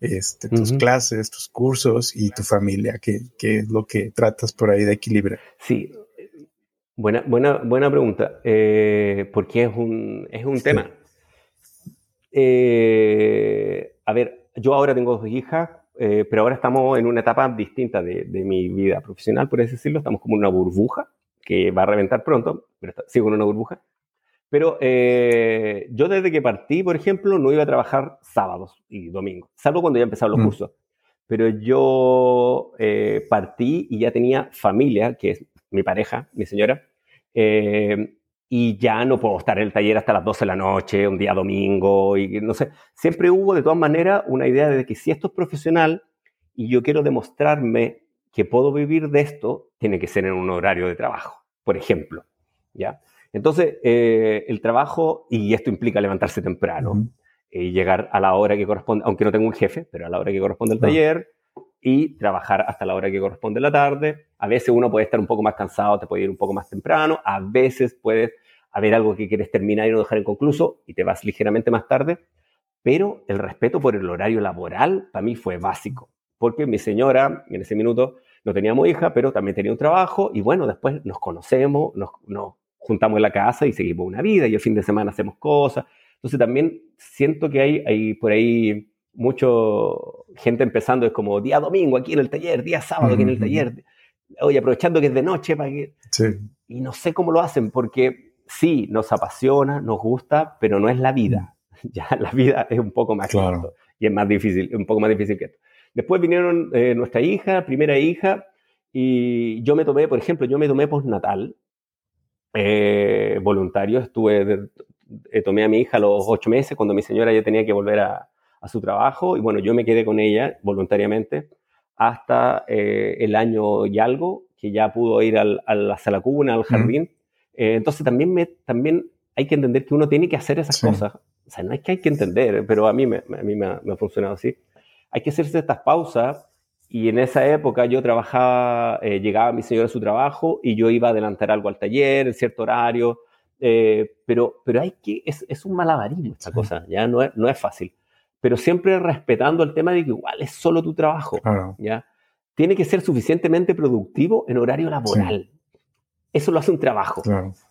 este, tus clases, tus cursos y tu familia? ¿Qué, ¿Qué, es lo que tratas por ahí de equilibrar? Sí, buena, buena, buena pregunta, eh, porque es un, es un tema. Eh, a ver, yo ahora tengo dos hijas, eh, pero ahora estamos en una etapa distinta de, de, mi vida profesional, por así decirlo. Estamos como en una burbuja que va a reventar pronto, pero sigo en una burbuja. Pero eh, yo desde que partí, por ejemplo, no iba a trabajar sábados y domingos, salvo cuando ya empezaron los mm. cursos. Pero yo eh, partí y ya tenía familia, que es mi pareja, mi señora, eh, y ya no puedo estar en el taller hasta las 12 de la noche, un día domingo, y no sé. Siempre hubo, de todas maneras, una idea de que si esto es profesional y yo quiero demostrarme que puedo vivir de esto, tiene que ser en un horario de trabajo, por ejemplo. ¿ya? Entonces, eh, el trabajo, y esto implica levantarse temprano y llegar a la hora que corresponde, aunque no tengo un jefe, pero a la hora que corresponde el taller, y trabajar hasta la hora que corresponde la tarde. A veces uno puede estar un poco más cansado, te puede ir un poco más temprano, a veces puedes haber algo que quieres terminar y no dejar inconcluso y te vas ligeramente más tarde, pero el respeto por el horario laboral para mí fue básico, porque mi señora en ese minuto no teníamos hija, pero también tenía un trabajo. Y bueno, después nos conocemos, nos, nos juntamos en la casa y seguimos una vida. Y el fin de semana hacemos cosas. Entonces también siento que hay, hay por ahí mucho gente empezando, es como día domingo aquí en el taller, día sábado aquí en el taller, oye, aprovechando que es de noche para que... Y no sé cómo lo hacen, porque sí, nos apasiona, nos gusta, pero no es la vida. Ya la vida es un poco más claro. y es más difícil, un poco más difícil que esto. Después vinieron eh, nuestra hija, primera hija, y yo me tomé, por ejemplo, yo me tomé postnatal eh, voluntario, estuve, eh, tomé a mi hija a los ocho meses cuando mi señora ya tenía que volver a, a su trabajo y bueno, yo me quedé con ella voluntariamente hasta eh, el año y algo, que ya pudo ir al, a la sala cuna, al jardín. Eh, entonces también, me, también hay que entender que uno tiene que hacer esas cosas. O sea, no es que hay que entender, pero a mí, me, a mí me, ha, me ha funcionado así. Hay que hacerse estas pausas y en esa época yo trabajaba, eh, llegaba mi señor a su trabajo y yo iba a adelantar algo al taller en cierto horario, eh, pero, pero hay que, es, es un malabarismo esta cosa, ya no es, no es fácil pero siempre respetando el tema de que igual es solo tu trabajo, ¿ya? Tiene que ser suficientemente productivo en horario laboral. Eso lo hace un trabajo,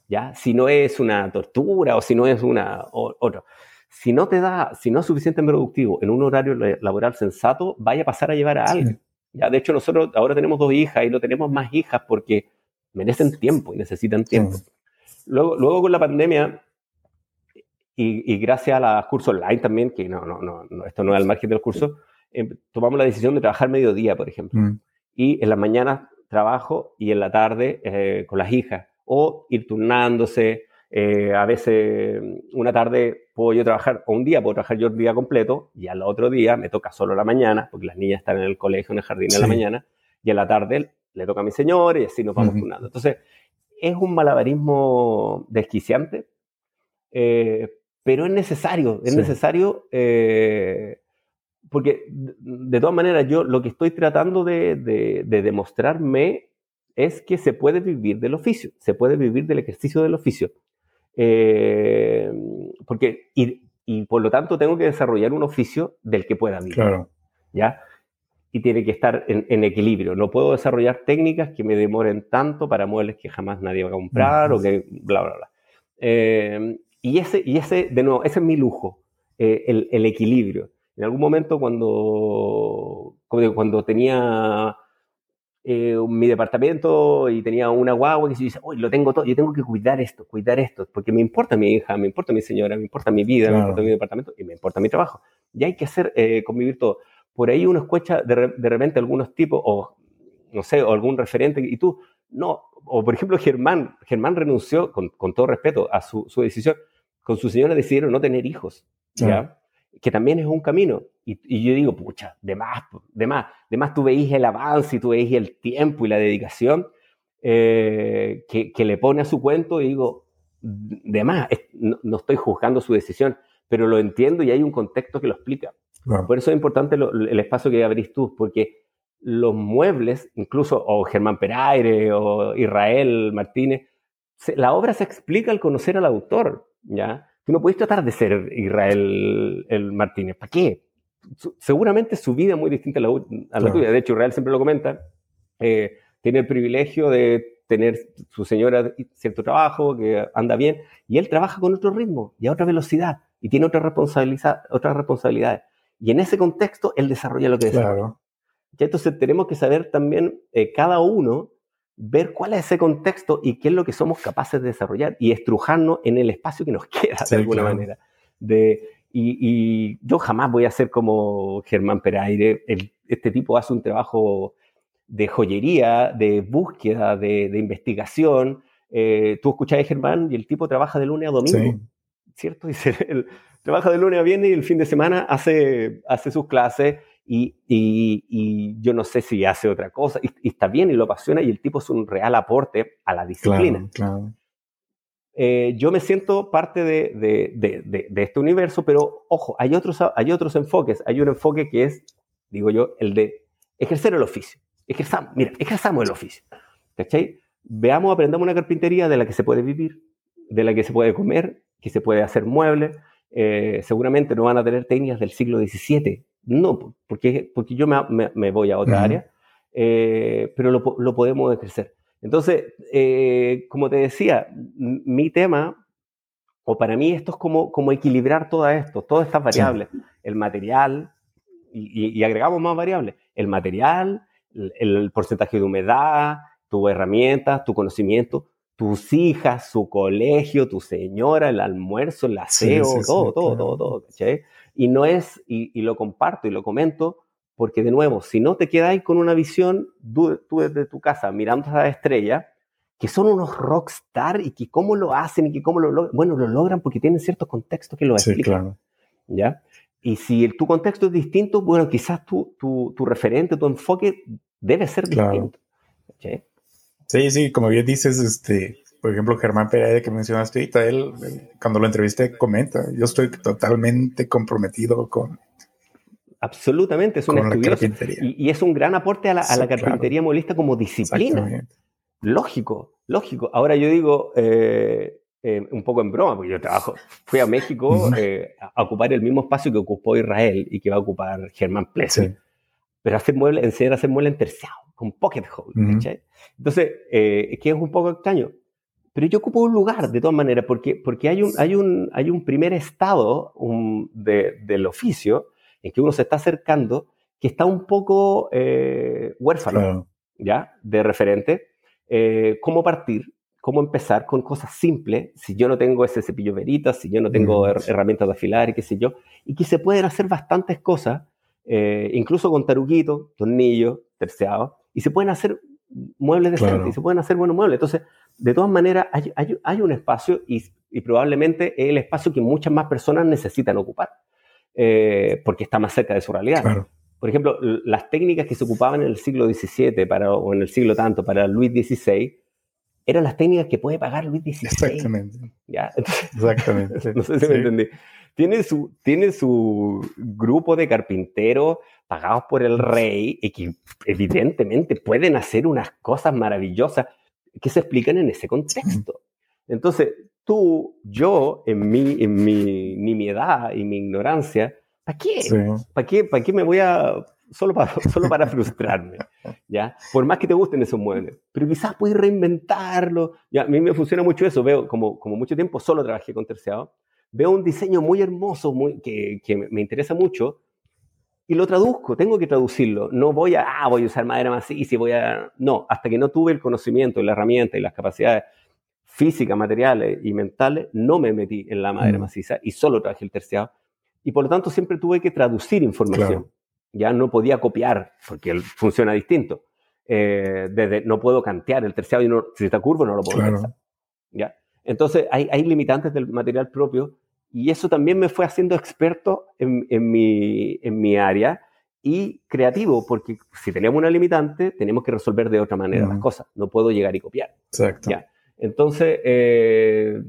¿ya? Si no es una tortura o si no es una otro. Si no te da, si no es suficientemente productivo en un horario laboral sensato, vaya a pasar a llevar a alguien. ¿ya? De hecho, nosotros ahora tenemos dos hijas y no tenemos más hijas porque merecen tiempo y necesitan tiempo. Luego, luego con la pandemia, y, gracias a los cursos online también, que no, no, no, esto no es al margen del curso, em, tomamos la decisión de trabajar mediodía, por ejemplo. Mm. Y en las mañanas trabajo y en la tarde eh, con las hijas. O ir turnándose. Eh, a veces una tarde puedo yo trabajar, o un día puedo trabajar yo el día completo y al otro día me toca solo la mañana, porque las niñas están en el colegio, en el jardín en la mañana, y en la tarde le toca a mi señor y así nos vamos turnando. Entonces, es un malabarismo desquiciante, eh, pero es necesario, es necesario eh, porque de todas maneras yo lo que estoy tratando de, de, demostrarme es que se puede vivir del oficio, se puede vivir del ejercicio del oficio. Eh, porque, y, y, por lo tanto tengo que desarrollar un oficio del que pueda vivir. Claro. ¿Ya? Y tiene que estar en, en, equilibrio. No puedo desarrollar técnicas que me demoren tanto para muebles que jamás nadie va a comprar o que bla, bla, bla. Eh, y ese, y ese, de nuevo, ese es mi lujo, eh, el, el, equilibrio. En algún momento cuando, cuando tenía eh, mi departamento y tenía una guagua que se dice, lo tengo todo, yo tengo que cuidar esto, cuidar esto, porque me importa mi hija, me importa mi señora, me importa mi vida, me importa mi departamento y me importa mi trabajo. Y hay que hacer, eh, convivir todo. Por ahí uno escucha de, de repente algunos tipos, o no sé, o algún referente, y tú, no, o por ejemplo Germán, Germán renunció, con, con todo respeto, a su, su decisión, con su señora decidieron no tener hijos, ¿ya? Que también es un camino. Y, yo digo, pucha, de más, de más, de más tú veis el avance y tú veis el tiempo y la dedicación eh, que, le pone a su cuento y digo, de más, no, estoy juzgando su decisión, pero lo entiendo y hay un contexto que lo explica. Por eso es importante el espacio que abrís tú, porque los muebles, incluso, o Germán Peraire o Israel Martínez, la obra se explica al conocer al autor, ¿ya? Tú no puedes tratar de ser Israel el Martínez. ¿Para qué? seguramente su vida es muy distinta a la, tuya. De hecho, Israel siempre lo comenta. Eh, tiene el privilegio de tener su señora cierto trabajo, que anda bien, y él trabaja con otro ritmo y a otra velocidad, y tiene otra responsabilidad, otras responsabilidades. Y en ese contexto, él desarrolla lo que desarrolla. entonces tenemos que saber también eh, cada uno ver cuál es ese contexto y qué es lo que somos capaces de desarrollar y estrujarnos en el espacio que nos queda de alguna manera. De, y, yo jamás voy a ser como Germán Peraire. este tipo hace un trabajo de joyería, de búsqueda, de, investigación. Eh, tú escuchás a Germán y el tipo trabaja de lunes a domingo, ¿cierto? Dice, él, trabaja de lunes a viernes y el fin de semana hace, hace sus clases y, y, yo no sé si hace otra cosa, y, está bien y lo apasiona, y el tipo es un real aporte a la disciplina. Eh, yo me siento parte de, de, de, de, este universo, pero ojo, hay otros, hay otros enfoques. Hay un enfoque que es, digo yo, el de ejercer el oficio. Ejerzamos, mira, ejerzamos el oficio. ¿Cachai? Veamos, aprendamos una carpintería de la que se puede vivir, de la que se puede comer, que se puede hacer muebles. Eh, seguramente no van a tener técnicas del siglo XVII, no, porque, porque yo me, me, voy a otra área, eh, pero lo, lo, podemos ejercer. Entonces, eh, como te decía, mi tema, o para mí esto es como, como equilibrar todo esto, todas estas variables, el material, y, agregamos más variables, el material, el, porcentaje de humedad, tu herramienta, tu conocimiento, tus hijas, su colegio, tu señora, el almuerzo, el aseo, todo, todo, todo, todo, y no es, y, lo comparto y lo comento, porque de nuevo, si no te quedáis con una visión, tú, desde tu casa mirando a la estrella, que son unos rockstar y que cómo lo hacen y que cómo lo logran, bueno, lo logran porque tienen ciertos contextos que lo explican. Sí, claro. ¿Ya? Y si tu contexto es distinto, bueno, quizás tu, tu, tu referente, tu enfoque debe ser distinto. ¿sí? sí, como bien dices, este, por ejemplo, Germán Pereira que mencionaste ahorita, él, cuando lo entrevisté, comenta, yo estoy totalmente comprometido con... Absolutamente, es un estudioso. Y, y, es un gran aporte a la, a la carpintería modista como disciplina. Lógico, lógico. Ahora yo digo, eh, eh, un poco en broma, porque yo trabajo, fui a México eh, a ocupar el mismo espacio que ocupó Israel y que va a ocupar Germán Plesser. Pero hacer muebles, enseñar a hacer muebles en terciado, con pocket hole. Entonces, es que es un poco extraño pero yo ocupo un lugar de todas maneras, porque, porque hay, un, hay, un, hay un primer estado del oficio en que uno se está acercando que está un poco eh, huérfano, ¿ya? De referente. Eh, ¿Cómo partir? ¿Cómo empezar con cosas simples? Si yo no tengo ese cepillo veritas, si yo no tengo herramientas de afilar y qué sé yo, y que se pueden hacer bastantes cosas, eh, incluso con taruguitos, tornillos, terciados, y se pueden hacer muebles decentes, y se pueden hacer buenos muebles. Entonces, de todas maneras, hay, un espacio y, probablemente es el espacio que muchas más personas necesitan ocupar, eh, porque está más cerca de su realidad. Por ejemplo, las técnicas que se ocupaban en el siglo XVII para, o en el siglo tanto para Luis XVI eran las técnicas que puede pagar Luis XVI. Exactamente. ¿Ya? Exactamente. no sé si me entendí. Tiene su, tiene su grupo de carpinteros pagados por el rey y que evidentemente pueden hacer unas cosas maravillosas que se explican en ese contexto. Entonces, tú, yo, en mi, en mi nimiedad y mi ignorancia, ¿para qué? ¿Para qué, ¿Para qué me voy a... Solo para, solo para frustrarme, ¿ya? Por más que te gusten esos muebles. Pero quizás puedes reinventarlo. ¿ya? A mí me funciona mucho eso. Veo, como, como mucho tiempo solo trabajé con terciado, veo un diseño muy hermoso, muy, que, que me interesa mucho, y lo traduzco, tengo que traducirlo. No voy a, ah, voy a usar madera maciza y voy a... No, hasta que no tuve el conocimiento y la herramienta y las capacidades físicas, materiales y mentales, no me metí en la madera mm. maciza y solo trabajé el terciado. Y por lo tanto siempre tuve que traducir información. Ya no podía copiar, porque funciona distinto. Eh, desde, no puedo cantear el terciado y no, si está curvo no lo puedo claro. ¿Ya? Entonces hay, hay limitantes del material propio y eso también me fue haciendo experto en, en, mi, en mi área y creativo, porque si tenemos una limitante, tenemos que resolver de otra manera las cosas. No puedo llegar y copiar. Exacto. ¿ya? Entonces, eh,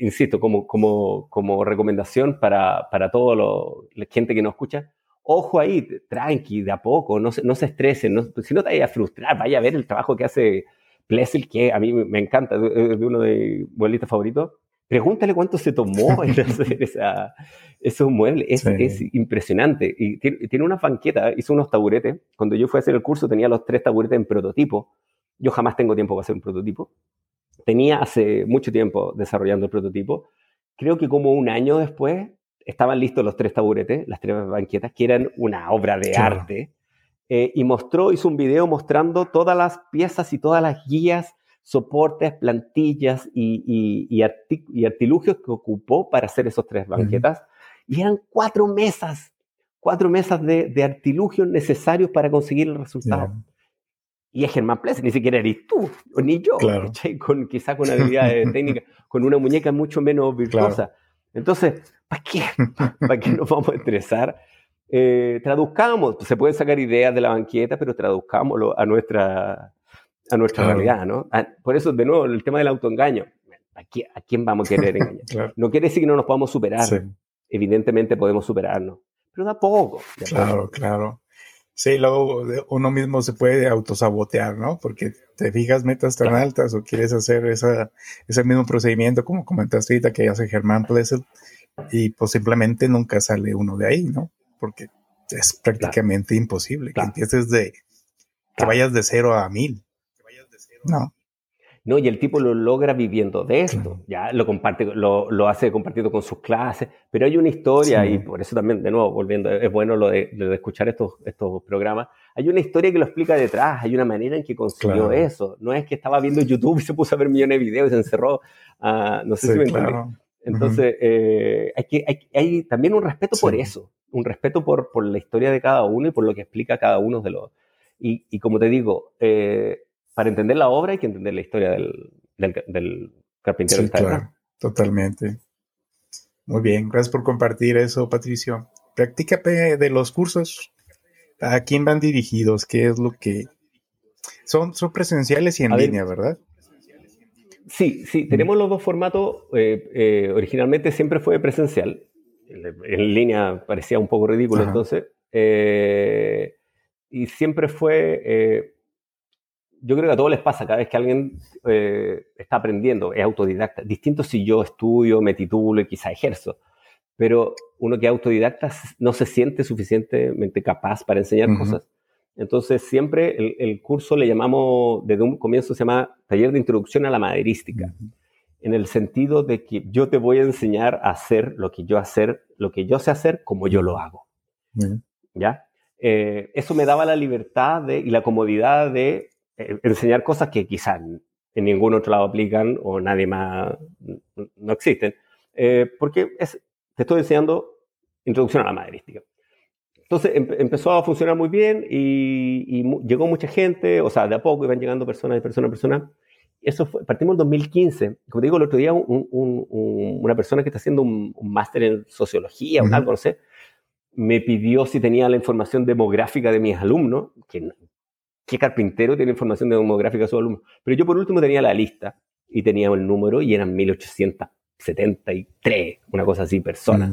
insisto, como, como, como recomendación para, para toda la gente que nos escucha, ojo ahí, tranqui, de a poco, no se, no se estresen, no, si no te vayas a frustrar, vaya a ver el trabajo que hace Plessel, que a mí me encanta, de, uno de mis bolistas favoritos, pregúntale cuánto se tomó en hacer esa, esos muebles. Es, es impresionante. Y tiene, tiene, una banqueta, hizo unos taburetes. Cuando yo fui a hacer el curso tenía los tres taburetes en prototipo. Yo jamás tengo tiempo para hacer un prototipo. Tenía hace mucho tiempo desarrollando el prototipo. Creo que como un año después estaban listos los tres taburetes, las tres banquetas, que eran una obra de arte. Eh, y mostró, hizo un video mostrando todas las piezas y todas las guías, soportes, plantillas y, y, artilugios que ocupó para hacer esos tres banquetas. Y eran cuatro mesas, cuatro mesas de, artilugios necesarios para conseguir el resultado. Y es Germán Pless, ni siquiera eres tú, ni yo, con, quizás con habilidades técnicas, con una muñeca mucho menos virtuosa. Entonces, ¿para qué? ¿Para qué nos vamos a estresar? Eh, traduzcamos, se pueden sacar ideas de la banqueta, pero traduzcámoslo a nuestra, a nuestra realidad, ¿no? Ah, por eso, de nuevo, el tema del autoengaño. ¿A quién, a quién vamos a querer engañar? No quiere decir que no nos podamos superar. Evidentemente podemos superarnos, pero da poco. Claro, claro. Sí, luego uno mismo se puede autosabotear, ¿no? Porque te fijas metas tan altas o quieres hacer esa, ese mismo procedimiento como comentaste ahorita que hace Germán Plessel y pues simplemente nunca sale uno de ahí, ¿no? Porque es prácticamente imposible que empieces de, que vayas de cero a mil. No. No, y el tipo lo logra viviendo de esto, ya lo comparte, lo, lo, hace compartiendo con sus clases, pero hay una historia y por eso también, de nuevo, volviendo, es bueno lo de, escuchar estos, estos programas, hay una historia que lo explica detrás, hay una manera en que consiguió eso, no es que estaba viendo YouTube y se puso a ver millones de videos y se encerró, no sé si me claro. Entonces, eh, hay, que, hay, hay, también un respeto por eso, un respeto por, por la historia de cada uno y por lo que explica cada uno de los... Y, y como te digo, eh, para entender la obra hay que entender la historia del, del, carpintero. Sí, claro, totalmente. Muy bien, gracias por compartir eso, Patricio. Practica de los cursos. ¿A quién van dirigidos? ¿Qué es lo que...? Son, son presenciales y en línea, ¿verdad? Sí, sí, tenemos los dos formatos. Eh, eh, originalmente siempre fue presencial. En línea parecía un poco ridículo entonces. Eh, y siempre fue yo creo que a todos les pasa cada vez que alguien eh, está aprendiendo, es autodidacta. Distinto si yo estudio, me titulo y quizá ejerzo, pero uno que es autodidacta no se siente suficientemente capaz para enseñar cosas. Entonces siempre el, curso le llamamos, desde un comienzo se llama Taller de Introducción a la Maderística, en el sentido de que yo te voy a enseñar a hacer lo que yo hacer, lo que yo sé hacer como yo lo hago. ¿Ya? Eh, eso me daba la libertad de, y la comodidad de eh, enseñar cosas que quizás en ningún otro lado aplican o nadie más no existen, eh, porque te estoy enseñando introducción a la maderística. Entonces empezó a funcionar muy bien y, llegó mucha gente, o sea, de a poco iban llegando personas de persona a persona. Eso fue, partimos en 2015. Como te digo, el otro día una persona que está haciendo un, máster en sociología o algo, no sé, me pidió si tenía la información demográfica de mis alumnos, que qué carpintero tiene información demográfica de su alumno. Pero yo por último tenía la lista y tenía el número y eran 1873, una cosa así, personas.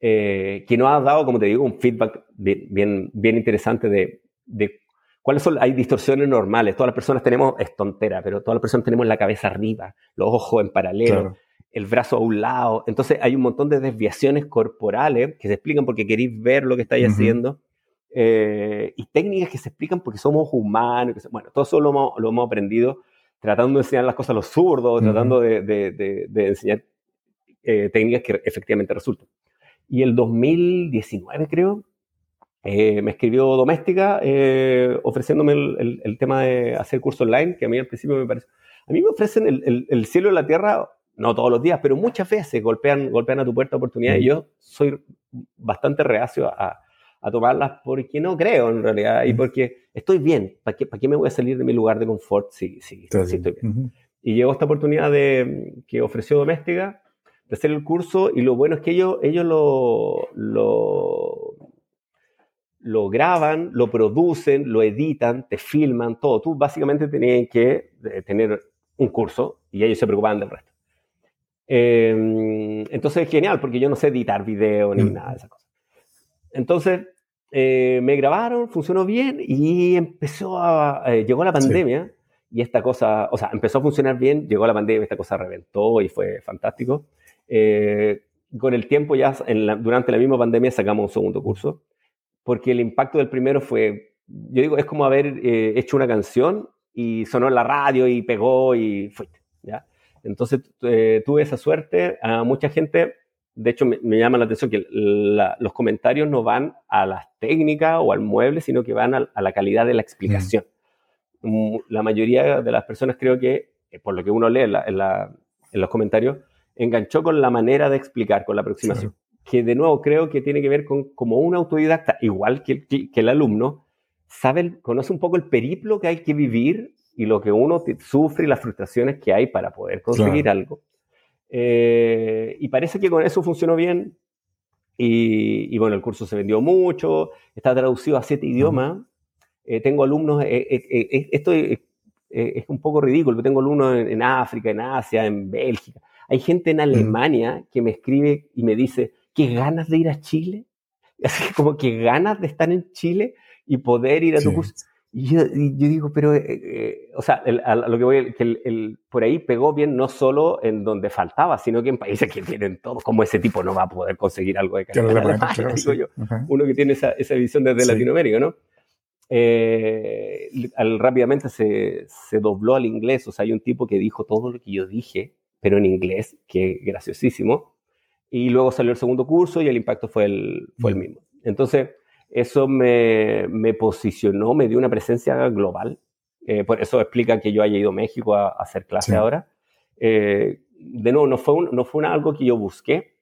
Eh, que nos ha dado, como te digo, un feedback bien, bien interesante de, de, cuáles son, hay distorsiones normales. Todas las personas tenemos, es tontera, pero todas las personas tenemos la cabeza arriba, los ojos en paralelo. el brazo a un lado. Entonces hay un montón de desviaciones corporales que se explican porque queréis ver lo que estáis haciendo eh, y técnicas que se explican porque somos humanos. Bueno, todo eso lo hemos, lo hemos, aprendido tratando de enseñar las cosas a los zurdos, tratando de, de, de, enseñar eh, técnicas que efectivamente resultan. Y el 2019, creo, eh, me escribió Doméstica ofreciéndome el, el, tema de hacer curso online, que a mí al principio me parece... A mí me ofrecen el, el cielo y la tierra, no todos los días, pero muchas veces golpean, golpean a tu puerta oportunidades. Y yo soy bastante reacio a, a tomarlas porque no creo en realidad y porque estoy bien. ¿Para qué, ¿Para qué me voy a salir de mi lugar de confort si, si, estoy bien? Y llegó esta oportunidad de, que ofreció Doméstica de hacer el curso y lo bueno es que ellos, ellos lo, lo, lo graban, lo producen, lo editan, te filman, todo. Tú básicamente tenías que eh, tener un curso y ellos se preocupaban del resto. Eh, entonces es genial porque yo no sé editar video ni nada de esas cosas. Entonces eh, me grabaron, funcionó bien y empezó a, eh, llegó la pandemia y esta cosa, o sea, empezó a funcionar bien, llegó la pandemia, esta cosa reventó y fue fantástico. Eh, con el tiempo ya, durante la misma pandemia sacamos un segundo curso, porque el impacto del primero fue, yo digo, es como haber hecho una canción y sonó en la radio y pegó y fuiste, ¿ya? Entonces tuve esa suerte, a mucha gente, de hecho me, llama la atención que los comentarios no van a las técnicas o al mueble, sino que van a, la calidad de la explicación. Mm, la mayoría de las personas creo que, eh, por lo que uno lee en, los comentarios, enganchó con la manera de explicar, con la aproximación. Que de nuevo creo que tiene que ver con como un autodidacta, igual que, el alumno, sabe, conoce un poco el periplo que hay que vivir y lo que uno sufre y las frustraciones que hay para poder conseguir algo. Eh, y parece que con eso funcionó bien. Y, bueno, el curso se vendió mucho, está traducido a siete idiomas. Eh, tengo alumnos, eh, esto es, un poco ridículo, tengo alumnos en, África, en Asia, en Bélgica. Hay gente en Alemania que me escribe y me dice, ¿qué ganas de ir a Chile? Así como que ganas de estar en Chile y poder ir a tu curso. Y yo, digo, pero, o sea, a lo que voy, que el, por ahí pegó bien no solo en donde faltaba, sino que en países que tienen todo, como ese tipo no va a poder conseguir algo de calidad. Uno que tiene esa, esa visión desde Latinoamérica, ¿no? Eh, al, rápidamente se, se, dobló al inglés, o sea, hay un tipo que dijo todo lo que yo dije, pero en inglés, que graciosísimo. Y luego salió el segundo curso y el impacto fue el, fue el mm. mismo. Entonces, eso me, me posicionó, me dio una presencia global. Eh, por eso explica que yo haya ido a México a, hacer clase ahora. Eh, de nuevo, no fue, no fue algo que yo busqué.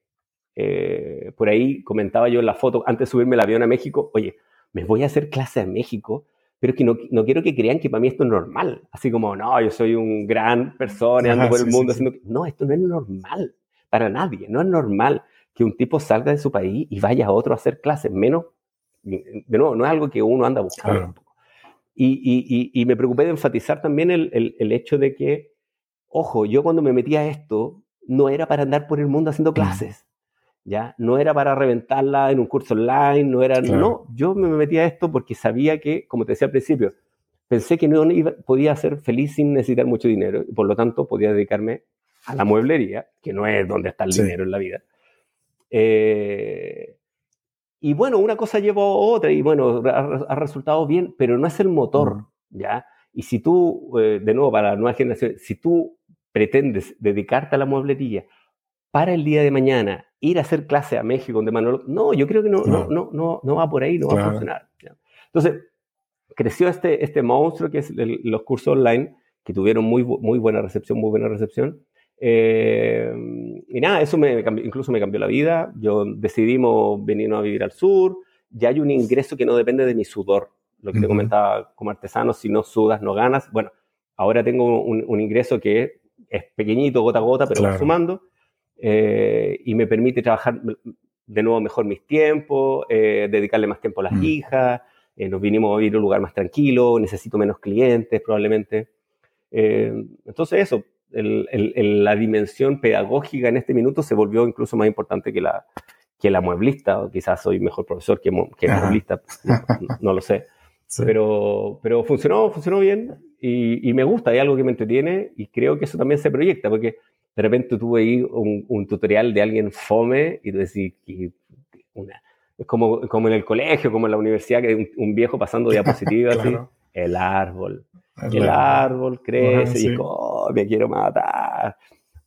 por ahí comentaba yo en la foto, antes de subirme el avión a México, oye, me voy a hacer clase a México, pero que no, no, quiero que crean que para mí esto es normal. Así como, no, yo soy un gran persona, ando por el mundo haciendo... No, esto no es normal para nadie. No es normal que un tipo salga de su país y vaya a otro a hacer clases, menos, de nuevo, no es algo que uno anda buscando. Y, y, y, me preocupé de enfatizar también el, el, el, hecho de que, ojo, yo cuando me metí a esto, no era para andar por el mundo haciendo clases. ¿ya? No era para reventarla en un curso online, no era, no, yo me metí a esto porque sabía que, como te decía al principio, pensé que no podía ser feliz sin necesitar mucho dinero y por lo tanto podía dedicarme a la mueblería, que no es donde está el dinero en la vida. Eh, y bueno, una cosa llevó a otra y bueno, ha, resultado bien, pero no es el motor. ¿ya? Y si tú, eh, de nuevo, para la nueva generación, si tú pretendes dedicarte a la mueblería para el día de mañana ir a hacer clase a México donde Manolo. No, yo creo que no, no, no, no, no va por ahí, no va a funcionar. Entonces, creció este, este monstruo que es los cursos online, que tuvieron muy, muy buena recepción, muy buena recepción. Eh, y nada, eso me incluso me cambió la vida. Yo decidimos venirnos a vivir al sur. Ya hay un ingreso que no depende de mi sudor. Lo que te comentaba como artesano, si no sudas, no ganas. Bueno, ahora tengo un, ingreso que es pequeñito, gota a gota, pero va sumando. Eh, y me permite trabajar de nuevo mejor mis tiempos, eh, dedicarle más tiempo a las mm. hijas, eh, nos vinimos a vivir a un lugar más tranquilo, necesito menos clientes probablemente. entonces eso, la dimensión pedagógica en este minuto se volvió incluso más importante que la, que la mueblista, o quizás soy mejor profesor que, que mueblista, no, lo sé. Pero, pero funcionó, funcionó bien y, y, me gusta, hay algo que me entretiene y creo que eso también se proyecta, porque de repente tuve ahí un, tutorial de alguien fome y decís, una, como, como en el colegio, como en la universidad, que un, viejo pasando diapositivas, así, el árbol, el, árbol crece y oh, me quiero matar.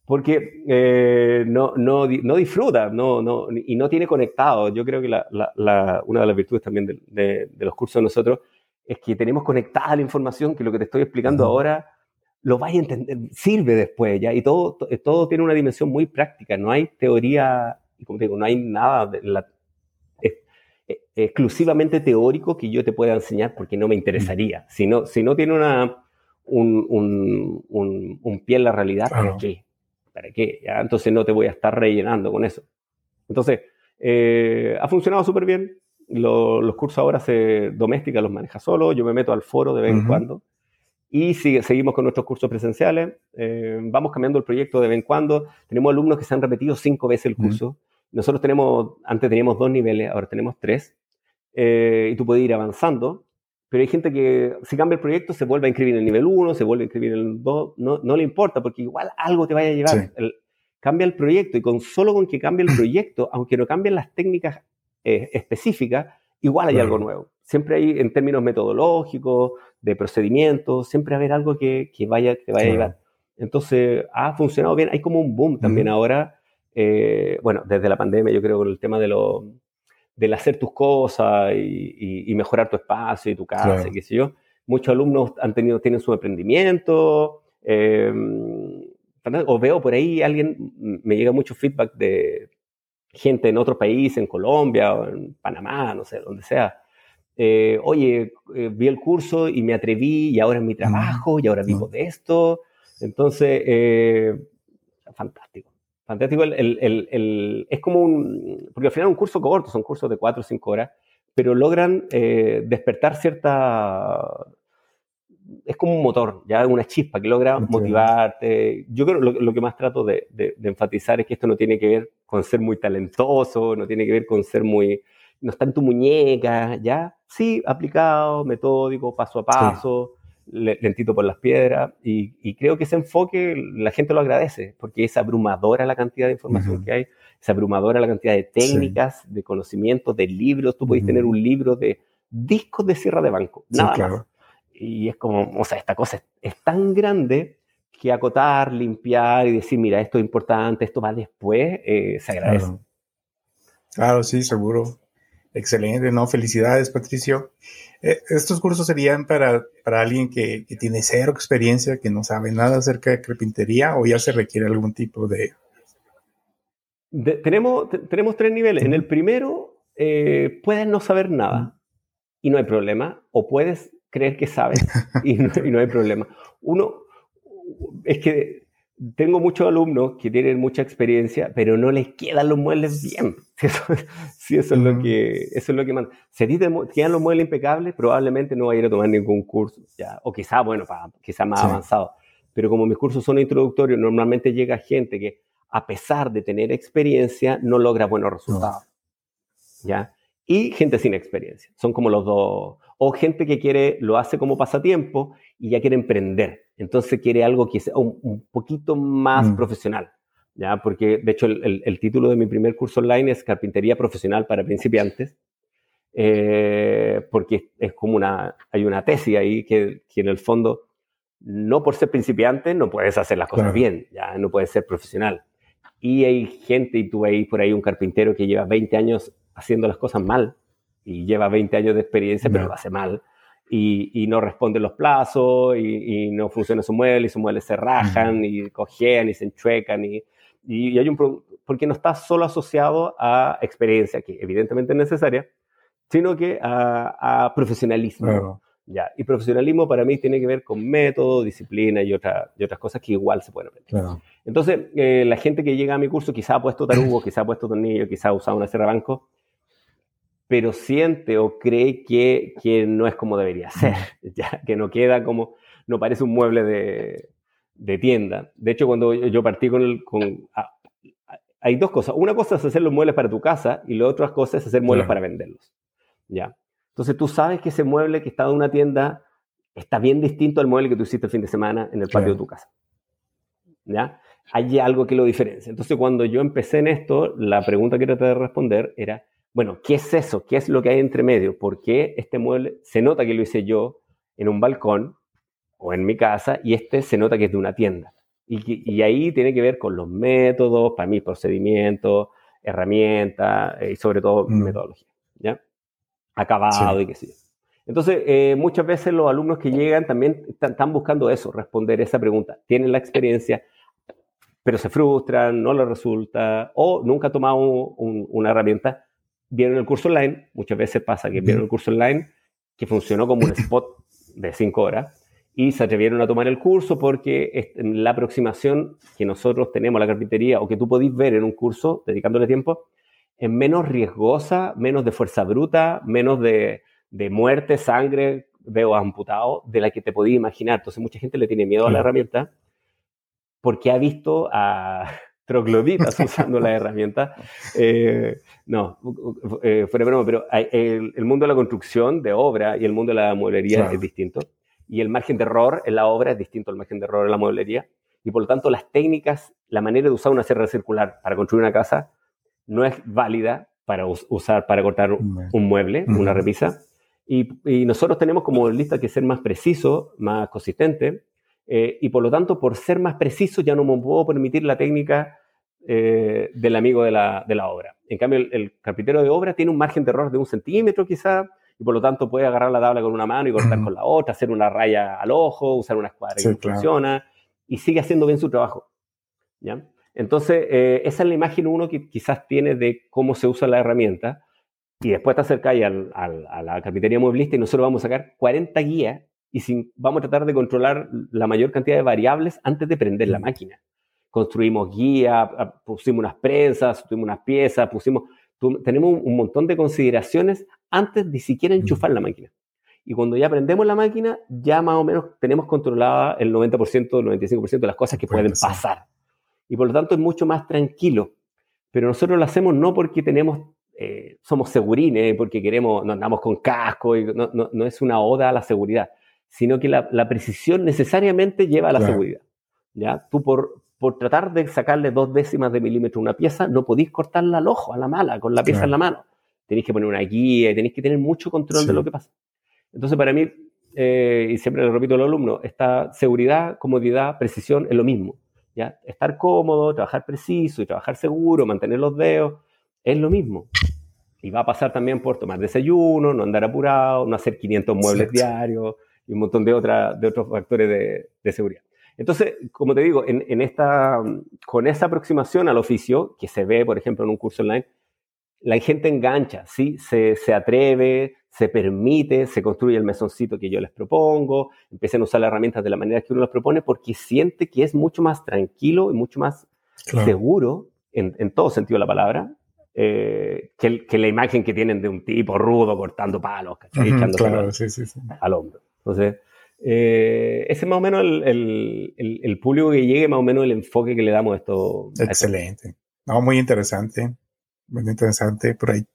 Porque eh, no, no, no, disfruta no, no, y no tiene conectado. Yo creo que la, la, una de las virtudes también de, de, los cursos de nosotros es que tenemos conectada la información, que lo que te estoy explicando ahora lo vais a entender, sirve después, ¿ya? Y todo, todo tiene una dimensión muy práctica, no hay teoría, como digo, no hay nada de la, exclusivamente teórico que yo te pueda enseñar porque no me interesaría. Si no, si no tiene una, un, un, un, pie en la realidad, ¿para qué? ¿Para qué? ¿Ya? Entonces no te voy a estar rellenando con eso. Entonces, eh, ha funcionado súper bien. los cursos ahora se doméstica, los maneja solo. Yo me meto al foro de vez en cuando y seguimos con nuestros cursos presenciales. Eh, vamos cambiando el proyecto de vez en cuando. Tenemos alumnos que se han repetido cinco veces el curso. Nosotros tenemos, antes teníamos dos niveles, ahora tenemos tres. Eh, y tú puedes ir avanzando. pero hay gente que si cambia el proyecto se vuelve a inscribir en el nivel 1, se vuelve a inscribir en el 2, no, no le importa porque igual algo te vaya a llevar. cambia el proyecto y con solo con que cambie el proyecto, aunque no cambien las técnicas eh, específicas, igual hay algo nuevo. Siempre hay en términos metodológicos, de procedimientos, siempre va a haber algo que, que vaya, que vaya a llevar. Entonces, ha funcionado bien. Hay como un boom también ahora, eh, bueno, desde la pandemia yo creo con el tema de lo, del hacer tus cosas y, mejorar tu espacio y tu casa, y qué sé yo. Muchos alumnos han tenido, tienen su emprendimiento, eh, o veo por ahí alguien, me llega mucho feedback de gente en otro país, en Colombia o en Panamá, no sé, donde sea. Eh, oye, eh, vi el curso y me atreví y ahora es mi trabajo y ahora vivo de esto. Entonces, eh, fantástico. Fantástico. El, es como un. Porque al final es un curso corto, son cursos de 4 o 5 horas, pero logran despertar cierta. Es como un motor, ya una chispa que logra motivarte. Yo creo lo, lo que más trato de, de, enfatizar es que esto no tiene que ver con ser muy talentoso, no tiene que ver con ser muy. No está en tu muñeca, ¿ya? Sí, aplicado, metódico, paso a paso lentito por las piedras, y, creo que ese enfoque la gente lo agradece, porque es abrumadora la cantidad de información que hay, es abrumadora la cantidad de técnicas, de conocimientos, de libros, tú puedes tener un libro de discos de sierra de banco, nada más. Y es como, o sea, esta cosa es, tan grande que acotar, limpiar y decir, mira, esto es importante, esto va después, eh, se agradece. Claro. claro, sí, seguro. Excelente, ¿no? Felicidades, Patricio. Eh, estos cursos serían para, para alguien que, que, tiene cero experiencia, que no sabe nada acerca de carpintería o ya se requiere algún tipo de... tenemos, tenemos tres niveles. En el primero, eh, puedes no saber nada y no hay problema, o puedes creer que sabes y no, y no hay problema. Uno, es que tengo muchos alumnos que tienen mucha experiencia, pero no les quedan los muebles bien. Si eso, es lo que, eso es lo que manda. Si a ti te quedan los muebles impecables, probablemente no va a ir a tomar ningún curso, ¿ya? o quizá, bueno, para, quizá más avanzado. Pero como mis cursos son introductorios, normalmente llega gente que, a pesar de tener experiencia, no logra buenos resultados. ¿Ya? Y gente sin experiencia. Son como los dos. O gente que quiere, lo hace como pasatiempo y ya quiere emprender. Entonces quiere algo que sea un, poquito más mm. profesional. ¿ya? Porque, de hecho, el, título de mi primer curso online es Carpintería Profesional para Principiantes. Eh, porque es como una, hay una tesis ahí que, que, en el fondo, no por ser principiante no puedes hacer las cosas bien, ya no puedes ser profesional. Y hay gente, y tú veis por ahí un carpintero que lleva 20 años haciendo las cosas mal, y lleva 20 años de experiencia, pero lo hace mal. Y, no responde los plazos, y, no funciona su mueble, y sus muebles se rajan, y cojean, y se enchuecan, y, y, hay un porque no está solo asociado a experiencia, que evidentemente es necesaria, sino que a, profesionalismo. Ya, y profesionalismo para mí tiene que ver con método, disciplina y, otra, y otras cosas que igual se pueden aprender. Entonces, eh, la gente que llega a mi curso quizá ha puesto tarugo, quizá ha puesto tornillo, quizá ha usado una sierra banco, pero siente o cree que, que no es como debería ser, ya que no queda como, no parece un mueble de, de tienda. De hecho, cuando yo partí con el... Con, hay dos cosas. Una cosa es hacer los muebles para tu casa y la otra cosa es hacer muebles para venderlos. ¿Ya? Entonces tú sabes que ese mueble que está en una tienda está bien distinto al mueble que tú hiciste el fin de semana en el patio de tu casa. ¿Ya? Hay algo que lo diferencia. Entonces cuando yo empecé en esto, la pregunta que traté de responder era, bueno, ¿qué es eso? ¿Qué es lo que hay entre medio? ¿Por qué este mueble se nota que lo hice yo en un balcón o en mi casa y este se nota que es de una tienda? Y, ahí tiene que ver con los métodos, para mí, procedimientos, herramientas eh, y sobre todo mm. metodología, ¿ya? Acabado y qué sé yo. Entonces, eh, muchas veces los alumnos que llegan también están, buscando eso, responder esa pregunta. Tienen la experiencia, pero se frustran, no les resulta, o nunca han tomado una herramienta vieron el curso online, muchas veces pasa que vieron el curso online que funcionó como un spot de cinco horas y se atrevieron a tomar el curso porque la aproximación que nosotros tenemos a la carpintería o que tú podéis ver en un curso dedicándole tiempo es menos riesgosa, menos de fuerza bruta, menos de, de muerte, sangre, veo amputado de la que te podías imaginar. Entonces mucha gente le tiene miedo a la herramienta porque ha visto a trogloditas usando la herramienta. Eh, no, eh, fuera de broma, pero el, mundo de la construcción de obra y el mundo de la mueblería es distinto. Y el margen de error en la obra es distinto al margen de error en la mueblería. Y por lo tanto, las técnicas, la manera de usar una sierra circular para construir una casa no es válida para usar, para cortar un mueble, una repisa. Y, nosotros tenemos como lista que ser más preciso, más consistente, eh, y por lo tanto, por ser más preciso, ya no me puedo permitir la técnica eh, del amigo de la, de la, obra. En cambio, el, carpintero de obra tiene un margen de error de un centímetro quizá, y por lo tanto puede agarrar la tabla con una mano y cortar con la otra, hacer una raya al ojo, usar una escuadra que funciona, y sigue haciendo bien su trabajo. ¿ya? Entonces, eh, esa es la imagen uno que quizás tiene de cómo se usa la herramienta, y después te acercáis a la carpintería mueblista y nosotros vamos a sacar 40 guías y vamos a tratar de controlar la mayor cantidad de variables antes de prender la máquina. Construimos guía, pusimos unas prensas, pusimos unas piezas, pusimos, tenemos un, montón de consideraciones antes de siquiera enchufar la máquina. Y cuando ya prendemos la máquina, ya más o menos tenemos controlada el 90%, el 95% de las cosas que pueden pasar. Y por lo tanto es mucho más tranquilo. Pero nosotros lo hacemos no porque tenemos eh, somos segurines porque queremos, no andamos con casco, y no, no, es una oda a la seguridad, sino que la, la precisión necesariamente lleva a la seguridad. ¿ya? Tú por, por tratar de sacarle dos décimas de milímetro a una pieza, no podéis cortarla al ojo, a la mala, con la pieza en la mano. Tenéis que poner una guía y tenéis que tener mucho control de lo que pasa. Entonces, para mí, eh, y siempre le repito a los alumnos, esta seguridad, comodidad, precisión es lo mismo. ¿ya? Estar cómodo, trabajar preciso y trabajar seguro, mantener los dedos, es lo mismo. Y va a pasar también por tomar desayuno, no andar apurado, no hacer 500 muebles diarios y un montón de, otra, de otros factores de, de seguridad. Entonces, como te digo, en, en, esta, con esa aproximación al oficio, que se ve, por ejemplo, en un curso online, la gente engancha, ¿sí? se, se atreve, se permite, se construye el mesoncito que yo les propongo, empiezan a usar las herramientas de la manera que uno las propone, porque siente que es mucho más tranquilo y mucho más seguro, en, en, todo sentido de la palabra, eh, que, la imagen que tienen de un tipo rudo cortando palos, claro, sí, sí, al hombro. Entonces, eh, ese es más o menos el, el, público que llegue, más o menos el enfoque que le damos a esto. Excelente. No, muy interesante. Muy interesante por ahí.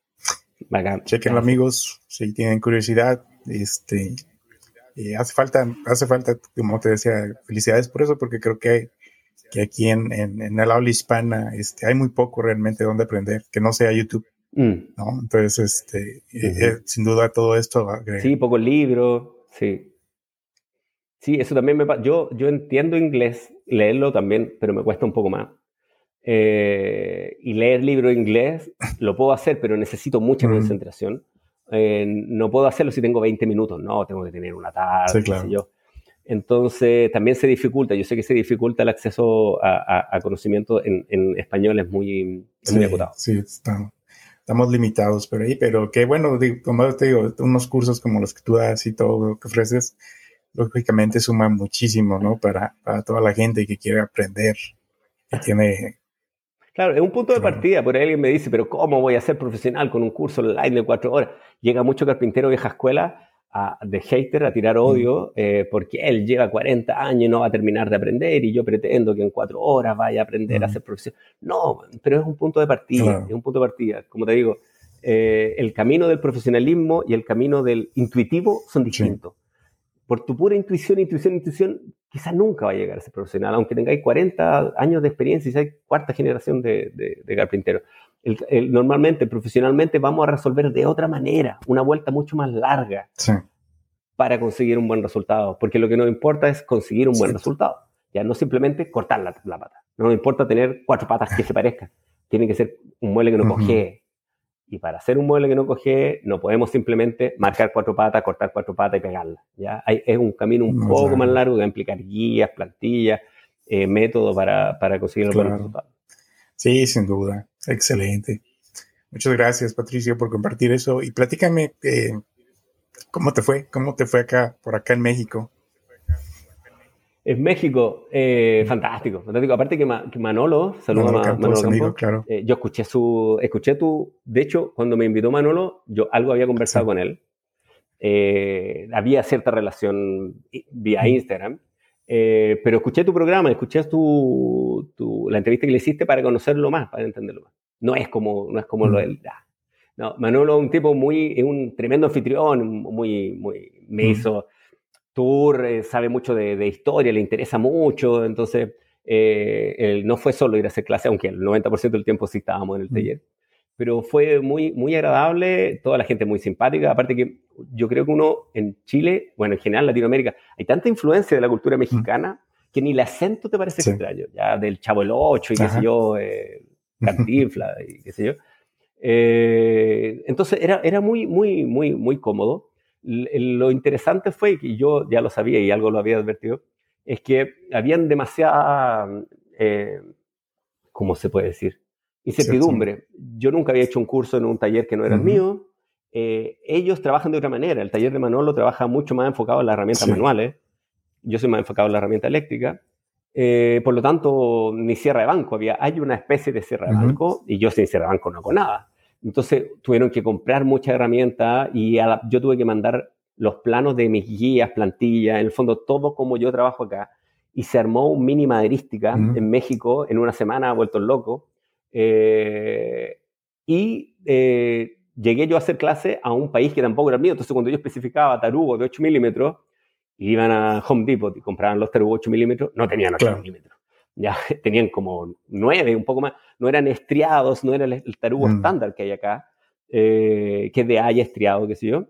Chequen amigos, si tienen curiosidad. Este, eh, hace falta, hace falta, como te decía, felicidades por eso, porque creo que hay, que aquí en, en, el aula hispana este, hay muy poco realmente donde aprender, que no sea YouTube. Mm. ¿no? Entonces, este, eh, eh, sin duda todo esto... Sí, poco libro, sí. Sí, eso también me pasa. Yo, yo entiendo inglés, leerlo también, pero me cuesta un poco más. Eh, y leer libro en inglés lo puedo hacer, pero necesito mucha concentración. no puedo hacerlo si tengo 20 minutos, no, tengo que tener una tarde, sí, claro. yo. Entonces, también se dificulta. Yo sé que se dificulta el acceso a, conocimiento en, español, es muy, sí, acotado. Sí, estamos, limitados por ahí, pero que bueno, como te digo, unos cursos como los que tú das y todo lo que ofreces, lógicamente suman muchísimo, ¿no? Para, toda la gente que quiere aprender, que tiene Claro, es un punto de partida. Por ahí alguien me dice, pero ¿cómo voy a ser profesional con un curso online de cuatro horas? Llega mucho carpintero vieja escuela de hater a tirar odio eh, porque él lleva 40 años y no va a terminar de aprender y yo pretendo que en cuatro horas vaya a aprender a ser profesional. No, pero es un punto de partida, es un punto de partida. Como te digo, eh, el camino del profesionalismo y el camino del intuitivo son distintos. Por tu pura intuición, intuición, intuición, quizás nunca va a llegar a ser profesional, aunque tengáis 40 años de experiencia y seáis cuarta generación de, de, de carpintero. El, normalmente, profesionalmente, vamos a resolver de otra manera, una vuelta mucho más larga para conseguir un buen resultado, porque lo que nos importa es conseguir un buen resultado, ya no simplemente cortar la, pata, no nos importa tener cuatro patas que se parezcan, tiene que ser un mueble que no coge. Y para hacer un mueble que no coge, no podemos simplemente marcar cuatro patas, cortar cuatro patas y pegarlas. ¿ya? es un camino un poco más largo que va a implicar guías, plantillas, eh, métodos para, para conseguir el buen resultado. Sí, sin duda. Excelente. Muchas gracias, Patricio, por compartir eso. Y platícame, eh, ¿cómo te fue? ¿Cómo te fue acá, por acá en México? En México, eh, fantástico, fantástico. Aparte que, Manolo, saludos a Manolo claro. Eh, yo escuché su, escuché tu, de hecho, cuando me invitó Manolo, yo algo había conversado con él. había cierta relación vía Instagram, pero escuché tu programa, escuché tu, tu, tu, la entrevista que le hiciste para conocerlo más, para entenderlo más. No es como, no es como lo del... No, Manolo es un tipo muy, es un tremendo anfitrión, muy, muy, me hizo tour, eh, sabe mucho de, de, historia, le interesa mucho, entonces eh, él no fue solo ir a hacer clase, aunque el 90% del tiempo sí estábamos en el taller, pero fue muy, muy agradable, toda la gente muy simpática, aparte que yo creo que uno en Chile, bueno, en general Latinoamérica, hay tanta influencia de la cultura mexicana que ni el acento te parece extraño, ya del Chavo el Ocho y qué sé yo, eh, Cantinfla y qué sé yo. Eh, entonces era, era muy, muy, muy, muy cómodo. lo interesante fue, que yo ya lo sabía y algo lo había advertido, es que habían demasiada, eh, ¿cómo se puede decir? Incertidumbre. Yo nunca había hecho un curso en un taller que no era el mío. Eh, ellos trabajan de otra manera. El taller de Manolo trabaja mucho más enfocado en las herramientas manuales. Yo soy más enfocado en la herramienta eléctrica. Eh, por lo tanto, ni cierre de banco había. Hay una especie de cierre de banco y yo sin cierre de banco no hago nada. Entonces tuvieron que comprar muchas herramientas y yo tuve que mandar los planos de mis guías, plantillas, en el fondo todo como yo trabajo acá. Y se armó un mini maderística en México en una semana, vuelto loco. Eh, y eh, llegué yo a hacer clase a un país que tampoco era mío. Entonces cuando yo especificaba tarugo de 8 milímetros, iban a Home Depot y compraban los tarugos 8 milímetros, no tenían 8 milímetros. Ya tenían como 9, un poco más. No eran estriados, no era el, tarugo mm. estándar que hay acá, eh, que es de haya estriado, qué sé yo.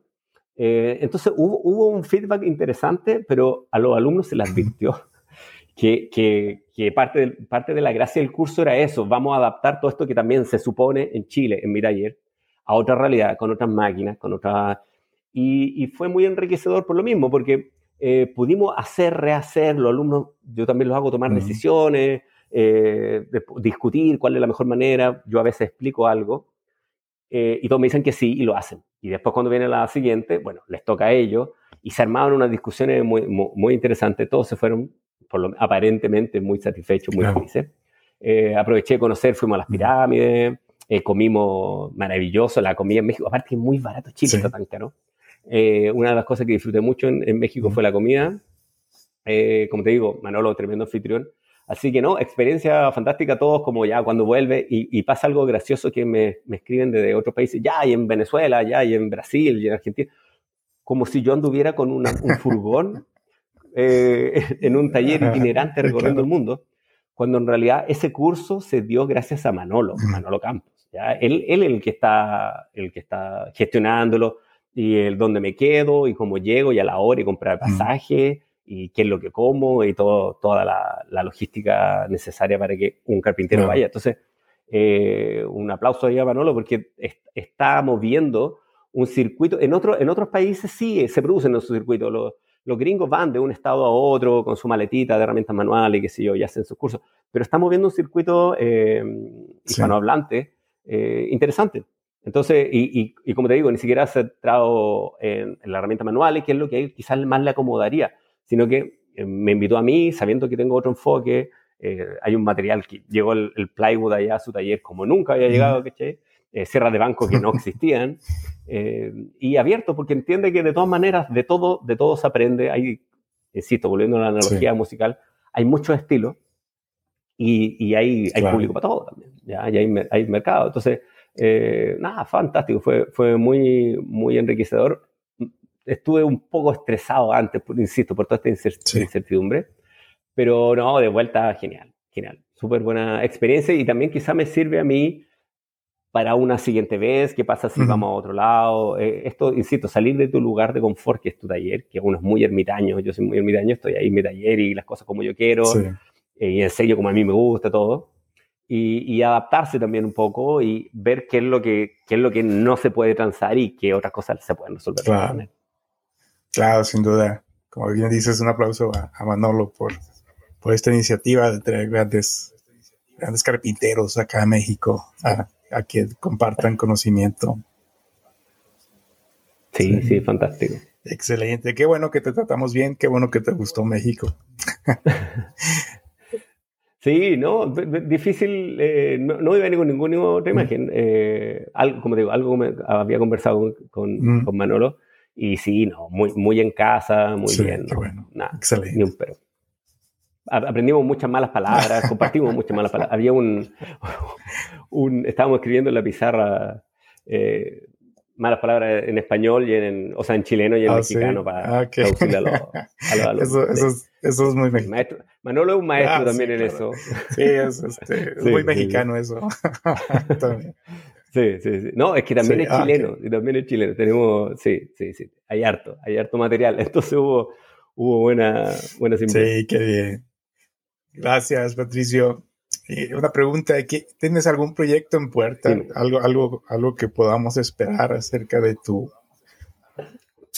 Eh, entonces hubo, hubo, un feedback interesante, pero a los alumnos se les advirtió que, que, que, parte, de, parte de la gracia del curso era eso, vamos a adaptar todo esto que también se supone en Chile, en mi taller, a otra realidad, con otras máquinas, con otras... Y, y fue muy enriquecedor por lo mismo, porque eh, pudimos hacer, rehacer, los alumnos, yo también los hago tomar decisiones, eh, discutir cuál es la mejor manera, yo a veces explico algo eh, y todos me dicen que sí y lo hacen. Y después cuando viene la siguiente, bueno, les toca a ellos y se armaron unas discusiones muy, muy, interesantes, todos se fueron por lo, aparentemente muy satisfechos, muy felices. aproveché de conocer, fuimos a las pirámides, comimos maravilloso, la comida en México, aparte que es muy barato, Chile está tan caro. Eh, una de las cosas que disfruté mucho en, México fue la comida. Eh, como te digo, Manolo, tremendo anfitrión. Así que no, experiencia fantástica todos, como ya cuando vuelve y, pasa algo gracioso que me, me, escriben desde otros países, ya y en Venezuela, ya y en Brasil y en Argentina, como si yo anduviera con un furgón eh, en un taller itinerante recorriendo el mundo, cuando en realidad ese curso se dio gracias a Manolo, Manolo Campos. ¿ya? Él, él es el que está, el que está gestionándolo, y el dónde me quedo y cómo llego y a la hora y comprar pasaje y qué es lo que como y todo, toda la, la logística necesaria para que un carpintero vaya. Entonces, eh, un aplauso ahí a Manolo porque está moviendo un circuito. En, otro, en otros países sí se producen esos circuitos. Los, los gringos van de un estado a otro con su maletita de herramientas manuales y qué sé yo, y hacen sus cursos. Pero está moviendo un circuito eh, hispanohablante eh, interesante. Entonces, y, y, como te digo, ni siquiera se centrado en, en, la herramienta manual, que es lo que quizás más le acomodaría, sino que eh, me invitó a mí, sabiendo que tengo otro enfoque, eh, hay un material que llegó el, plywood allá a su taller como nunca había llegado, ¿cachai? Eh, de banco que no existían, eh, y abierto, porque entiende que de todas maneras, de todo, de todo se aprende, hay, insisto, volviendo a la analogía musical, hay muchos estilos, y, y hay, hay público para todo también, ¿ya? Y hay, hay mercado, entonces eh, nada, fantástico, fue, fue muy, muy enriquecedor. Estuve un poco estresado antes, por, insisto, por toda esta incertidumbre, pero no, de vuelta, genial, genial. Súper buena experiencia y también quizá me sirve a mí para una siguiente vez, qué pasa si vamos a otro lado. Eh, esto, insisto, salir de tu lugar de confort, que es tu taller, que uno es muy ermitaño, yo soy muy ermitaño, estoy ahí en mi taller y las cosas como yo quiero, eh, y en serio como a mí me gusta todo y, adaptarse también un poco y ver qué es lo que, qué es lo que no se puede transar y qué otras cosas se pueden resolver. Claro, claro sin duda. Como bien dices, un aplauso a, Manolo por, por esta iniciativa de tener grandes, grandes carpinteros acá en México a, a que compartan conocimiento. Sí, sí, fantástico. Excelente, qué bueno que te tratamos bien, qué bueno que te gustó México. Sí, no, difícil, eh, no, no, iba con ninguna otra mm. imagen. Eh, algo, como digo, algo me había conversado con, mm. con, Manolo y sí, no, muy, muy en casa, muy bien. bueno. Nada, Excelente. Ni un pero. aprendimos muchas malas palabras, compartimos muchas malas palabras. Había un, un estábamos escribiendo en la pizarra eh, malas palabras en español y en, o sea, en chileno y en ah, mexicano para ah, traducirle a los, eso, eso, es, muy mexicano. Manolo es un maestro ah, también en eso. Sí, es, este, muy mexicano eso. Sí, sí, sí. No, es que también es chileno, y también es chileno. Tenemos, sí, sí, sí. Hay harto, hay harto material. Entonces hubo, hubo buena, buena Sí, qué bien. Gracias, Patricio. Una pregunta, ¿tienes algún proyecto en puerta? Algo, algo, algo que podamos esperar acerca de tu...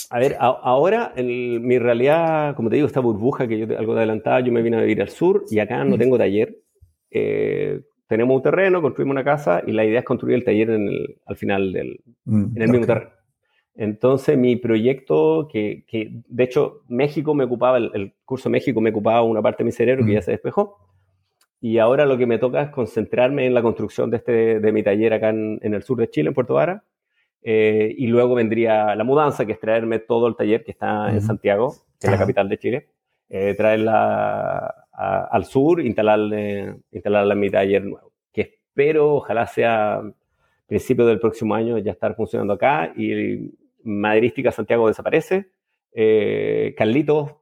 A ver, ahora en mi realidad, como te digo, esta burbuja que yo algo adelantada, yo me vine a vivir al sur y acá no tengo taller. Eh, tenemos un terreno, construimos una casa y la idea es construir el taller en el, al final del mm, en el mismo terreno. Entonces mi proyecto, que, que, de hecho México me ocupaba, el, curso México me ocupaba una parte de mi cerebro que mm. ya se despejó. Y ahora lo que me toca es concentrarme en la construcción de, este, de mi taller acá en, en el sur de Chile, en Puerto Vara. Eh, y luego vendría la mudanza, que es traerme todo el taller que está en Santiago, que es la capital de Chile. Eh, traerla al sur, instalarle, instalarla en mi taller nuevo, que espero, ojalá sea principio del próximo año ya estar funcionando acá y Madrística Santiago desaparece. Eh, Carlitos,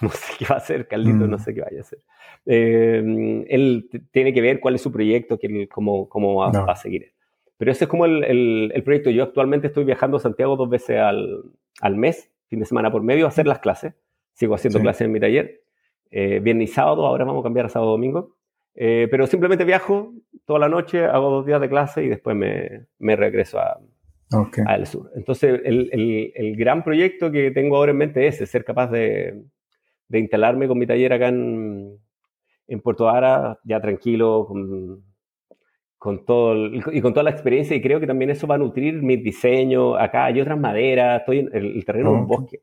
no sé qué va a hacer, Carlitos no mm. sé qué vaya a hacer. Eh, él tiene que ver cuál es su proyecto, que cómo, cómo va, a seguir. Pero ese es como el, el, proyecto. Yo actualmente estoy viajando a Santiago dos veces al, al mes, fin de semana por medio, a hacer las clases. Sigo haciendo clases en mi taller eh, viernes y sábado, ahora vamos a cambiar a sábado domingo. Eh, pero simplemente viajo toda la noche, hago dos días de clase y después me, me regreso a, al sur. Entonces, el, el, el, gran proyecto que tengo ahora en mente es ser capaz de, de instalarme con mi taller acá en, en Puerto Ara, ya tranquilo, con, con todo y con toda la experiencia y creo que también eso va a nutrir mi diseño. Acá hay otras maderas, estoy en el, terreno de un bosque.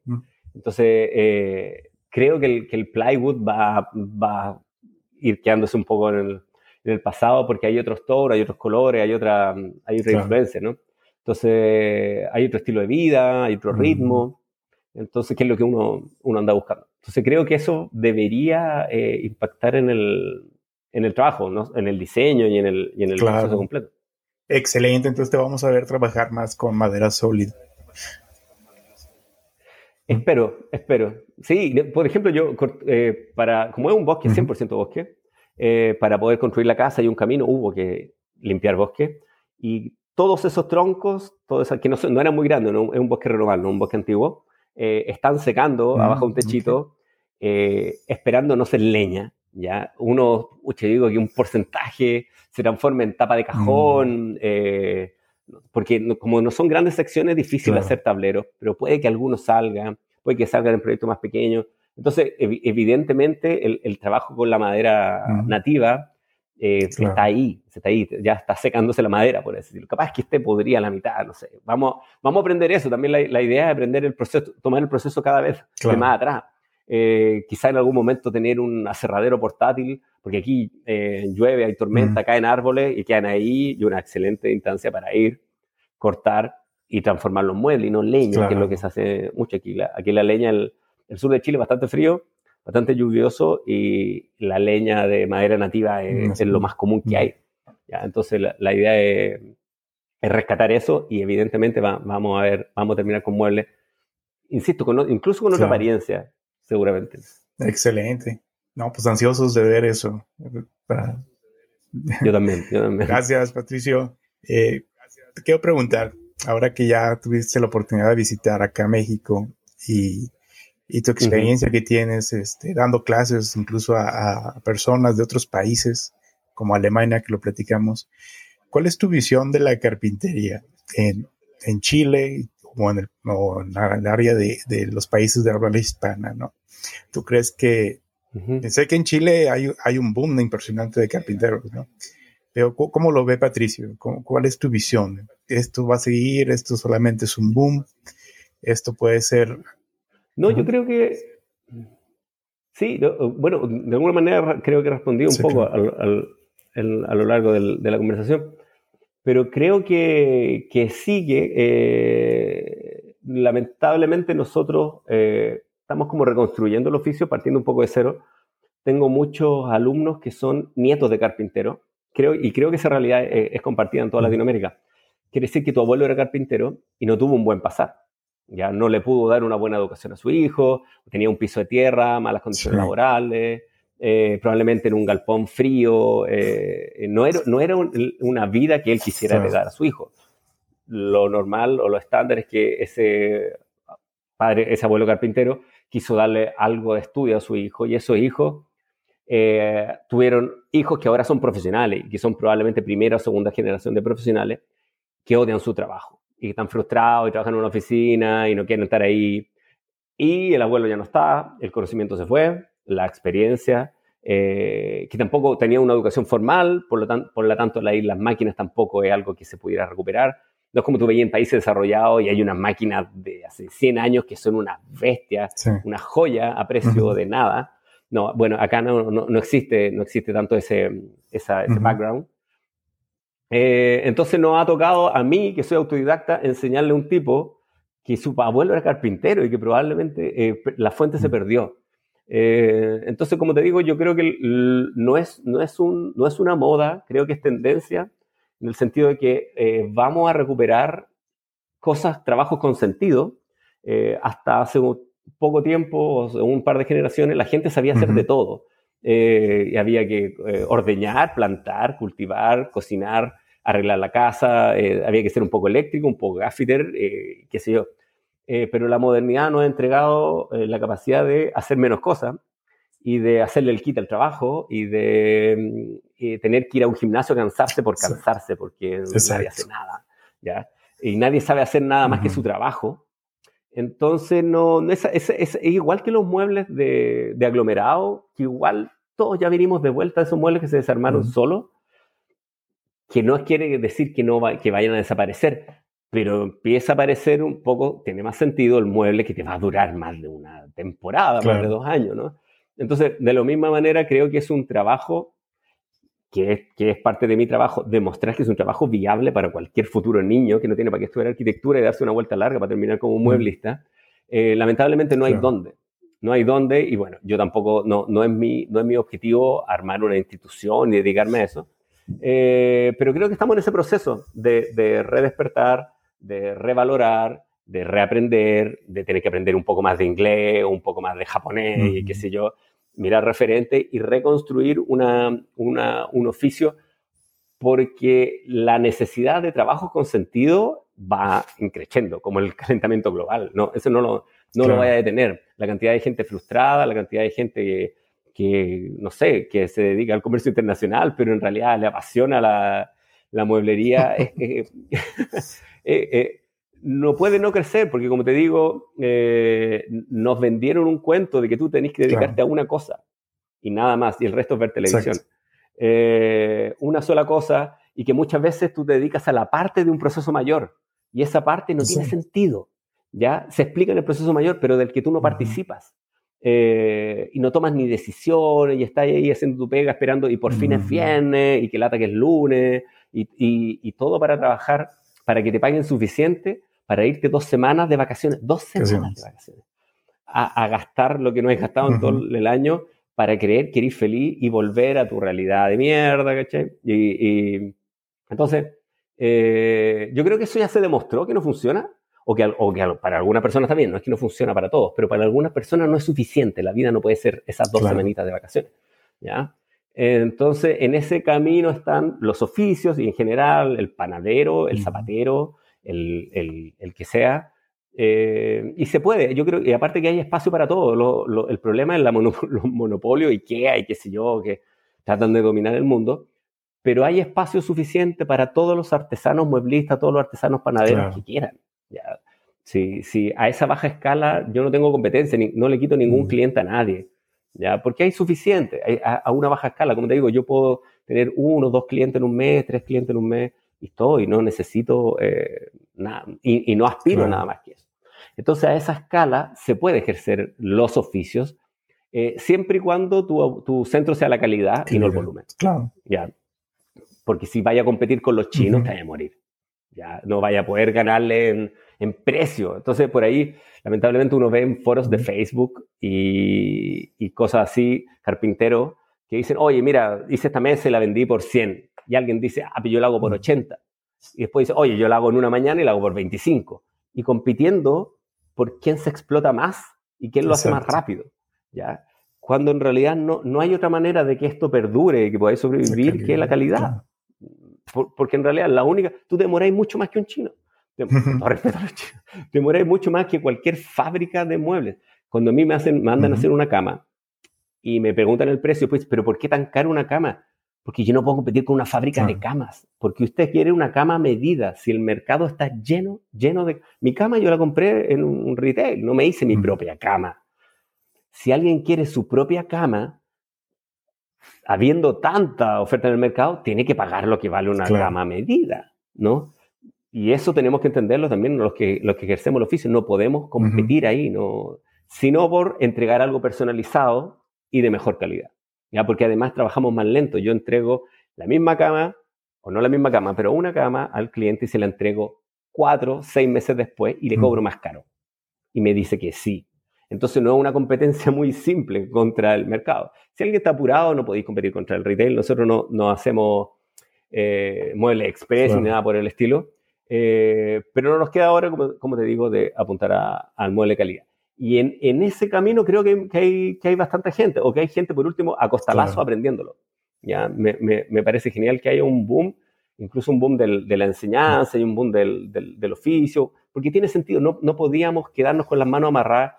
Entonces, eh, creo que el, que el plywood va, va, a ir quedándose un poco en el, en el, pasado porque hay otros tonos, hay otros colores, hay otra, hay otra influencia, ¿no? Entonces, hay otro estilo de vida, hay otro ritmo. Entonces, ¿qué es lo que uno, uno anda buscando? Entonces, creo que eso debería eh, impactar en el, en el trabajo, ¿no? en el diseño y en el, y en el proceso completo. Excelente, entonces te vamos a ver trabajar más con madera sólida. Espero, espero. Sí, por ejemplo, yo, eh, para, como es un bosque, 100% bosque, eh, para poder construir la casa y un camino hubo que limpiar bosque. Y todos esos troncos, todos que no, no eran muy grandes, no, es un bosque renovado, no un bosque antiguo, eh, están secando abajo de un techito, esperando no ser leña. ¿ya? Uno, uche, digo que un porcentaje se transforma en tapa de cajón. Mm porque como no son grandes secciones, es difícil hacer tableros, pero puede que algunos salgan, puede que salgan en proyectos más pequeños. Entonces, evidentemente, el, trabajo con la madera nativa eh, está ahí, está ahí, ya está secándose la madera, por decirlo. Capaz que este podría la mitad, no sé. Vamos, vamos a aprender eso. También la, idea es aprender el proceso, tomar el proceso cada vez más atrás. Eh, quizá en algún momento tener un aserradero portátil, porque aquí eh, llueve, hay tormenta, caen árboles y quedan ahí y una excelente instancia para ir, cortar y transformar los muebles y no leña, que es lo que se hace mucho aquí. La, aquí la leña, el, el, sur de Chile es bastante frío, bastante lluvioso y la leña de madera nativa es, lo más común que hay. ¿ya? Entonces la, idea es, rescatar eso y evidentemente vamos a ver, vamos a terminar con muebles, insisto, con, incluso con otra apariencia seguramente. Excelente. No, pues ansiosos de ver eso. Yo también, yo también. Gracias, Patricio. Eh, te quiero preguntar, ahora que ya tuviste la oportunidad de visitar acá México y, y tu experiencia que tienes este, dando clases incluso a, personas de otros países, como Alemania, que lo platicamos, ¿cuál es tu visión de la carpintería en, en Chile o en el, en el área de, de, los países de habla hispana, ¿no? ¿Tú crees que, sé que en Chile hay, hay, un boom impresionante de carpinteros, ¿no? Pero ¿cómo lo ve Patricio? ¿Cuál es tu visión? ¿Esto va a seguir? ¿Esto solamente es un boom? ¿Esto puede ser...? No, yo creo que... Sí, bueno, de alguna manera creo que respondí un poco al, a lo largo de la conversación, pero creo que, que sigue. Eh, lamentablemente nosotros eh, estamos como reconstruyendo el oficio, partiendo un poco de cero, tengo muchos alumnos que son nietos de carpintero, creo, y creo que esa realidad es, compartida en toda Latinoamérica. Quiere decir que tu abuelo era carpintero y no tuvo un buen pasar. Ya no le pudo dar una buena educación a su hijo, tenía un piso de tierra, malas condiciones laborales, eh, probablemente en un galpón frío. Eh, no era, no era una vida que él quisiera heredar a su hijo. Lo normal o lo estándar es que ese padre, ese abuelo carpintero, quiso darle algo de estudio a su hijo y esos hijos eh, tuvieron hijos que ahora son profesionales y que son probablemente primera o segunda generación de profesionales que odian su trabajo y están frustrados y trabajan en una oficina y no quieren estar ahí. Y el abuelo ya no está, el conocimiento se fue, la experiencia, eh, que tampoco tenía una educación formal, por lo, por lo tanto las máquinas tampoco es algo que se pudiera recuperar. No es como tú veías en países desarrollados y hay unas máquinas de hace 100 años que son unas bestias, una joya a precio de nada. No, bueno, acá no, no, existe, no existe tanto ese, ese background. Eh, entonces nos ha tocado a mí, que soy autodidacta, enseñarle a un tipo que su abuelo era carpintero y que probablemente eh, la fuente se perdió. Eh, entonces, como te digo, yo creo que no es, no, es un, no es una moda, creo que es tendencia en el sentido de que vamos a recuperar cosas, trabajos con sentido. Hasta hace un poco tiempo, un par de generaciones, la gente sabía hacer de todo. Eh, y había que ordeñar, plantar, cultivar, cocinar, arreglar la casa, había que ser un poco eléctrico, un poco gaffiter, qué sé yo. pero la modernidad nos ha entregado la capacidad de hacer menos cosas y de hacerle el kit al trabajo y de mm, tener que ir a un gimnasio a cansarse por cansarse, porque nadie hace nada, ¿ya? Y nadie sabe hacer nada más que su trabajo. Entonces, no, es, es, igual que los muebles de, de, aglomerado, que igual todos ya vinimos de vuelta a esos muebles que se desarmaron solos, que no quiere decir que, no que vayan a desaparecer, pero empieza a aparecer un poco, tiene más sentido el mueble que te va a durar más de una temporada, más de dos años, ¿no? Entonces, de la misma manera, creo que es un trabajo que es, que es, parte de mi trabajo, demostrar que es un trabajo viable para cualquier futuro niño que no tiene para qué estudiar arquitectura y darse una vuelta larga para terminar como un mm. mueblista. Eh, lamentablemente no hay dónde. No hay dónde y bueno, yo tampoco, no, no, es, mi, no es mi objetivo armar una institución y dedicarme a eso. Eh, pero creo que estamos en ese proceso de, de redespertar, de revalorar, de reaprender, de tener que aprender un poco más de inglés, un poco más de japonés y qué sé yo, mirar referente y reconstruir una, un oficio porque la necesidad de trabajo con sentido va increciendo, como el calentamiento global. No, eso no lo, no lo vaya a detener. La cantidad de gente frustrada, la cantidad de gente que, no sé, que se dedica al comercio internacional, pero en realidad le apasiona la, la mueblería, es, no puede no crecer, porque como te digo, eh, nos vendieron un cuento de que tú tenés que dedicarte a una cosa y nada más, y el resto es ver televisión. Eh, una sola cosa y que muchas veces tú te dedicas a la parte de un proceso mayor y esa parte no tiene sentido. ¿ya? Se explica en el proceso mayor, pero del que tú no participas. Eh, y no tomas ni decisiones y estás ahí haciendo tu pega esperando y por fin es viernes y que lata que es lunes y, y todo para trabajar, para que te paguen suficiente para irte dos semanas de vacaciones, dos semanas de vacaciones, a, gastar lo que no has gastado en todo el año para creer que eres feliz y volver a tu realidad de mierda, ¿cachai? Y, entonces, eh, yo creo que eso ya se demostró que no funciona, o que, o que para algunas personas también, no es que no funciona para todos, pero para algunas personas no es suficiente, la vida no puede ser esas dos semanitas de vacaciones, ¿ya? Entonces, en ese camino están los oficios y en general el panadero, el zapatero, el, el, que sea. Eh, y se puede, yo creo, y aparte que hay espacio para todo. el problema es la los monopolios y qué hay, qué sé yo, que tratan de dominar el mundo. Pero hay espacio suficiente para todos los artesanos mueblistas, todos los artesanos panaderos que quieran. Ya. Si, si, a esa baja escala yo no tengo competencia, ni, no le quito ningún mm. cliente a nadie. ¿ya? Porque hay suficiente, a, a, una baja escala. Como te digo, yo puedo tener uno, dos clientes en un mes, tres clientes en un mes y no necesito eh, nada, y, no aspiro a nada más que eso. Entonces, a esa escala se puede ejercer los oficios, eh, siempre y cuando tu, centro sea la calidad y no el volumen. Claro. ¿ya? Porque si vaya a competir con los chinos, te vaya a morir. ¿ya? No vaya a poder ganarle en, en precio. Entonces, por ahí, lamentablemente, uno ve en foros de Facebook y, y cosas así, carpintero, que dicen, oye, mira, hice esta mesa y la vendí por 100. Y alguien dice, ah, pero yo la hago por 80. Y después dice, oye, yo la hago en una mañana y la hago por 25. Y compitiendo por quién se explota más y quién lo hace más rápido. ¿ya? Cuando en realidad no, no hay otra manera de que esto perdure y que podáis sobrevivir que la calidad. porque en realidad la única, tú demoráis mucho más que un chino. Demoráis mucho más que cualquier fábrica de muebles. Cuando a mí me, hacen, mandan a hacer una cama y me preguntan el precio, pues, pero ¿por qué tan caro una cama? Porque yo no puedo competir con una fábrica de camas. Porque usted quiere una cama medida. Si el mercado está lleno, lleno de... Mi cama yo la compré en un retail, no me hice mi propia cama. Si alguien quiere su propia cama, habiendo tanta oferta en el mercado, tiene que pagar lo que vale una cama medida, ¿no? Y eso tenemos que entenderlo también los que, los que ejercemos el oficio. No podemos competir ahí, no, sino por entregar algo personalizado y de mejor calidad. ¿Ya? Porque además trabajamos más lento. Yo entrego la misma cama, o no la misma cama, pero una cama al cliente y se la entrego cuatro, seis meses después y le cobro más caro. Y me dice que sí. Entonces no es una competencia muy simple contra el mercado. Si alguien está apurado, no podéis competir contra el retail. Nosotros no, no hacemos eh, muebles express ni nada por el estilo. Eh, pero no nos queda ahora, como, te digo, de apuntar al mueble calidad. Y en, en ese camino creo que, que, hay, que hay bastante gente, o que hay gente, por último, a costalazo aprendiéndolo. ¿ya? Me, me, me, parece genial que haya un boom, incluso un boom del, de la enseñanza y un boom del, del, del, oficio, porque tiene sentido, no, no podíamos quedarnos con las manos amarradas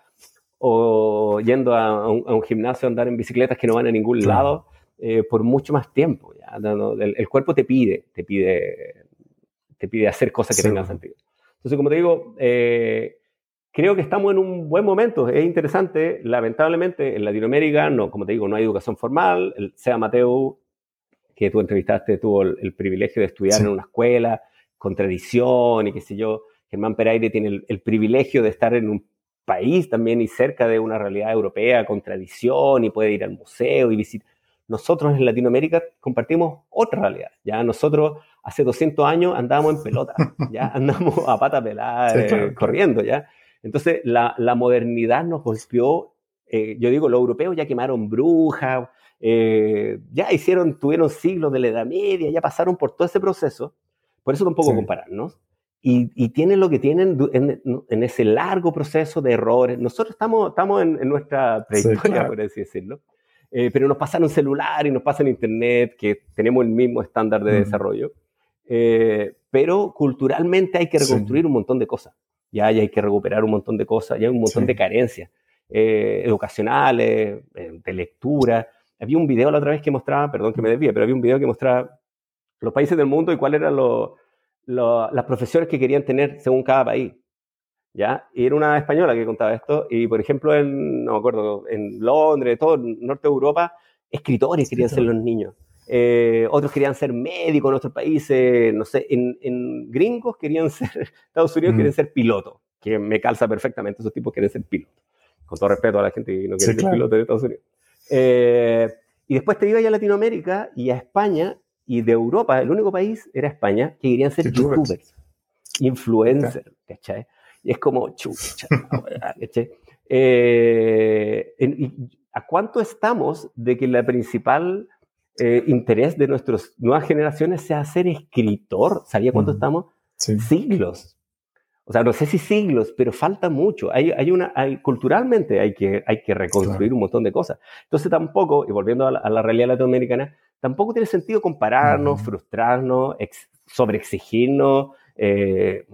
o yendo a un, a un, gimnasio a andar en bicicletas que no van a ningún lado eh, por mucho más tiempo. ¿ya? El, el, cuerpo te pide, te pide, te pide hacer cosas que sí. tengan sentido. Entonces, como te digo, eh, creo que estamos en un buen momento. Es interesante, lamentablemente en Latinoamérica, no, como te digo, no hay educación formal. El SEA Mateo, que tú entrevistaste, tuvo el, el privilegio de estudiar sí. en una escuela con tradición y qué sé yo. Germán Pereire tiene el, el, privilegio de estar en un país también y cerca de una realidad europea con tradición y puede ir al museo y visitar. Nosotros en Latinoamérica compartimos otra realidad. Ya nosotros hace 200 años andábamos en pelota, ya andamos a pata pelada, sí, claro. eh, corriendo, ya. Entonces, la, la modernidad nos golpeó. Eh, yo digo, los europeos ya quemaron brujas, eh, ya hicieron, tuvieron siglos de la Edad Media, ya pasaron por todo ese proceso. Por eso tampoco sí. compararnos. Y, y, tienen lo que tienen en, en, ese largo proceso de errores. Nosotros estamos, estamos en, en nuestra prehistoria, sí, claro. por así decirlo. Eh, pero nos pasan un celular y nos pasan internet, que tenemos el mismo estándar de desarrollo. Eh, pero culturalmente hay que reconstruir sí. un montón de cosas ya, hay que recuperar un montón de cosas, ya hay un montón sí. de carencias eh, educacionales, eh, de lectura. Había un video la otra vez que mostraba, perdón que me desvíe, pero había un video que mostraba los países del mundo y cuáles eran lo, lo, las profesiones que querían tener según cada país. ¿Ya? Y era una española que contaba esto, y por ejemplo, en, no me acuerdo, en Londres, todo el norte de Europa, escritores querían ser los niños. Eh, otros querían ser médicos en otros países, no sé, en, en gringos querían ser, Estados Unidos mm. quieren ser pilotos, que me calza perfectamente, esos tipos quieren ser pilotos, con todo respeto a la gente que no quiere sí, ser claro. piloto de Estados Unidos. Eh, y después te iba ya a Latinoamérica y a España y de Europa, el único país era España, que querían ser youtubers, youtubers influencers. ¿cachai? Y es como, chucha, ¿cachai? Eh, en, ¿A cuánto estamos de que la principal eh, interés de nuestras nuevas generaciones sea ser escritor. ¿Sabía cuánto estamos? Sí. Siglos. O sea, no sé si siglos, pero falta mucho. Hay, hay una, hay, culturalmente hay que, hay que reconstruir claro. un montón de cosas. Entonces tampoco, y volviendo a la, a la realidad latinoamericana, tampoco tiene sentido compararnos, frustrarnos, ex, sobreexigirnos. Eh,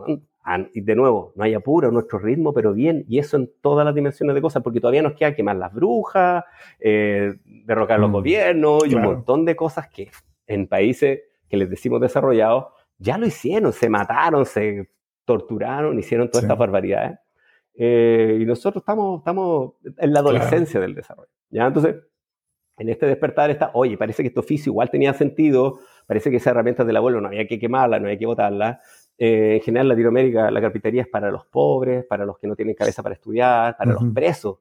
y de nuevo, no hay apuro, nuestro ritmo, pero bien, y eso en todas las dimensiones de cosas, porque todavía nos queda quemar las brujas, eh, derrocar mm, los gobiernos y claro. un montón de cosas que en países que les decimos desarrollados ya lo hicieron, se mataron, se torturaron, hicieron todas sí. estas barbaridades. Eh, y nosotros estamos, estamos en la adolescencia claro. del desarrollo. ¿ya? Entonces, en este despertar está, oye, parece que este oficio igual tenía sentido, parece que esas herramientas del abuelo no había que quemarlas, no había que botarlas, eh, en general, Latinoamérica, la carpintería es para los pobres, para los que no tienen cabeza para estudiar, para uh -huh. los presos.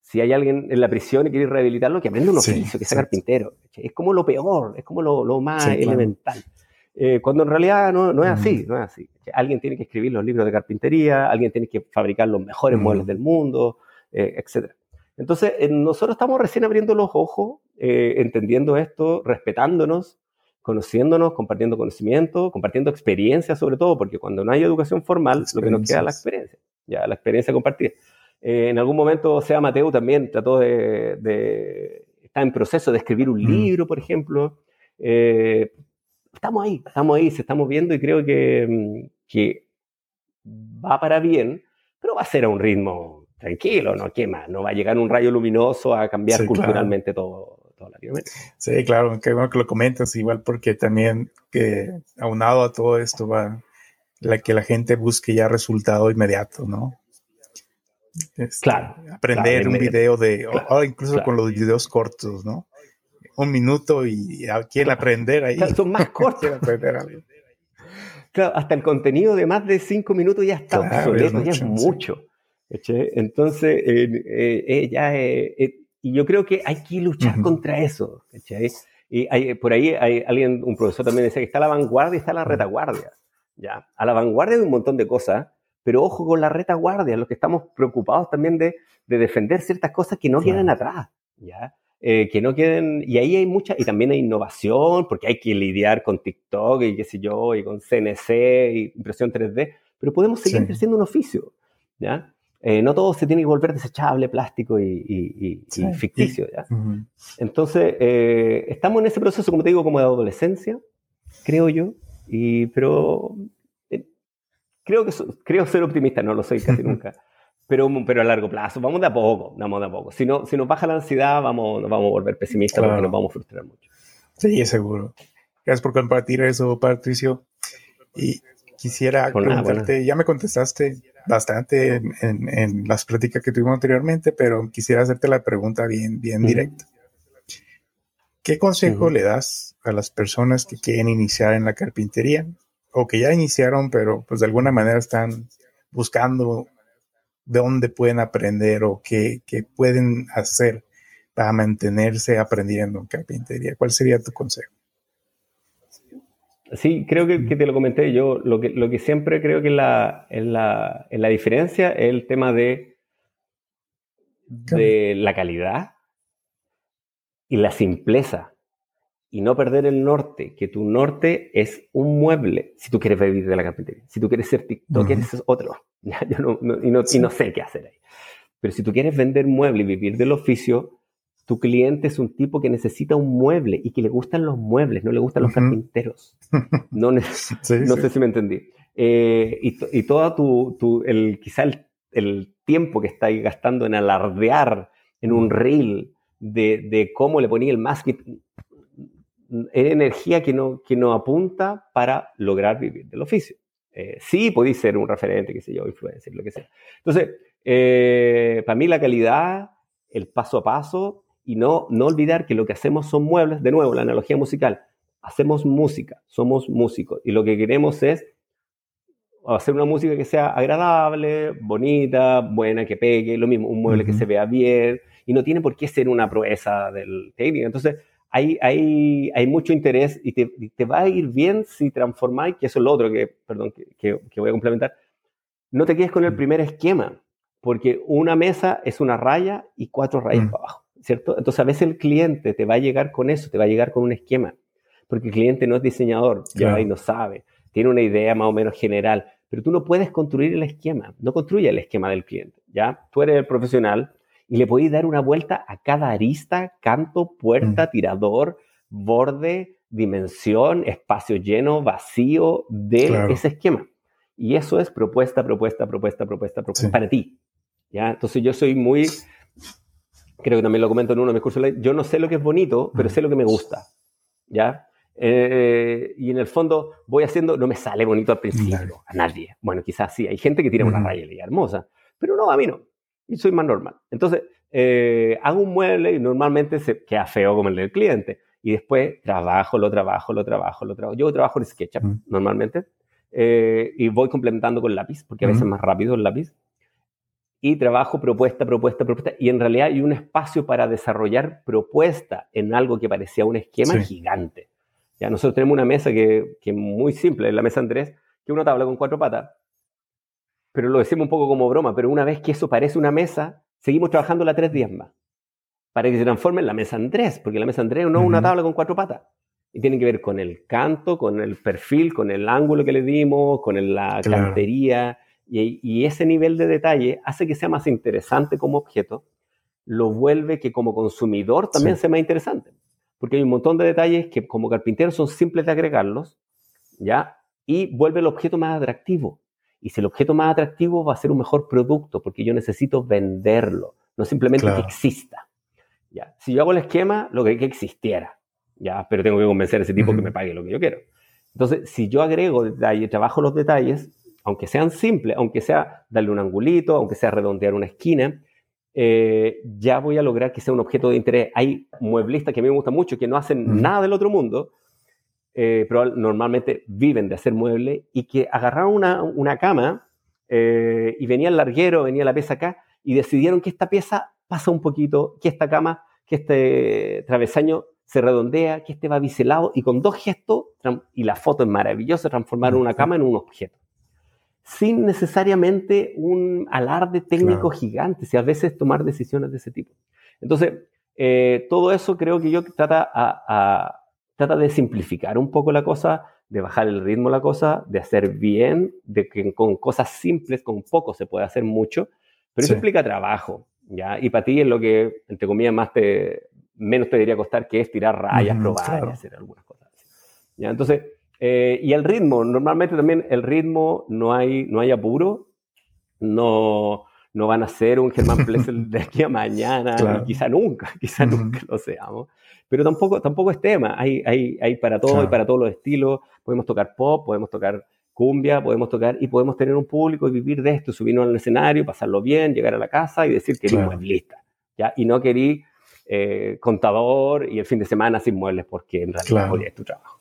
Si hay alguien en la prisión y quiere rehabilitarlo, que aprenda un oficio, sí, que sea carpintero. Es como lo peor, es como lo, lo más sí, elemental. Claro. eh, cuando en realidad no, no, es así, no es así. Alguien tiene que escribir los libros de carpintería, alguien tiene que fabricar los mejores muebles del mundo, eh, etc. Entonces, nosotros estamos recién abriendo los ojos, entendiendo esto, respetándonos, conociéndonos, compartiendo conocimiento, compartiendo experiencia sobre todo, porque cuando no hay educación formal, lo que nos queda es la experiencia, ya la experiencia compartida. Eh, en algún momento, sea Mateo también trató de, está en proceso de escribir un mm. libro, por ejemplo. Eh, estamos ahí, estamos ahí, se estamos viendo y creo que, mm, que va para bien, pero va a ser a un ritmo tranquilo, no quema, no va a llegar un rayo luminoso a cambiar culturalmente todo, Sí, claro, qué bueno que lo comentas, igual porque también que aunado a todo esto va la que la gente busque ya resultado inmediato, ¿no? Este, claro. Aprender un video de, o, incluso con los videos cortos, ¿no? Un minuto y quieren aprender ahí. son más cortos. claro, hasta el contenido de más de cinco minutos ya está obsoleto, ya es mucho. Entonces, eh, eh, ya eh, y yo creo que hay que luchar contra eso. Y hay, por ahí hay alguien, un profesor también decía que está la vanguardia y está la retaguardia. ¿ya? A la vanguardia de un montón de cosas, pero ojo con la retaguardia, los que estamos preocupados también de, de defender ciertas cosas que no queden atrás. ¿ya? Eh, que no queden, y ahí hay mucha, y también hay innovación, porque hay que lidiar con TikTok y qué sé yo, y con CNC y impresión 3D, pero podemos seguir creciendo un oficio, ¿ya? Eh, no todo se tiene que volver desechable, plástico y, ficticio. ¿ya? Entonces, eh, estamos en ese proceso, como te digo, como de adolescencia, creo yo, y, pero eh, creo, que creo ser optimista, no lo soy casi nunca, pero, pero a largo plazo, vamos de a poco, vamos de a poco. Si, no, si nos baja la ansiedad, vamos, nos vamos a volver pesimistas porque nos vamos a frustrar mucho. Sí, seguro. Gracias por compartir eso, Patricio. Y quisiera preguntarte, ya me contestaste bastante en, las pláticas que tuvimos anteriormente, pero quisiera hacerte la pregunta bien, bien directa. ¿Qué consejo le das a las personas que quieren iniciar en la carpintería o que ya iniciaron, pero pues de alguna manera están buscando de dónde pueden aprender o qué, qué pueden hacer para mantenerse aprendiendo en carpintería? ¿Cuál sería tu consejo? Sí, creo que, te lo comenté yo. Lo que, lo que siempre creo que en la, en la, en la diferencia es el tema de, de la calidad y la simpleza. Y no perder el norte, que tu norte es un mueble si tú quieres vivir de la carpintería. Si tú quieres ser TikTok, quieres otro. Yo no, y, no, y no sé qué hacer ahí. Pero si tú quieres vender mueble y vivir del oficio, tu cliente es un tipo que necesita un mueble y que le gustan los muebles, no le gustan los carpinteros. No, no sé si me entendí. Eh, y, y todo tu, el, quizá el, tiempo que estáis gastando en alardear en un reel de, de cómo le ponía el masking, es energía que no, que no apunta para lograr vivir del oficio. Eh, sí, podéis ser un referente, qué sé yo, influencer, lo que sea. Entonces, eh, para mí la calidad, el paso a paso y no, no olvidar que lo que hacemos son muebles, de nuevo, la analogía musical, hacemos música, somos músicos y lo que queremos es hacer una música que sea agradable, bonita, buena, que pegue, lo mismo, un mueble que se vea bien y no tiene por qué ser una proeza del técnico. Entonces, hay, hay, hay mucho interés y te, te, va a ir bien si transformáis, que eso es lo otro que, perdón, que, que, voy a complementar, no te quedes con el primer esquema, porque una mesa es una raya y cuatro rayas para abajo. ¿Cierto? Entonces a veces el cliente te va a llegar con eso, te va a llegar con un esquema, porque el cliente no es diseñador, ya ahí no sabe, tiene una idea más o menos general, pero tú no puedes construir el esquema, no construye el esquema del cliente, ¿ya? Tú eres el profesional y le podéis dar una vuelta a cada arista, canto, puerta, mm. tirador, borde, dimensión, espacio lleno, vacío de ese esquema. Y eso es propuesta, propuesta, propuesta, propuesta, propuesta para ti. ¿ya? Entonces yo soy muy creo que también lo comento en uno de mis cursos, yo no sé lo que es bonito, pero sé lo que me gusta, ¿ya? Eh, y en el fondo voy haciendo, no me sale bonito al principio, a nadie. Bueno, quizás sí, hay gente que tiene una raya hermosa, pero no, a mí no. Y soy más normal. Entonces, eh, hago un mueble y normalmente se queda feo como el del cliente. Y después trabajo, lo trabajo, lo trabajo, lo trabajo. Yo trabajo en SketchUp normalmente eh, y voy complementando con lápiz, porque a veces es más rápido el lápiz y trabajo propuesta, propuesta, propuesta. Y en realidad hay un espacio para desarrollar propuesta en algo que parecía un esquema gigante. Ya nosotros tenemos una mesa que, que es muy simple, la mesa Andrés, que es una tabla con cuatro patas, pero lo decimos un poco como broma, pero una vez que eso parece una mesa, seguimos trabajando la tres días más, para que se transforme en la mesa Andrés, porque la mesa Andrés no es una tabla con cuatro patas, y tiene que ver con el canto, con el perfil, con el ángulo que le dimos, con la cantería, y, ese nivel de detalle hace que sea más interesante como objeto, lo vuelve que como consumidor también sea más interesante, porque hay un montón de detalles que como carpintero son simples de agregarlos, ¿ya? Y vuelve el objeto más atractivo. Y si el objeto más atractivo va a ser un mejor producto, porque yo necesito venderlo, no simplemente que exista. ¿ya? Si yo hago el esquema, lo que hay que existiera, ¿ya? pero tengo que convencer a ese tipo que me pague lo que yo quiero. Entonces, si yo agrego detalle, trabajo los detalles, aunque sean simples, aunque sea darle un angulito, aunque sea redondear una esquina, eh, ya voy a lograr que sea un objeto de interés. Hay mueblistas que a mí me gustan mucho que no hacen nada del otro mundo, eh, pero normalmente viven de hacer muebles y que agarraron una, cama eh, y venía el larguero, venía la pieza acá y decidieron que esta pieza pasa un poquito, que esta cama, que este travesaño se redondea, que este va biselado y con dos gestos, y la foto es maravillosa, transformaron una cama en un objeto. Sin necesariamente un alarde técnico gigante, si a veces tomar decisiones de ese tipo. Entonces, eh, todo eso creo que yo trata a trata de simplificar un poco la cosa, de bajar el ritmo la cosa, de hacer bien, de que con cosas simples, con poco se puede hacer mucho, pero eso implica trabajo, ¿ya? Y para ti es lo que, entre comillas, más te, menos te debería costar, que es tirar rayas, probar y hacer algunas cosas. ¿ya? Entonces, eh, y el ritmo, normalmente también el ritmo no hay, no hay apuro, no, no van a ser un Germán Plessel de aquí a mañana, quizá nunca, quizá nunca lo seamos pero tampoco, tampoco es tema. Hay, hay, hay para todo y para todos los estilos. Podemos tocar pop, podemos tocar cumbia, podemos tocar y podemos tener un público y vivir de esto, subirnos al escenario, pasarlo bien, llegar a la casa y decir que eres mueblista. ¿ya? Y no querí eh, contador y el fin de semana sin muebles porque en realidad es tu trabajo.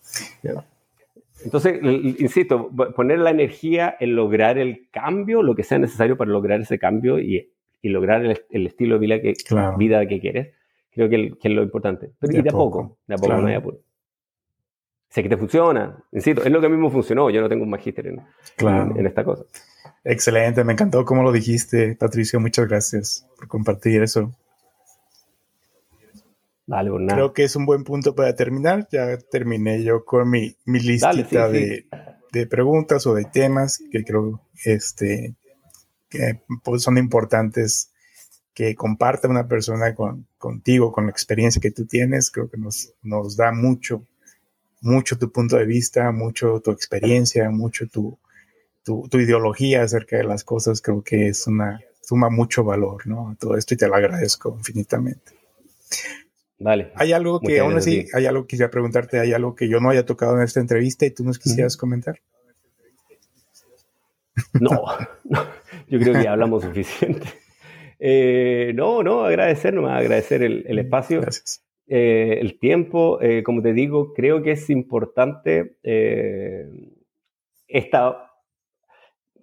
Entonces, insisto, poner la energía en lograr el cambio, lo que sea necesario para lograr ese cambio y, y lograr el, estilo de vida que, vida que quieres Creo que, es lo importante. Pero y de a poco, de a poco, no hay apuro. Sé que te funciona, insisto, es lo que a mí me funcionó. Yo no tengo un magíster en, en, esta cosa. Excelente, me encantó cómo lo dijiste, Patricio. Muchas gracias por compartir eso. Creo que es un buen punto para terminar. Ya terminé yo con mi, mi listita de, de, preguntas o de temas que creo este, que pues, son importantes que comparta una persona con, contigo, con la experiencia que tú tienes, creo que nos, nos da mucho, mucho tu punto de vista, mucho tu experiencia, mucho tu, tu, ideología acerca de las cosas, creo que es una, suma mucho valor, ¿no? Todo esto y te lo agradezco infinitamente. Vale. Hay algo que aún así, hay algo que quisiera preguntarte, hay algo que yo no haya tocado en esta entrevista y tú nos quisieras comentar. No, no, yo creo que ya hablamos suficiente. Eh, no, no, agradecer nomás, agradecer el, el espacio, eh, el tiempo. Eh, como te digo, creo que es importante esta,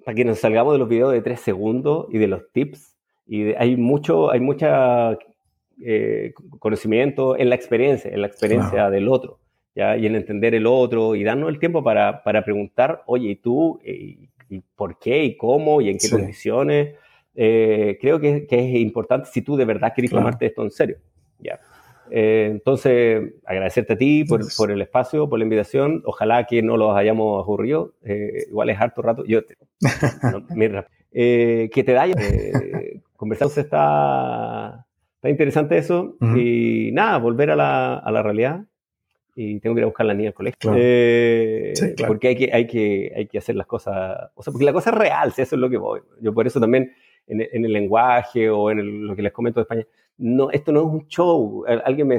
para que nos salgamos de los videos de tres segundos y de los tips. Y hay mucho, hay mucha conocimiento en la experiencia, en la experiencia del otro. ¿ya? Y en entender el otro y darnos el tiempo para, para preguntar, oye, ¿y tú? ¿Y, por qué? ¿Y cómo? ¿Y en qué condiciones? Eh, creo que, es importante si tú de verdad quieres tomarte esto en serio. ¿ya? Eh, entonces, agradecerte a ti por, por, el espacio, por la invitación. Ojalá que no los hayamos aburrido. Eh, igual es harto rato. Yo, que te da conversamos está, está interesante eso. Y nada, volver a la, a la realidad y tengo que ir a buscar a la niña al colegio. Porque hay que, hay, que, hay que hacer las cosas, o sea, porque la cosa es real, si eso es lo que voy. Yo por eso también en, el lenguaje o en lo que les comento de España. No, esto no es un show. Alguien me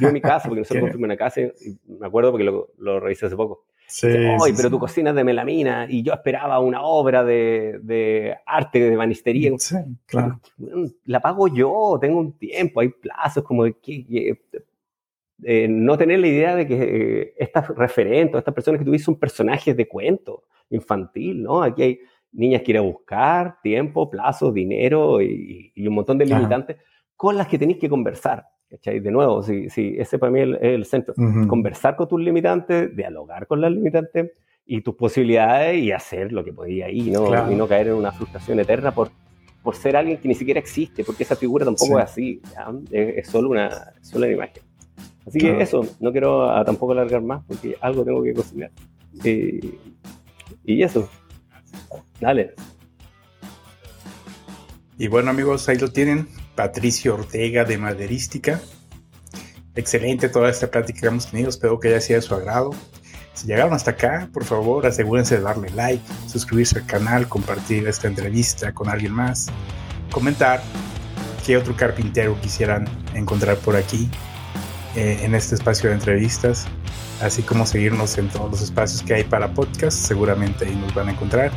vio mi casa, porque nosotros construimos una casa, y me acuerdo porque lo, lo revisé hace poco. Sí, pero tu cocina es de melamina y yo esperaba una obra de, de arte, de banistería. Sí, claro. La pago yo, tengo un tiempo, hay plazos, como de que, eh, no tener la idea de que eh, estas referentes, estas personas que tuviste son personajes de cuento infantil, ¿no? Aquí hay niñas que ir a buscar, tiempo, plazo, dinero y, un montón de limitantes con las que tenéis que conversar. ¿Cachai? De nuevo, si, si ese para mí es el, centro. Conversar con tus limitantes, dialogar con las limitantes y tus posibilidades y hacer lo que podía y no, y no caer en una frustración eterna por, por ser alguien que ni siquiera existe, porque esa figura tampoco es así, es, solo, una, solo una imagen. Así que eso, no quiero tampoco alargar más porque algo tengo que cocinar. y eso. Dale. Y bueno amigos, ahí lo tienen. Patricio Ortega de Maderística. Excelente toda esta plática que hemos tenido. Espero que haya sido de su agrado. Si llegaron hasta acá, por favor asegúrense de darle like, suscribirse al canal, compartir esta entrevista con alguien más, comentar qué otro carpintero quisieran encontrar por aquí eh, en este espacio de entrevistas, así como seguirnos en todos los espacios que hay para podcast, seguramente ahí nos van a encontrar.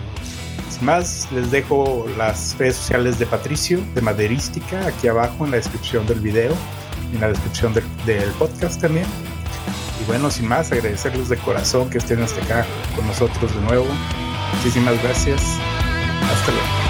Más, les dejo las redes sociales de Patricio, de Maderística, aquí abajo en la descripción del video, en la descripción del podcast también. Y bueno, sin más, agradecerles de corazón que estén hasta acá con nosotros de nuevo. Muchísimas gracias. Hasta luego.